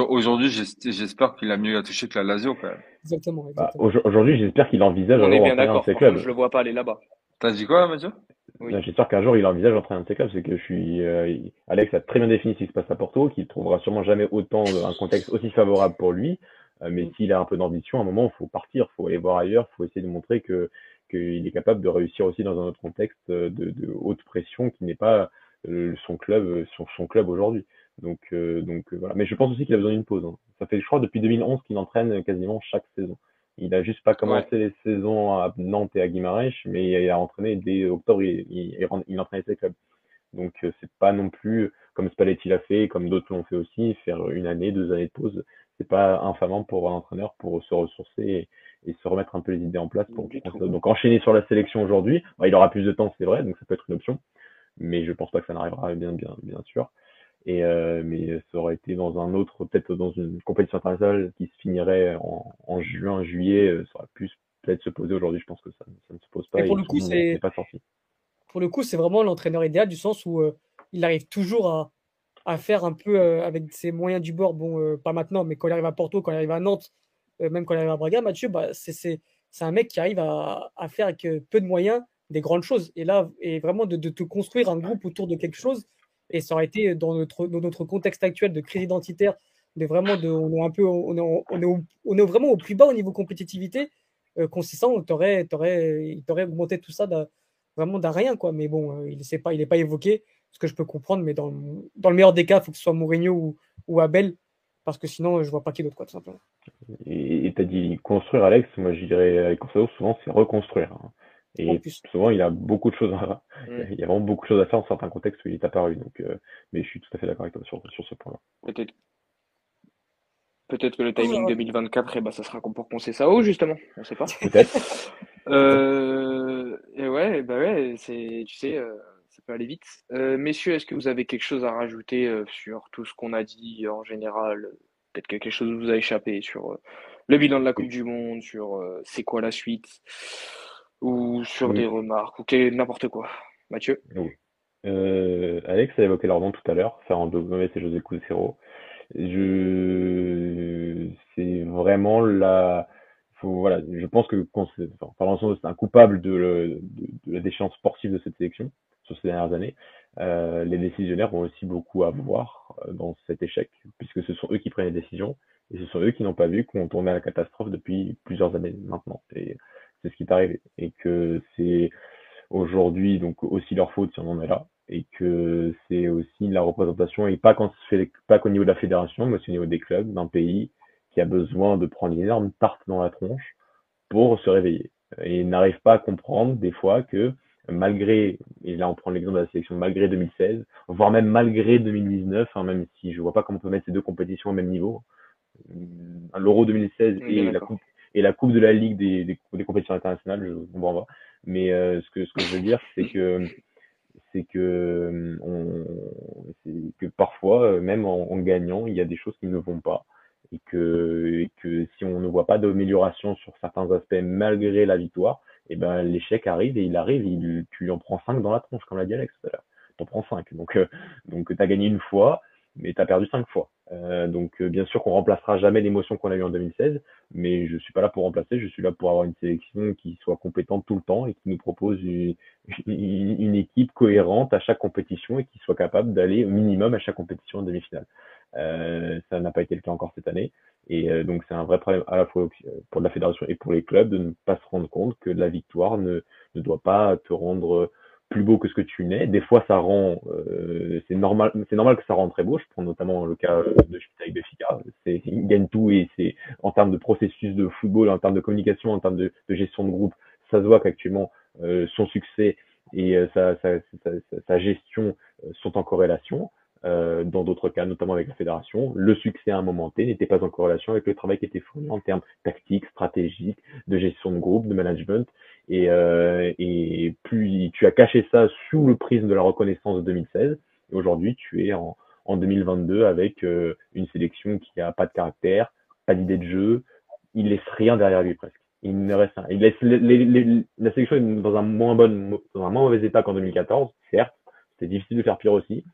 Aujourd'hui, j'es- j'espère qu'il a mieux à toucher que la Lazio, quand même. exactement. Bah, exactement. Aujourd'hui, j'espère qu'il envisage On un est jour bien d'accord, clubs. je le vois pas aller là-bas. T'as dit quoi, Mathieu? Oui. Non, J'espère qu'un jour il envisage d'entraîner un de ses clubs. C'est que je suis. euh, Alex a très bien défini ce qui se passe à Porto, qu'il trouvera sûrement jamais autant de- un contexte aussi favorable pour lui. Euh, mais Mm. s'il a un peu d'ambition, à un moment, il faut partir, il faut aller voir ailleurs, il faut essayer de montrer que qu'il est capable de réussir aussi dans un autre contexte euh, de, de haute pression qui n'est pas euh, son club, son, son club aujourd'hui. Donc, euh, donc voilà. Mais je pense aussi qu'il a besoin d'une pause. hein. Ça fait, je crois, depuis 2011 qu'il entraîne quasiment chaque saison. Il a juste pas commencé les saisons à Nantes et à Guimarães, mais il a entraîné dès octobre, il, il, il, il entraînait ses clubs. Donc c'est pas non plus comme Spalletti l'a fait, comme d'autres l'ont fait aussi, faire une année, deux années de pause. C'est pas infamant pour un entraîneur pour se ressourcer et, et se remettre un peu les idées en place. Pour, donc enchaîner sur la sélection aujourd'hui, bah, il aura plus de temps, c'est vrai, donc ça peut être une option, mais je pense pas que ça n'arrivera bien, bien, bien sûr. Et euh, mais ça aurait été dans un autre, peut-être dans une compétition internationale qui se finirait en, en juin, juillet, euh, ça aurait pu peut-être se poser aujourd'hui. Je pense que ça, ça ne se pose pas. Et pour et le coup, c'est- pas sorti. Pour le coup, c'est vraiment l'entraîneur idéal du sens où euh, il arrive toujours à, à faire un peu euh, avec ses moyens du bord. Bon, euh, pas maintenant, mais quand il arrive à Porto, quand il arrive à Nantes, euh, même quand il arrive à Braga, Mathieu, bah, c'est- un mec qui arrive à, faire avec peu de moyens des grandes choses. Et là, et vraiment de, te construire un groupe autour de quelque chose. Et ça aurait été dans notre, contexte actuel de crise identitaire, de vraiment de, on est un peu, on est, vraiment au plus bas au niveau compétitivité. Consistant, t'aurais, il t'aurait augmenté tout ça vraiment d'un rien, quoi. Mais bon, il n'est pas, il est pas évoqué, ce que je peux comprendre. Mais dans, le- dans le meilleur des cas, il faut que ce soit Mourinho ou, ou Abel, parce que sinon, je vois pas qui d'autre, quoi, tout simplement. Et tu as dit construire, Alex. Moi, je dirais avec Conseil, souvent, c'est reconstruire. hein. Et souvent, il a beaucoup de choses à, Mm. il y a vraiment beaucoup de choses à faire dans certains contextes où il est apparu. Donc, euh, mais je suis tout à fait d'accord avec toi sur, sur ce point-là. Peut-être. Peut-être que le timing 2024, eh ben, ça sera pour Conceição, justement. On sait pas. Peut-être. Euh, et ouais, bah ouais, c'est, tu sais, euh, ça peut aller vite. Euh, messieurs, est-ce que vous avez quelque chose à rajouter euh, sur tout ce qu'on a dit en général? Peut-être que quelque chose vous a échappé sur euh, le bilan de la Coupe du Monde, sur euh, c'est quoi la suite, ou sur Oui. des remarques, ou n'importe quoi? Mathieu? Euh, Alex a évoqué leur nom tout à l'heure, Fernando Gomes et José Cusero. Je, c'est vraiment la, voilà, je pense que enfin, par l'ensemble, c'est un coupable de, le- de, de la déchéance sportive de cette sélection sur ces dernières années. Euh, les décisionnaires ont aussi beaucoup à voir euh, dans cet échec, puisque ce sont eux qui prennent les décisions et ce sont eux qui n'ont pas vu qu'on tournait à la catastrophe depuis plusieurs années maintenant. Et c'est ce qui est arrivé. Et que c'est aujourd'hui donc aussi leur faute si on en est là et que c'est aussi la représentation et pas quand fait pas qu'au niveau de la fédération mais aussi au niveau des clubs d'un pays qui a besoin de prendre une énorme tarte dans la tronche pour se réveiller et n'arrive pas à comprendre des fois que malgré et là on prend l'exemple de la sélection malgré 2016 voire même malgré 2019 hein, même si je vois pas comment on peut mettre ces deux compétitions au même niveau. l'Euro 2016 On est et la coupe et la coupe de la Ligue des, des, des compétitions internationales je comprends pas mais euh, ce que ce que je veux dire c'est que c'est que euh, on, que parfois euh, même en, en gagnant il y a des choses qui ne vont pas et que et que si on ne voit pas d'amélioration sur certains aspects malgré la victoire et ben l'échec arrive et il arrive il, tu en prends cinq dans la tronche comme l'a dit Alex tout à l'heure. T'en prends cinq. Donc euh, donc t'as gagné une fois mais t'as perdu cinq fois. Euh, donc euh, bien sûr qu'on remplacera jamais l'émotion qu'on a eue en 2016, mais je suis pas là pour remplacer, je suis là pour avoir une sélection qui soit compétente tout le temps et qui nous propose une, une équipe cohérente à chaque compétition et qui soit capable d'aller au minimum à chaque compétition en demi-finale. Euh, ça n'a pas été le cas encore cette année. Et euh, donc c'est un vrai problème à la fois pour la fédération et pour les clubs de ne pas se rendre compte que la victoire ne, ne doit pas te rendre plus beau que ce que tu n'es. Des fois, ça rend, euh, c'est normal, c'est normal que ça rende très beau. Je prends notamment le cas de Schmitt Béfica. C'est, il gagne tout et c'est en termes de processus de football, en termes de communication, en termes de, gestion de groupe, ça se voit qu'actuellement euh, son succès et euh, sa, sa, sa, sa, gestion euh, sont en corrélation. Euh, dans d'autres cas, notamment avec la fédération, le succès à un moment T n'était pas en corrélation avec le travail qui était fourni en termes tactiques, stratégiques, de gestion de groupe, de management. Et, euh, et plus tu as caché ça sous le prisme de la reconnaissance de 2016, et aujourd'hui tu es en, en 2022 avec euh, une sélection qui a pas de caractère, pas d'idée de jeu, il laisse rien derrière lui presque. Il ne reste rien. Il laisse les, les, les, la sélection est dans un moins bon, dans un moins mauvais état qu'en 2014, certes. C'était difficile de faire pire aussi,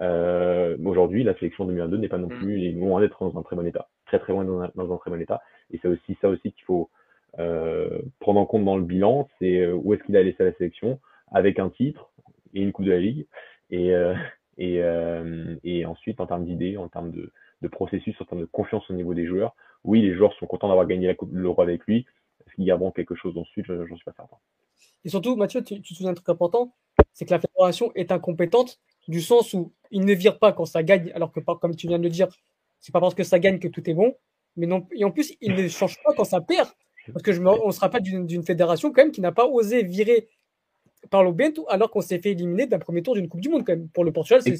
euh, Aujourd'hui, la sélection 2022 n'est pas non mm. plus loin d'être dans un très bon état, très très loin dans un, dans un très bon état. Et c'est aussi ça aussi qu'il faut euh, prendre en compte dans le bilan, c'est euh, où est-ce qu'il a laissé la sélection avec un titre et une coupe de la ligue. Et, euh, et, euh, et ensuite, en termes d'idées, en termes de, de, processus, en termes de confiance au niveau des joueurs, oui, les joueurs sont contents d'avoir gagné la coupe de l'Euro avec lui. Est-ce qu'il y a bon quelque chose ensuite? J'en suis pas certain. Et surtout, Mathieu, tu, tu te souviens un truc important, c'est que la fédération est incompétente du sens où il ne vire pas quand ça gagne, alors que, comme tu viens de le dire, c'est pas parce que ça gagne que tout est bon. Mais non, et en plus, il ne change pas quand ça perd. Parce que je me, on se rappelle d'une fédération quand même qui n'a pas osé virer par Bento alors qu'on s'est fait éliminer d'un premier tour d'une Coupe du Monde quand même. Pour le Portugal, il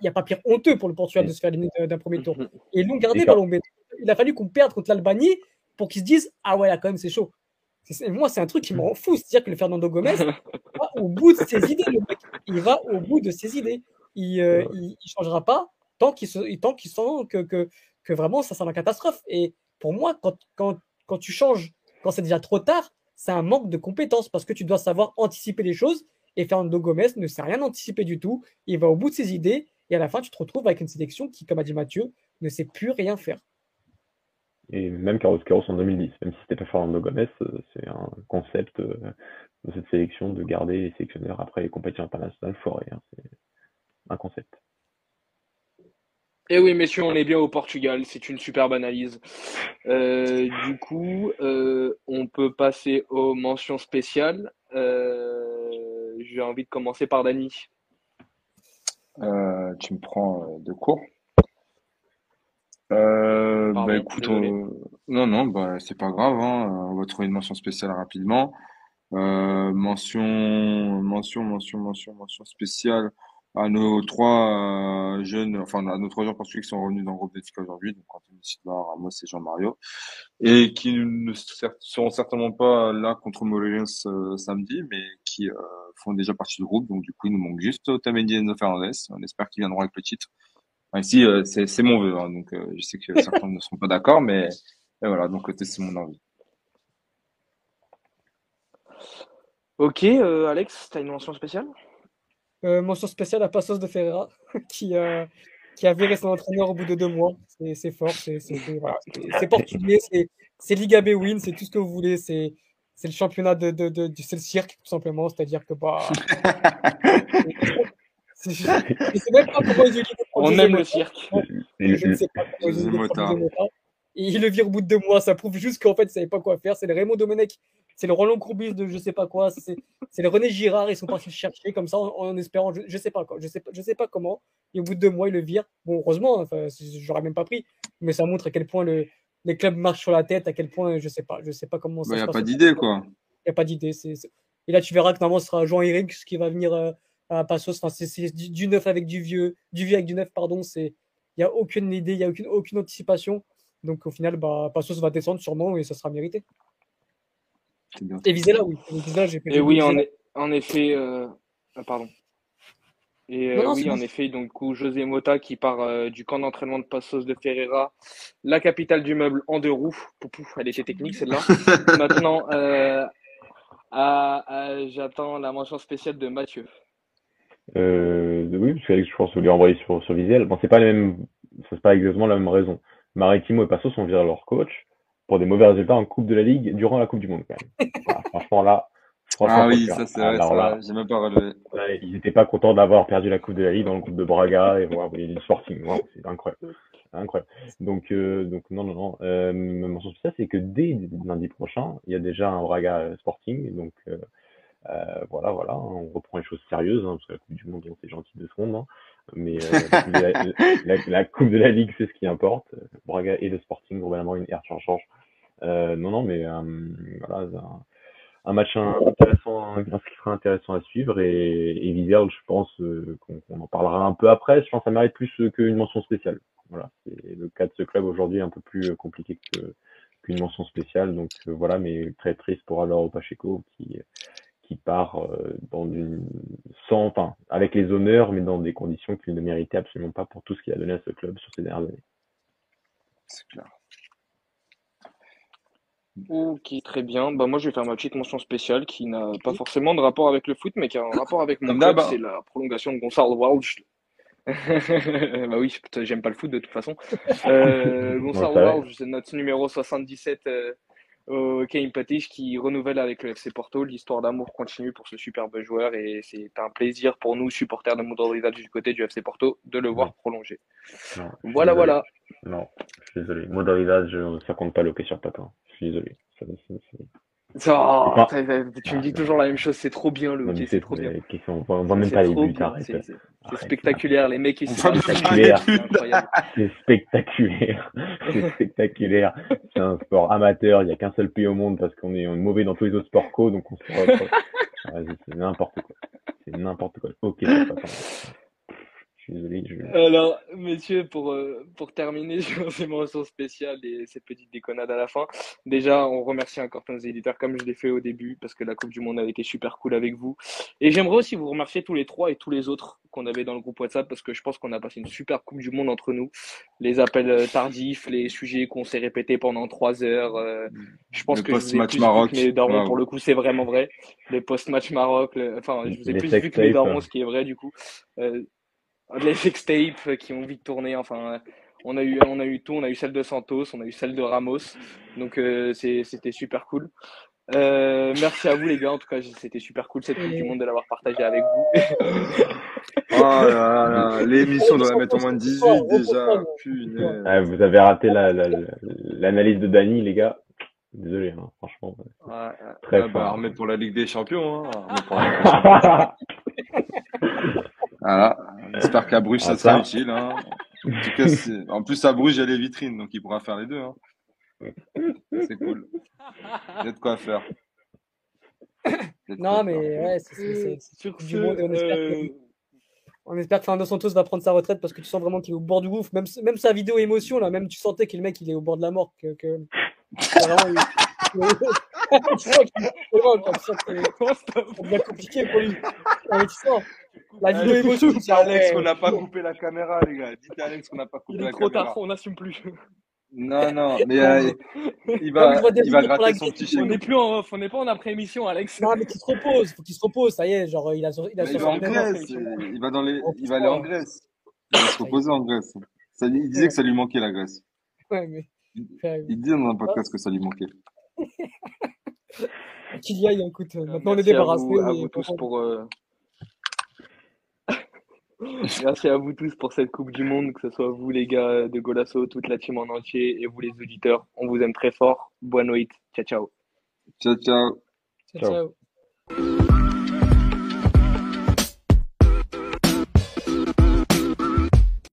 n'y a, pas pire honteux pour le Portugal de se faire éliminer d'un premier tour. Et ils l'ont gardé par Bento. Il a fallu qu'on perde contre l'Albanie pour qu'ils se disent Ah ouais, là quand même c'est chaud. Moi, c'est un truc qui me rend fou. C'est-à-dire que le Fernando Gomez va au bout de ses idées, le mec. Il va au bout de ses idées. Il ne euh, il, changera pas tant qu'il sent que, que, que, vraiment ça sent la catastrophe. Et pour moi, quand, quand, quand tu changes, quand c'est déjà trop tard, c'est un manque de compétences parce que tu dois savoir anticiper les choses. Et Fernando Gomez ne sait rien anticiper du tout. Il va au bout de ses idées. Et à la fin, tu te retrouves avec une sélection qui, comme a dit Mathieu, ne sait plus rien faire et même Carlos Queiroz en 2010, même si c'était pas Fernando Gomez, euh, c'est un concept euh, de cette sélection de garder les sélectionneurs après les compétitions internationales forêt. Hein, c'est un concept. Eh oui, messieurs, on est bien au Portugal. C'est une superbe analyse. Euh, du coup, on peut passer aux mentions spéciales. J'ai envie de commencer par Dany. tu me prends de court. Euh, bah écoute, non, non, bah c'est pas grave, hein. On va trouver une mention spéciale rapidement. Euh, mention, mention, mention, mention, mention spéciale à nos trois euh, jeunes, enfin à nos trois joueurs portugais qui sont revenus dans le groupe d'éthique aujourd'hui, donc Anthony Silva, Ramos et Jean-Mario, et qui ne seront certainement pas là contre Morelense euh, samedi, mais qui euh, font déjà partie du groupe, donc du coup il nous manque juste Otamendi et Enzo Fernandez. On espère qu'ils viendront avec le titre. Ici, euh, c'est mon vœu, hein, donc euh, je sais que certains ne seront pas d'accord, mais voilà, donc c'est mon envie. Ok, euh, Alex, tu as une mention spéciale? Mention spéciale à Passos de Ferreira, qui, qui a viré son entraîneur au bout de deux mois. C'est fort, c'est voilà, portugais, c'est Liga B win, c'est tout ce que vous voulez, c'est le championnat de, de, de, c'est le cirque, tout simplement, c'est-à-dire que bah, On aime le cirque. Je ne sais pas comment Et il le vire au bout de deux mois. Ça prouve juste qu'en fait, il ne savait pas quoi faire. C'est le Raymond Domenech, c'est le Roland Courbis de je sais pas quoi. C'est le René Girard. Ils sont partis le chercher comme ça en, espérant, je, ne sais pas quoi. Je sais pas, je sais pas comment. Et au bout de deux mois, il le vire. Bon, heureusement, enfin, j'aurais même pas pris. Mais ça montre à quel point le, les clubs marchent sur la tête, à quel point, je sais pas, je sais pas comment ça Il n'y a pas d'idée, quoi. Il n'y a pas d'idée. Et là, tu verras que normalement, ce sera Jean-Éric qui va venir. Euh, à Passos. Enfin, c'est du, neuf avec du vieux, du vieux avec du neuf, pardon. C'est il n'y a aucune idée, il n'y a aucune, aucune anticipation. Donc au final, bah, Passos va descendre sûrement et ça sera mérité. Et Vizela, oui. et oui, en, en effet, euh... ah, pardon. Et euh, oui, en effet, donc coup, José Mota qui part euh, du camp d'entraînement de Passos de Ferreira, la capitale du meuble en deux roues. Poupou, elle était technique celle-là. Maintenant, j'attends la mention spéciale de Mathieu. Euh, oui, parce que je pense que vous lui envoyer sur, sur Visuel. Bon, c'est pas le même c'est pas exactement la même raison. Maritimo et Passo sont virés leur coach pour des mauvais résultats en Coupe de la Ligue durant la Coupe du Monde, quand même. Voilà, franchement, là, franchement, Ah oui, le ça c'est vrai, ça, là, j'ai même pas relevé. là, ils n'étaient pas contents d'avoir perdu la Coupe de la Ligue dans le groupe de Braga et voilà, et du Sporting. Wow, c'est incroyable. Incroyable. Donc, euh, donc non, non, non. Euh, ma mention spéciale, c'est que dès lundi prochain, il y a déjà un Braga euh, Sporting. Donc, euh, voilà, voilà, hein, on reprend les choses sérieuses, hein, parce que la Coupe du Monde, c'est gentil de secondes, hein, mais euh, la, coupe de la, la- la Coupe de la Ligue, c'est ce qui importe. Braga et le Sporting, globalement, une air change. Euh, non, non, mais euh, voilà, un, un match in- intéressant, un- qui sera intéressant à suivre et, et je pense euh, qu'on en parlera un peu après. Je pense que ça mérite plus qu'une mention spéciale. Voilà, c'est le cas de ce club aujourd'hui est un peu plus compliqué qu'une mention spéciale. Donc voilà, mais très triste pour Alvaro Pacheco qui qui part euh, dans une sans, enfin, avec les honneurs, mais dans des conditions qu'il ne méritait absolument pas pour tout ce qu'il a donné à ce club sur ces dernières années. C'est clair. Ok, très bien. Bah, moi, je vais faire ma petite mention spéciale qui n'a pas forcément de rapport avec le foot, mais qui a un rapport avec mon club, c'est la prolongation de Gonçalo Walsh. Bah oui, j'aime pas le foot de toute façon. Euh, Gonçalo. Walsh, c'est notre numéro 77 euh, au Kane Patich qui renouvelle avec le FC Porto. L'histoire d'amour continue pour ce superbe joueur et c'est un plaisir pour nous, supporters de Modric du côté du FC Porto, de le voir prolonger. Non, suis Voilà, désolé. voilà. Non, je suis désolé. Je, ça compte pas le sur patin. Je suis désolé. Ça, ça, ça- Oh, t'as- t'as- tu me dis toujours la même chose, c'est trop bien le hockey, c'est trop bien. sont- on voit, même pas les buts, c'est- spectaculaire, les mecs, ils mains, buts. c'est spectaculaire. C'est spectaculaire. C'est un sport amateur. Il n'y a qu'un seul pays au monde parce qu'on est mauvais dans tous les autres sports co, donc on se c'est n'importe quoi. C'est n'importe quoi. Ok, c'est pas ça. Je suis désolé. Je... Alors, messieurs, pour, euh, pour terminer sur ces mentions spéciales et ces petites déconnades à la fin, déjà, on remercie encore nos éditeurs comme je l'ai fait au début parce que la Coupe du Monde a été super cool avec vous. Et j'aimerais aussi vous remercier tous les trois et tous les autres qu'on avait dans le groupe WhatsApp parce que je pense qu'on a passé une super Coupe du Monde entre nous. Les appels euh, tardifs, les sujets qu'on s'est répétés pendant trois heures. euh, je pense Le que je vous ai post-match plus Maroc. vu que mes darons, Waouh. pour le coup, c'est vraiment vrai. Les post-match Maroc, le- enfin, je vous ai Les plus vu que mes darons, hein. ce qui est vrai du coup. Euh, les sextapes qui ont vite tourné. Enfin, on a eu, on a eu tout. On a eu celle de Santos, on a eu celle de Ramos. Donc, euh, c'était super cool. Euh, merci à vous, les gars. En tout cas, c'était super cool cette Coupe du Monde de l'avoir partagé avec vous. Oh là là là, l'émission doit la mettre au moins de 18 déjà. Punaise. Ah, vous avez raté la- la- la- l'analyse de Dany, les gars. Désolé, hein, franchement. Ouais, ouais. Très Ah bah, fort. armé pour la Ligue des Champions. Hein. armé pour la Ligue des Champions. Voilà. J'espère qu'à Bruges, ça sera utile. Hein. En, tout cas, c'est- en plus, à Bruges, il y a les vitrines, donc il pourra faire les deux. Hein. C'est cool. Il y a de quoi faire. Non, mais faire. ouais, c'est- Coupe ce, du Monde et on espère que, euh, on espère que Fernando Santos va prendre sa retraite parce que tu sens vraiment qu'il est au bord du gouffre. Même, même sa vidéo émotion, là, même tu sentais que le mec il est au bord de la mort. Que, que... Est c'est- devient compliqué pour lui. La vidéo Allez, émotion, tu Dites à Alex qu'on n'a pas coupé la caméra, les gars. Dites à Alex qu'on n'a pas coupé Il est la trop caméra. tard, on n'assume plus. Non, non, mais euh, il va, il va gratter la son petit vois, On chèque. n'est plus en off, on n'est pas en après-émission, Alex. Non, mais qu'il se repose, faut qu'il se repose, ça y est, genre il a, il a il va en 69 ans. Grèce. Il va dans les, En il va aller en Grèce. Il va se reposer en Grèce. Ça, il disait que ça lui manquait la Grèce. Ouais, mais Il dit dans un podcast que ça lui manquait. qu'il y aille, écoute, maintenant on est Merci à débarrassé. vous, à vous tous pour. euh, Merci à vous tous pour cette Coupe du Monde, que ce soit vous les gars de Golasso, toute la team en entier et vous les auditeurs. On vous aime très fort. Bonne nuit. Ciao, ciao. Ciao, ciao. ciao, Ciao. ciao.